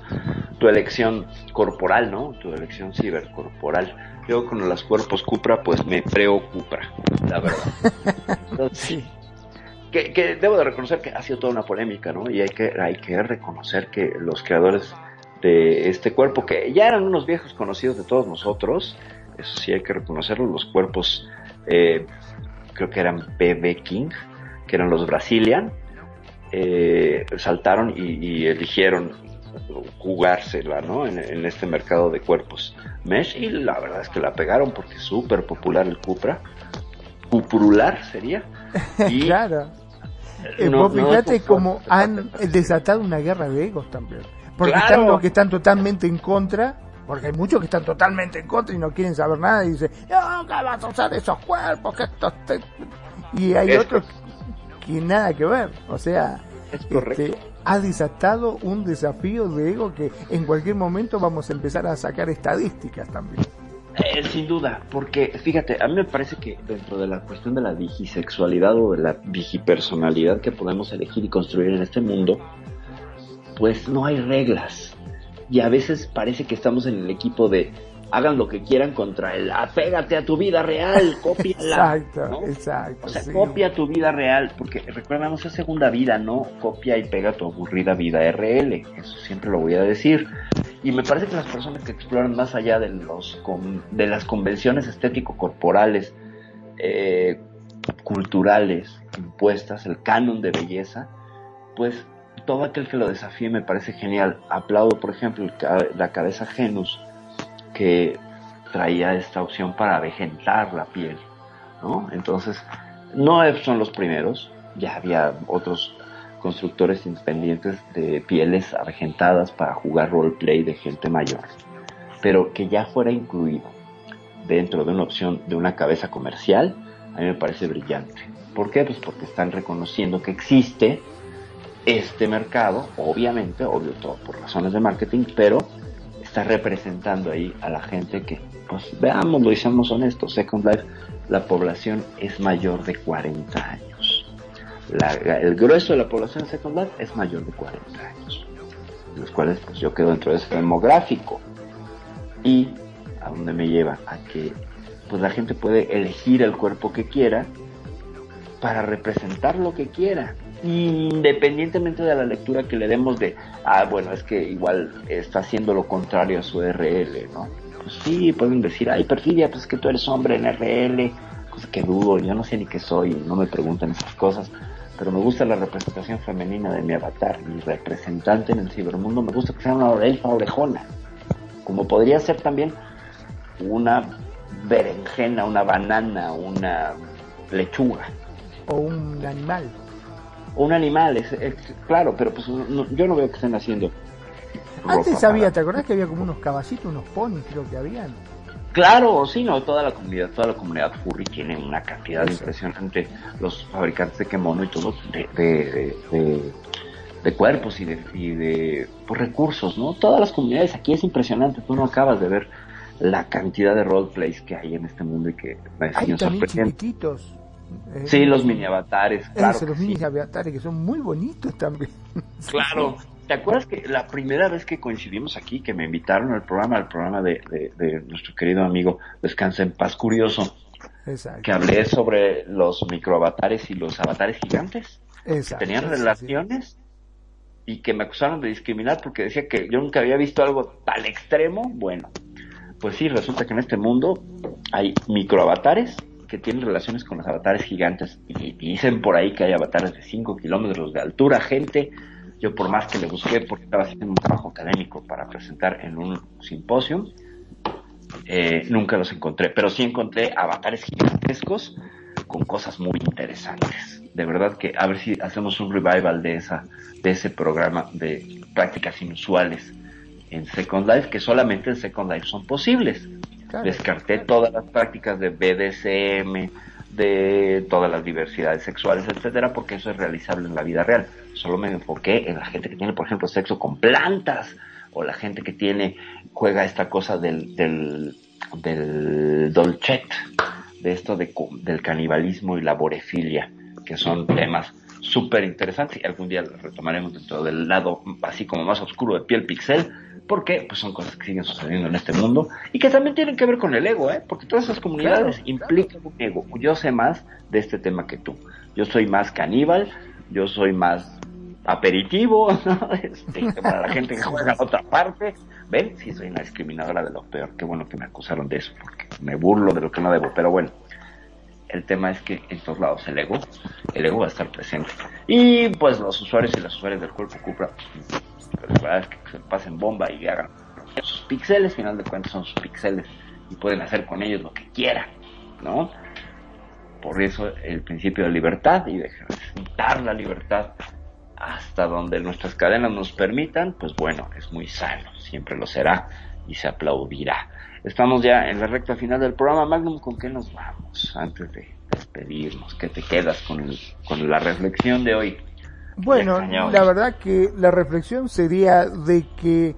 tu elección corporal, ¿no? Tu elección cibercorporal. Yo con los cuerpos Cupra, pues me preocupa, la verdad. sí. Que, que, debo de reconocer que ha sido toda una polémica, ¿no? Y hay que, hay que reconocer que los creadores de este cuerpo, que ya eran unos viejos conocidos de todos nosotros, eso sí hay que reconocerlo, los cuerpos, eh, creo que eran BB King, que eran los Brazilian, eh, saltaron y, eligieron jugársela, ¿no? En, este mercado de cuerpos mesh y la verdad es que la pegaron porque es súper popular el Cupra. Cuprular sería. claro. Eh, fíjate cómo han desatado una guerra de egos también. Porque están los que están totalmente en contra, porque hay muchos que están totalmente en contra y no quieren saber nada y dicen, no, que vas a usar esos cuerpos, que estos Y hay otros que nada que ver. O sea, este, ha desatado un desafío de ego que en cualquier momento vamos a empezar a sacar estadísticas también. Eh, sin duda, porque fíjate, a mí me parece que dentro de la cuestión de la digisexualidad o de la digipersonalidad que podemos elegir y construir en este mundo, pues no hay reglas. Y a veces parece que estamos en el equipo de hagan lo que quieran contra él. Apégate a tu vida real, cópiala. exacto, exacto. O sea, copia tu vida real, porque recuérdamos es segunda vida, no copia y pega tu aburrida vida RL. Eso siempre lo voy a decir. Y me parece que las personas que exploran más allá de, los de las convenciones estético-corporales, eh, culturales impuestas, el canon de belleza, pues todo aquel que lo desafíe me parece genial. Aplaudo, por ejemplo, la cabeza Genus que traía esta opción para avejentar la piel, ¿no? Entonces, no son los primeros, ya había otros constructores independientes de pieles avejentadas para jugar roleplay de gente mayor, pero que ya fuera incluido dentro de una opción de una cabeza comercial, a mí me parece brillante. ¿Por qué? Pues porque están reconociendo que existe este mercado, obviamente, obvio todo por razones de marketing, pero está representando ahí a la gente que, pues veamos, lo hicimos honestos, Second Life, la población es mayor de 40 años. el grueso de la población de Second Life es mayor de 40 años, los cuales pues yo quedo dentro de ese demográfico. Y a dónde me lleva a que pues la gente puede elegir el cuerpo que quiera para representar lo que quiera independientemente de la lectura que le demos de, ah, bueno, es que igual está haciendo lo contrario a su RL, ¿no? Pues sí, pueden decir, ay, perfidia, pues que tú eres hombre en RL, cosa que dudo, yo no sé ni qué soy, no me preguntan esas cosas, pero me gusta la representación femenina de mi avatar, mi representante en el cibermundo, me gusta que sea una elfa orejona, como podría ser también una berenjena, una banana, una lechuga. O un animal un animal, es, claro, pero pues yo no veo que estén haciendo. Antes había, ¿te acordás que había como unos caballitos, unos ponis, creo que habían? Claro, sí, no, toda la comunidad, toda la comunidad furry tiene una cantidad impresionante, los fabricantes de kemono y todo, de, de, de, de cuerpos y de, y de pues, recursos, ¿no? Todas las comunidades aquí es impresionante, tú no acabas de ver la cantidad de roleplays que hay en este mundo y que me sorprendiendo. chiquititos. Eh, sí, los mini avatares, claro. los mini avatares que son muy bonitos también. Claro. ¿Te acuerdas que la primera vez que coincidimos aquí, que me invitaron al programa, al programa de, de, nuestro querido amigo Descansa en Paz Curioso, que hablé sobre los microavatares y los avatares gigantes, Exacto, que tenían relaciones y que me acusaron de discriminar porque decía que yo nunca había visto algo tan extremo. Bueno, pues sí, resulta que en este mundo hay microavatares que tienen relaciones con los avatares gigantes y, dicen por ahí que hay avatares de 5 kilómetros de altura, gente. Yo por más que le busqué porque estaba haciendo un trabajo académico para presentar en un simposio, eh, nunca los encontré, pero sí encontré avatares gigantescos con cosas muy interesantes. De verdad que a ver si hacemos un revival de esa, de ese programa de prácticas inusuales en Second Life que solamente en Second Life son posibles. Descarté todas las prácticas de BDSM, de todas las diversidades sexuales, etcétera, porque eso es realizable en la vida real. Solo me enfoqué en la gente que tiene, por ejemplo, sexo con plantas, o la gente que tiene, juega esta cosa del, del, del dolcet, de esto de, del canibalismo y la borefilia, que son temas súper interesantes y algún día los retomaremos dentro del lado así como más oscuro de piel pixel, porque pues son cosas que siguen sucediendo en este mundo y que también tienen que ver con el ego, ¿eh? porque todas esas comunidades implican un ego. Yo sé más de este tema que tú. Yo soy más caníbal, yo soy más aperitivo, este, para la gente que juega a otra parte. Ven, sí soy una discriminadora de lo peor. Qué bueno que me acusaron de eso, porque me burlo de lo que no debo. Pero bueno, el tema es que en todos lados el ego, el ego va a estar presente. Y pues los usuarios y las usuarias del cuerpo Cupra que se pasen bomba y hagan sus píxeles, final de cuentas son sus píxeles y pueden hacer con ellos lo que quieran, ¿no? Por eso el principio de libertad y de ejercitar la libertad hasta donde nuestras cadenas nos permitan, pues bueno, es muy sano, siempre lo será y se aplaudirá. Estamos ya en la recta final del programa. Magnum, ¿con qué nos vamos antes de despedirnos? ¿Qué te quedas con, con la reflexión de hoy? Bueno, la verdad que la reflexión sería de que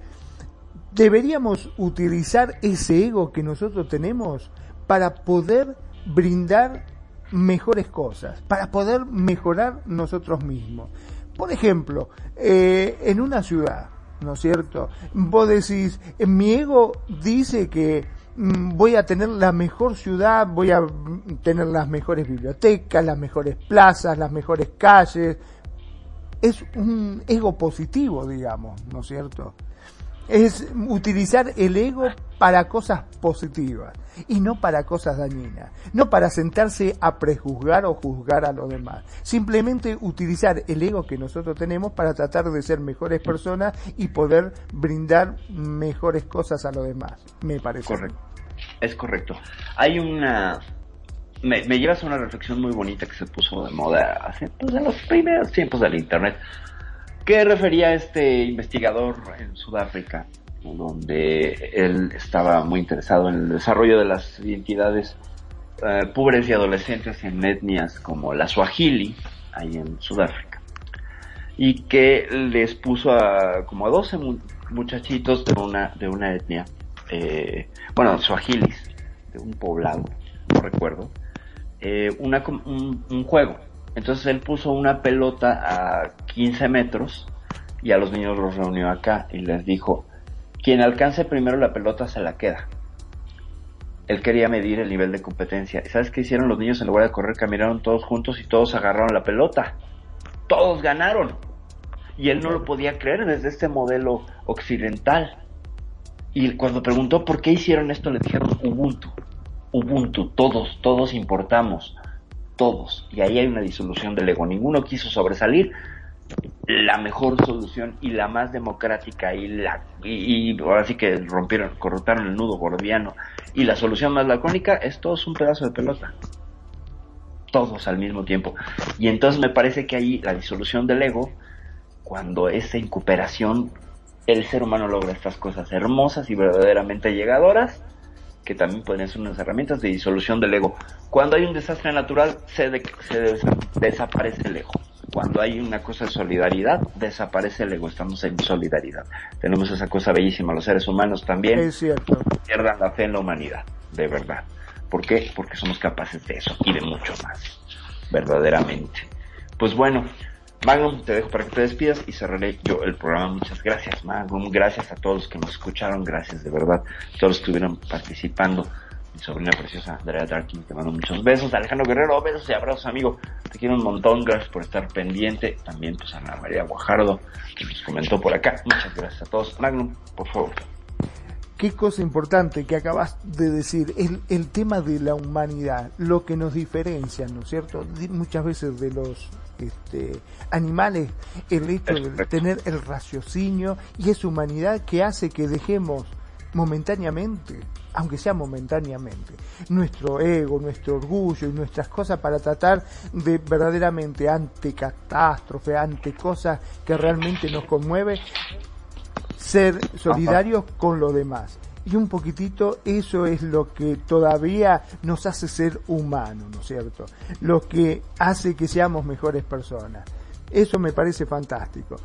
deberíamos utilizar ese ego que nosotros tenemos para poder brindar mejores cosas, para poder mejorar nosotros mismos. Por ejemplo, eh, en una ciudad, ¿no es cierto? Vos decís, mi ego dice que mm, voy a tener la mejor ciudad, voy a tener las mejores bibliotecas, las mejores plazas, las mejores calles, es un ego positivo, digamos, ¿no es cierto? Es utilizar el ego para cosas positivas y no para cosas dañinas, no para sentarse a prejuzgar o juzgar a los demás, simplemente utilizar el ego que nosotros tenemos para tratar de ser mejores personas y poder brindar mejores cosas a los demás, me parece. Correcto. Es correcto. Hay una me, llevas a una reflexión muy bonita que se puso de moda hace, pues, en los primeros tiempos del Internet, que refería este investigador en Sudáfrica, donde él estaba muy interesado en el desarrollo de las identidades eh, pobres y adolescentes en etnias como la Swahili, ahí en Sudáfrica, y que les puso a como a 12 muchachitos de una, de una etnia, eh, bueno, Swahilis, de un poblado, no recuerdo, eh, un, juego. Entonces él puso una pelota a 15 metros y a los niños los reunió acá y les dijo, quien alcance primero la pelota se la queda. Él quería medir el nivel de competencia. ¿Y sabes qué hicieron los niños en lugar de correr? Caminaron todos juntos y todos agarraron la pelota. Todos ganaron. Y él no lo podía creer desde este modelo occidental. Y cuando preguntó por qué hicieron esto, le dijeron Ubuntu. Ubuntu, todos, todos importamos, todos. Y ahí hay una disolución del ego. Ninguno quiso sobresalir. La mejor solución y la más democrática y la y, ahora sí que rompieron, corruptaron el nudo gordiano y la solución más lacónica es todos un pedazo de pelota. Todos al mismo tiempo. Y entonces me parece que ahí la disolución del ego, cuando esa incuperación, el ser humano logra estas cosas hermosas y verdaderamente llegadoras, que también pueden ser unas herramientas de disolución del ego. Cuando hay un desastre natural, se, se desaparece el ego. Cuando hay una cosa de solidaridad, desaparece el ego, estamos en solidaridad. Tenemos esa cosa bellísima, los seres humanos también es cierto. pierdan la fe en la humanidad, de verdad. ¿Por qué? Porque somos capaces de eso y de mucho más, verdaderamente. Pues bueno, Magnum, te dejo para que te despidas y cerraré yo el programa. Muchas gracias, Magnum. Gracias a todos los que nos escucharon. Gracias, de verdad, todos los que estuvieron participando. Mi sobrina preciosa, Andrea Darkin, te mando muchos besos. Alejandro Guerrero, besos y abrazos, amigo. Te quiero un montón. Gracias por estar pendiente. También, pues, Ana María Guajardo, que nos comentó por acá. Muchas gracias a todos. Magnum, por favor qué cosa importante que acabas de decir, el, el tema de la humanidad, lo que nos diferencia, ¿no es cierto? muchas veces de los este, animales, el hecho de tener el raciocinio y esa humanidad que hace que dejemos momentáneamente, aunque sea momentáneamente, nuestro ego, nuestro orgullo y nuestras cosas para tratar de verdaderamente ante catástrofe, ante cosas que realmente nos conmueve, ser solidarios con los demás. Y un poquitito eso es lo que todavía nos hace ser humanos, ¿no es cierto? Lo que hace que seamos mejores personas. Eso me parece fantástico.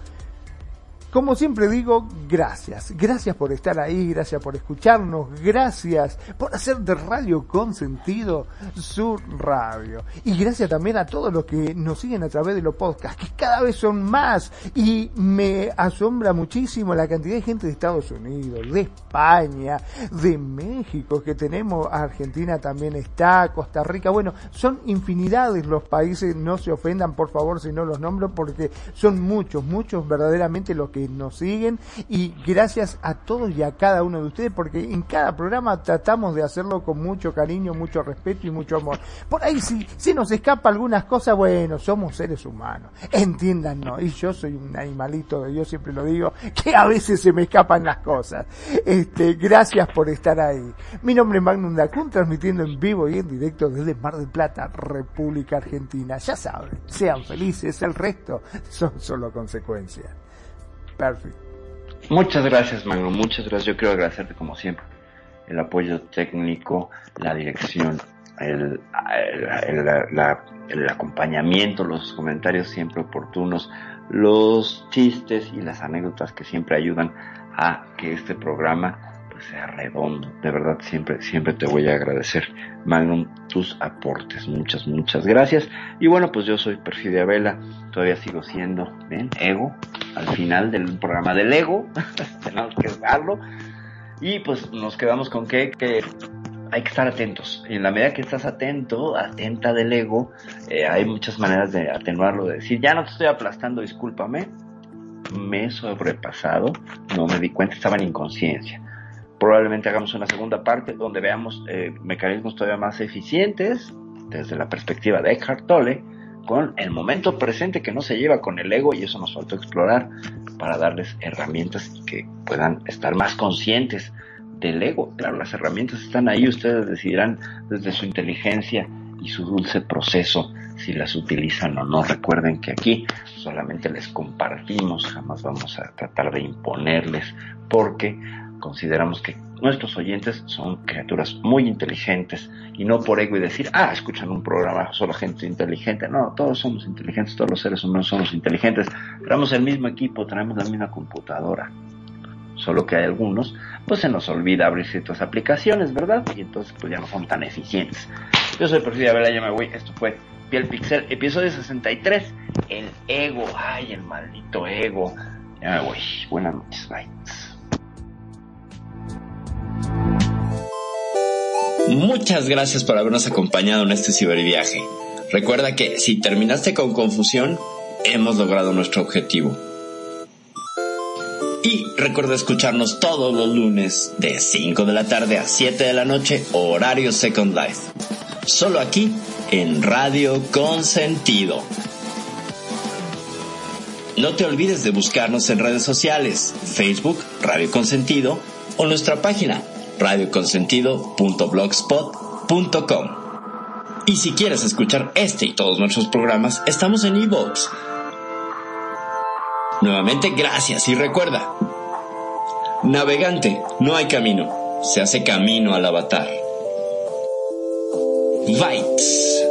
Como siempre digo, gracias. Gracias por estar ahí, gracias por escucharnos, gracias por hacer de Radio Consentido su radio. Y gracias también a todos los que nos siguen a través de los podcasts, que cada vez son más. Y me asombra muchísimo la cantidad de gente de Estados Unidos, de España, de México, que tenemos, Argentina también está, Costa Rica. Bueno, son infinidades los países, no se ofendan por favor si no los nombro, porque son muchos, muchos verdaderamente los que nos siguen y gracias a todos y a cada uno de ustedes porque en cada programa tratamos de hacerlo con mucho cariño, mucho respeto y mucho amor. Por ahí si, si nos escapa algunas cosas, bueno, somos seres humanos, entiéndanos, y yo soy un animalito, yo siempre lo digo, que a veces se me escapan las cosas. Este, gracias por estar ahí. Mi nombre es Magnum Dacun, transmitiendo en vivo y en directo desde Mar del Plata, República Argentina. Ya saben, sean felices, el resto son solo consecuencias. Muchas gracias, Magno. Muchas gracias. Yo quiero agradecerte como siempre el apoyo técnico, la dirección, el, acompañamiento, los comentarios siempre oportunos, los chistes y las anécdotas que siempre ayudan a que este programa sea redondo. De verdad, siempre, siempre te voy a agradecer, Magnum, tus aportes. Muchas, muchas gracias. Y bueno, pues yo soy Perfidia Vela, todavía sigo siendo. Ego, al final del programa del Ego, tenemos que darlo. Y pues nos quedamos con que, que hay que estar atentos. Y en la medida que estás atento, atenta del ego, eh, hay muchas maneras de atenuarlo, de decir, ya no te estoy aplastando, discúlpame, me he sobrepasado, no me di cuenta, estaba en inconsciencia probablemente hagamos una segunda parte donde veamos eh, mecanismos todavía más eficientes desde la perspectiva de Eckhart Tolle con el momento presente que no se lleva con el ego y eso nos faltó explorar para darles herramientas que puedan estar más conscientes del ego. Claro, las herramientas están ahí, ustedes decidirán desde su inteligencia y su dulce proceso si las utilizan o no. Recuerden que aquí solamente les compartimos, jamás vamos a tratar de imponerles porque consideramos que nuestros oyentes son criaturas muy inteligentes y no por ego y decir, ah, escuchan un programa solo gente inteligente. No, todos somos inteligentes, todos los seres humanos somos inteligentes. Tenemos el mismo equipo, tenemos la misma computadora. Solo que hay algunos, pues se nos olvida abrir ciertas aplicaciones, ¿verdad? Y entonces pues ya no son tan eficientes. Yo soy Perfidia Vela, ya me voy. Esto fue Piel Pixel, episodio 63. El ego, ay, el maldito ego. Ya me voy. Buenas noches, bye. Muchas gracias por habernos acompañado en este ciberviaje. Recuerda que si terminaste con confusión, hemos logrado nuestro objetivo. Y recuerda escucharnos todos los lunes de 5 de la tarde a 7 de la noche, horario Second Life. Solo aquí en Radio Consentido. No te olvides de buscarnos en redes sociales, Facebook, Radio Consentido o nuestra página radioconsentido.blogspot.com. Y si quieres escuchar este y todos nuestros programas, estamos en iVoox. Nuevamente, gracias y recuerda, navegante, no hay camino, se hace camino al avatar. Bites.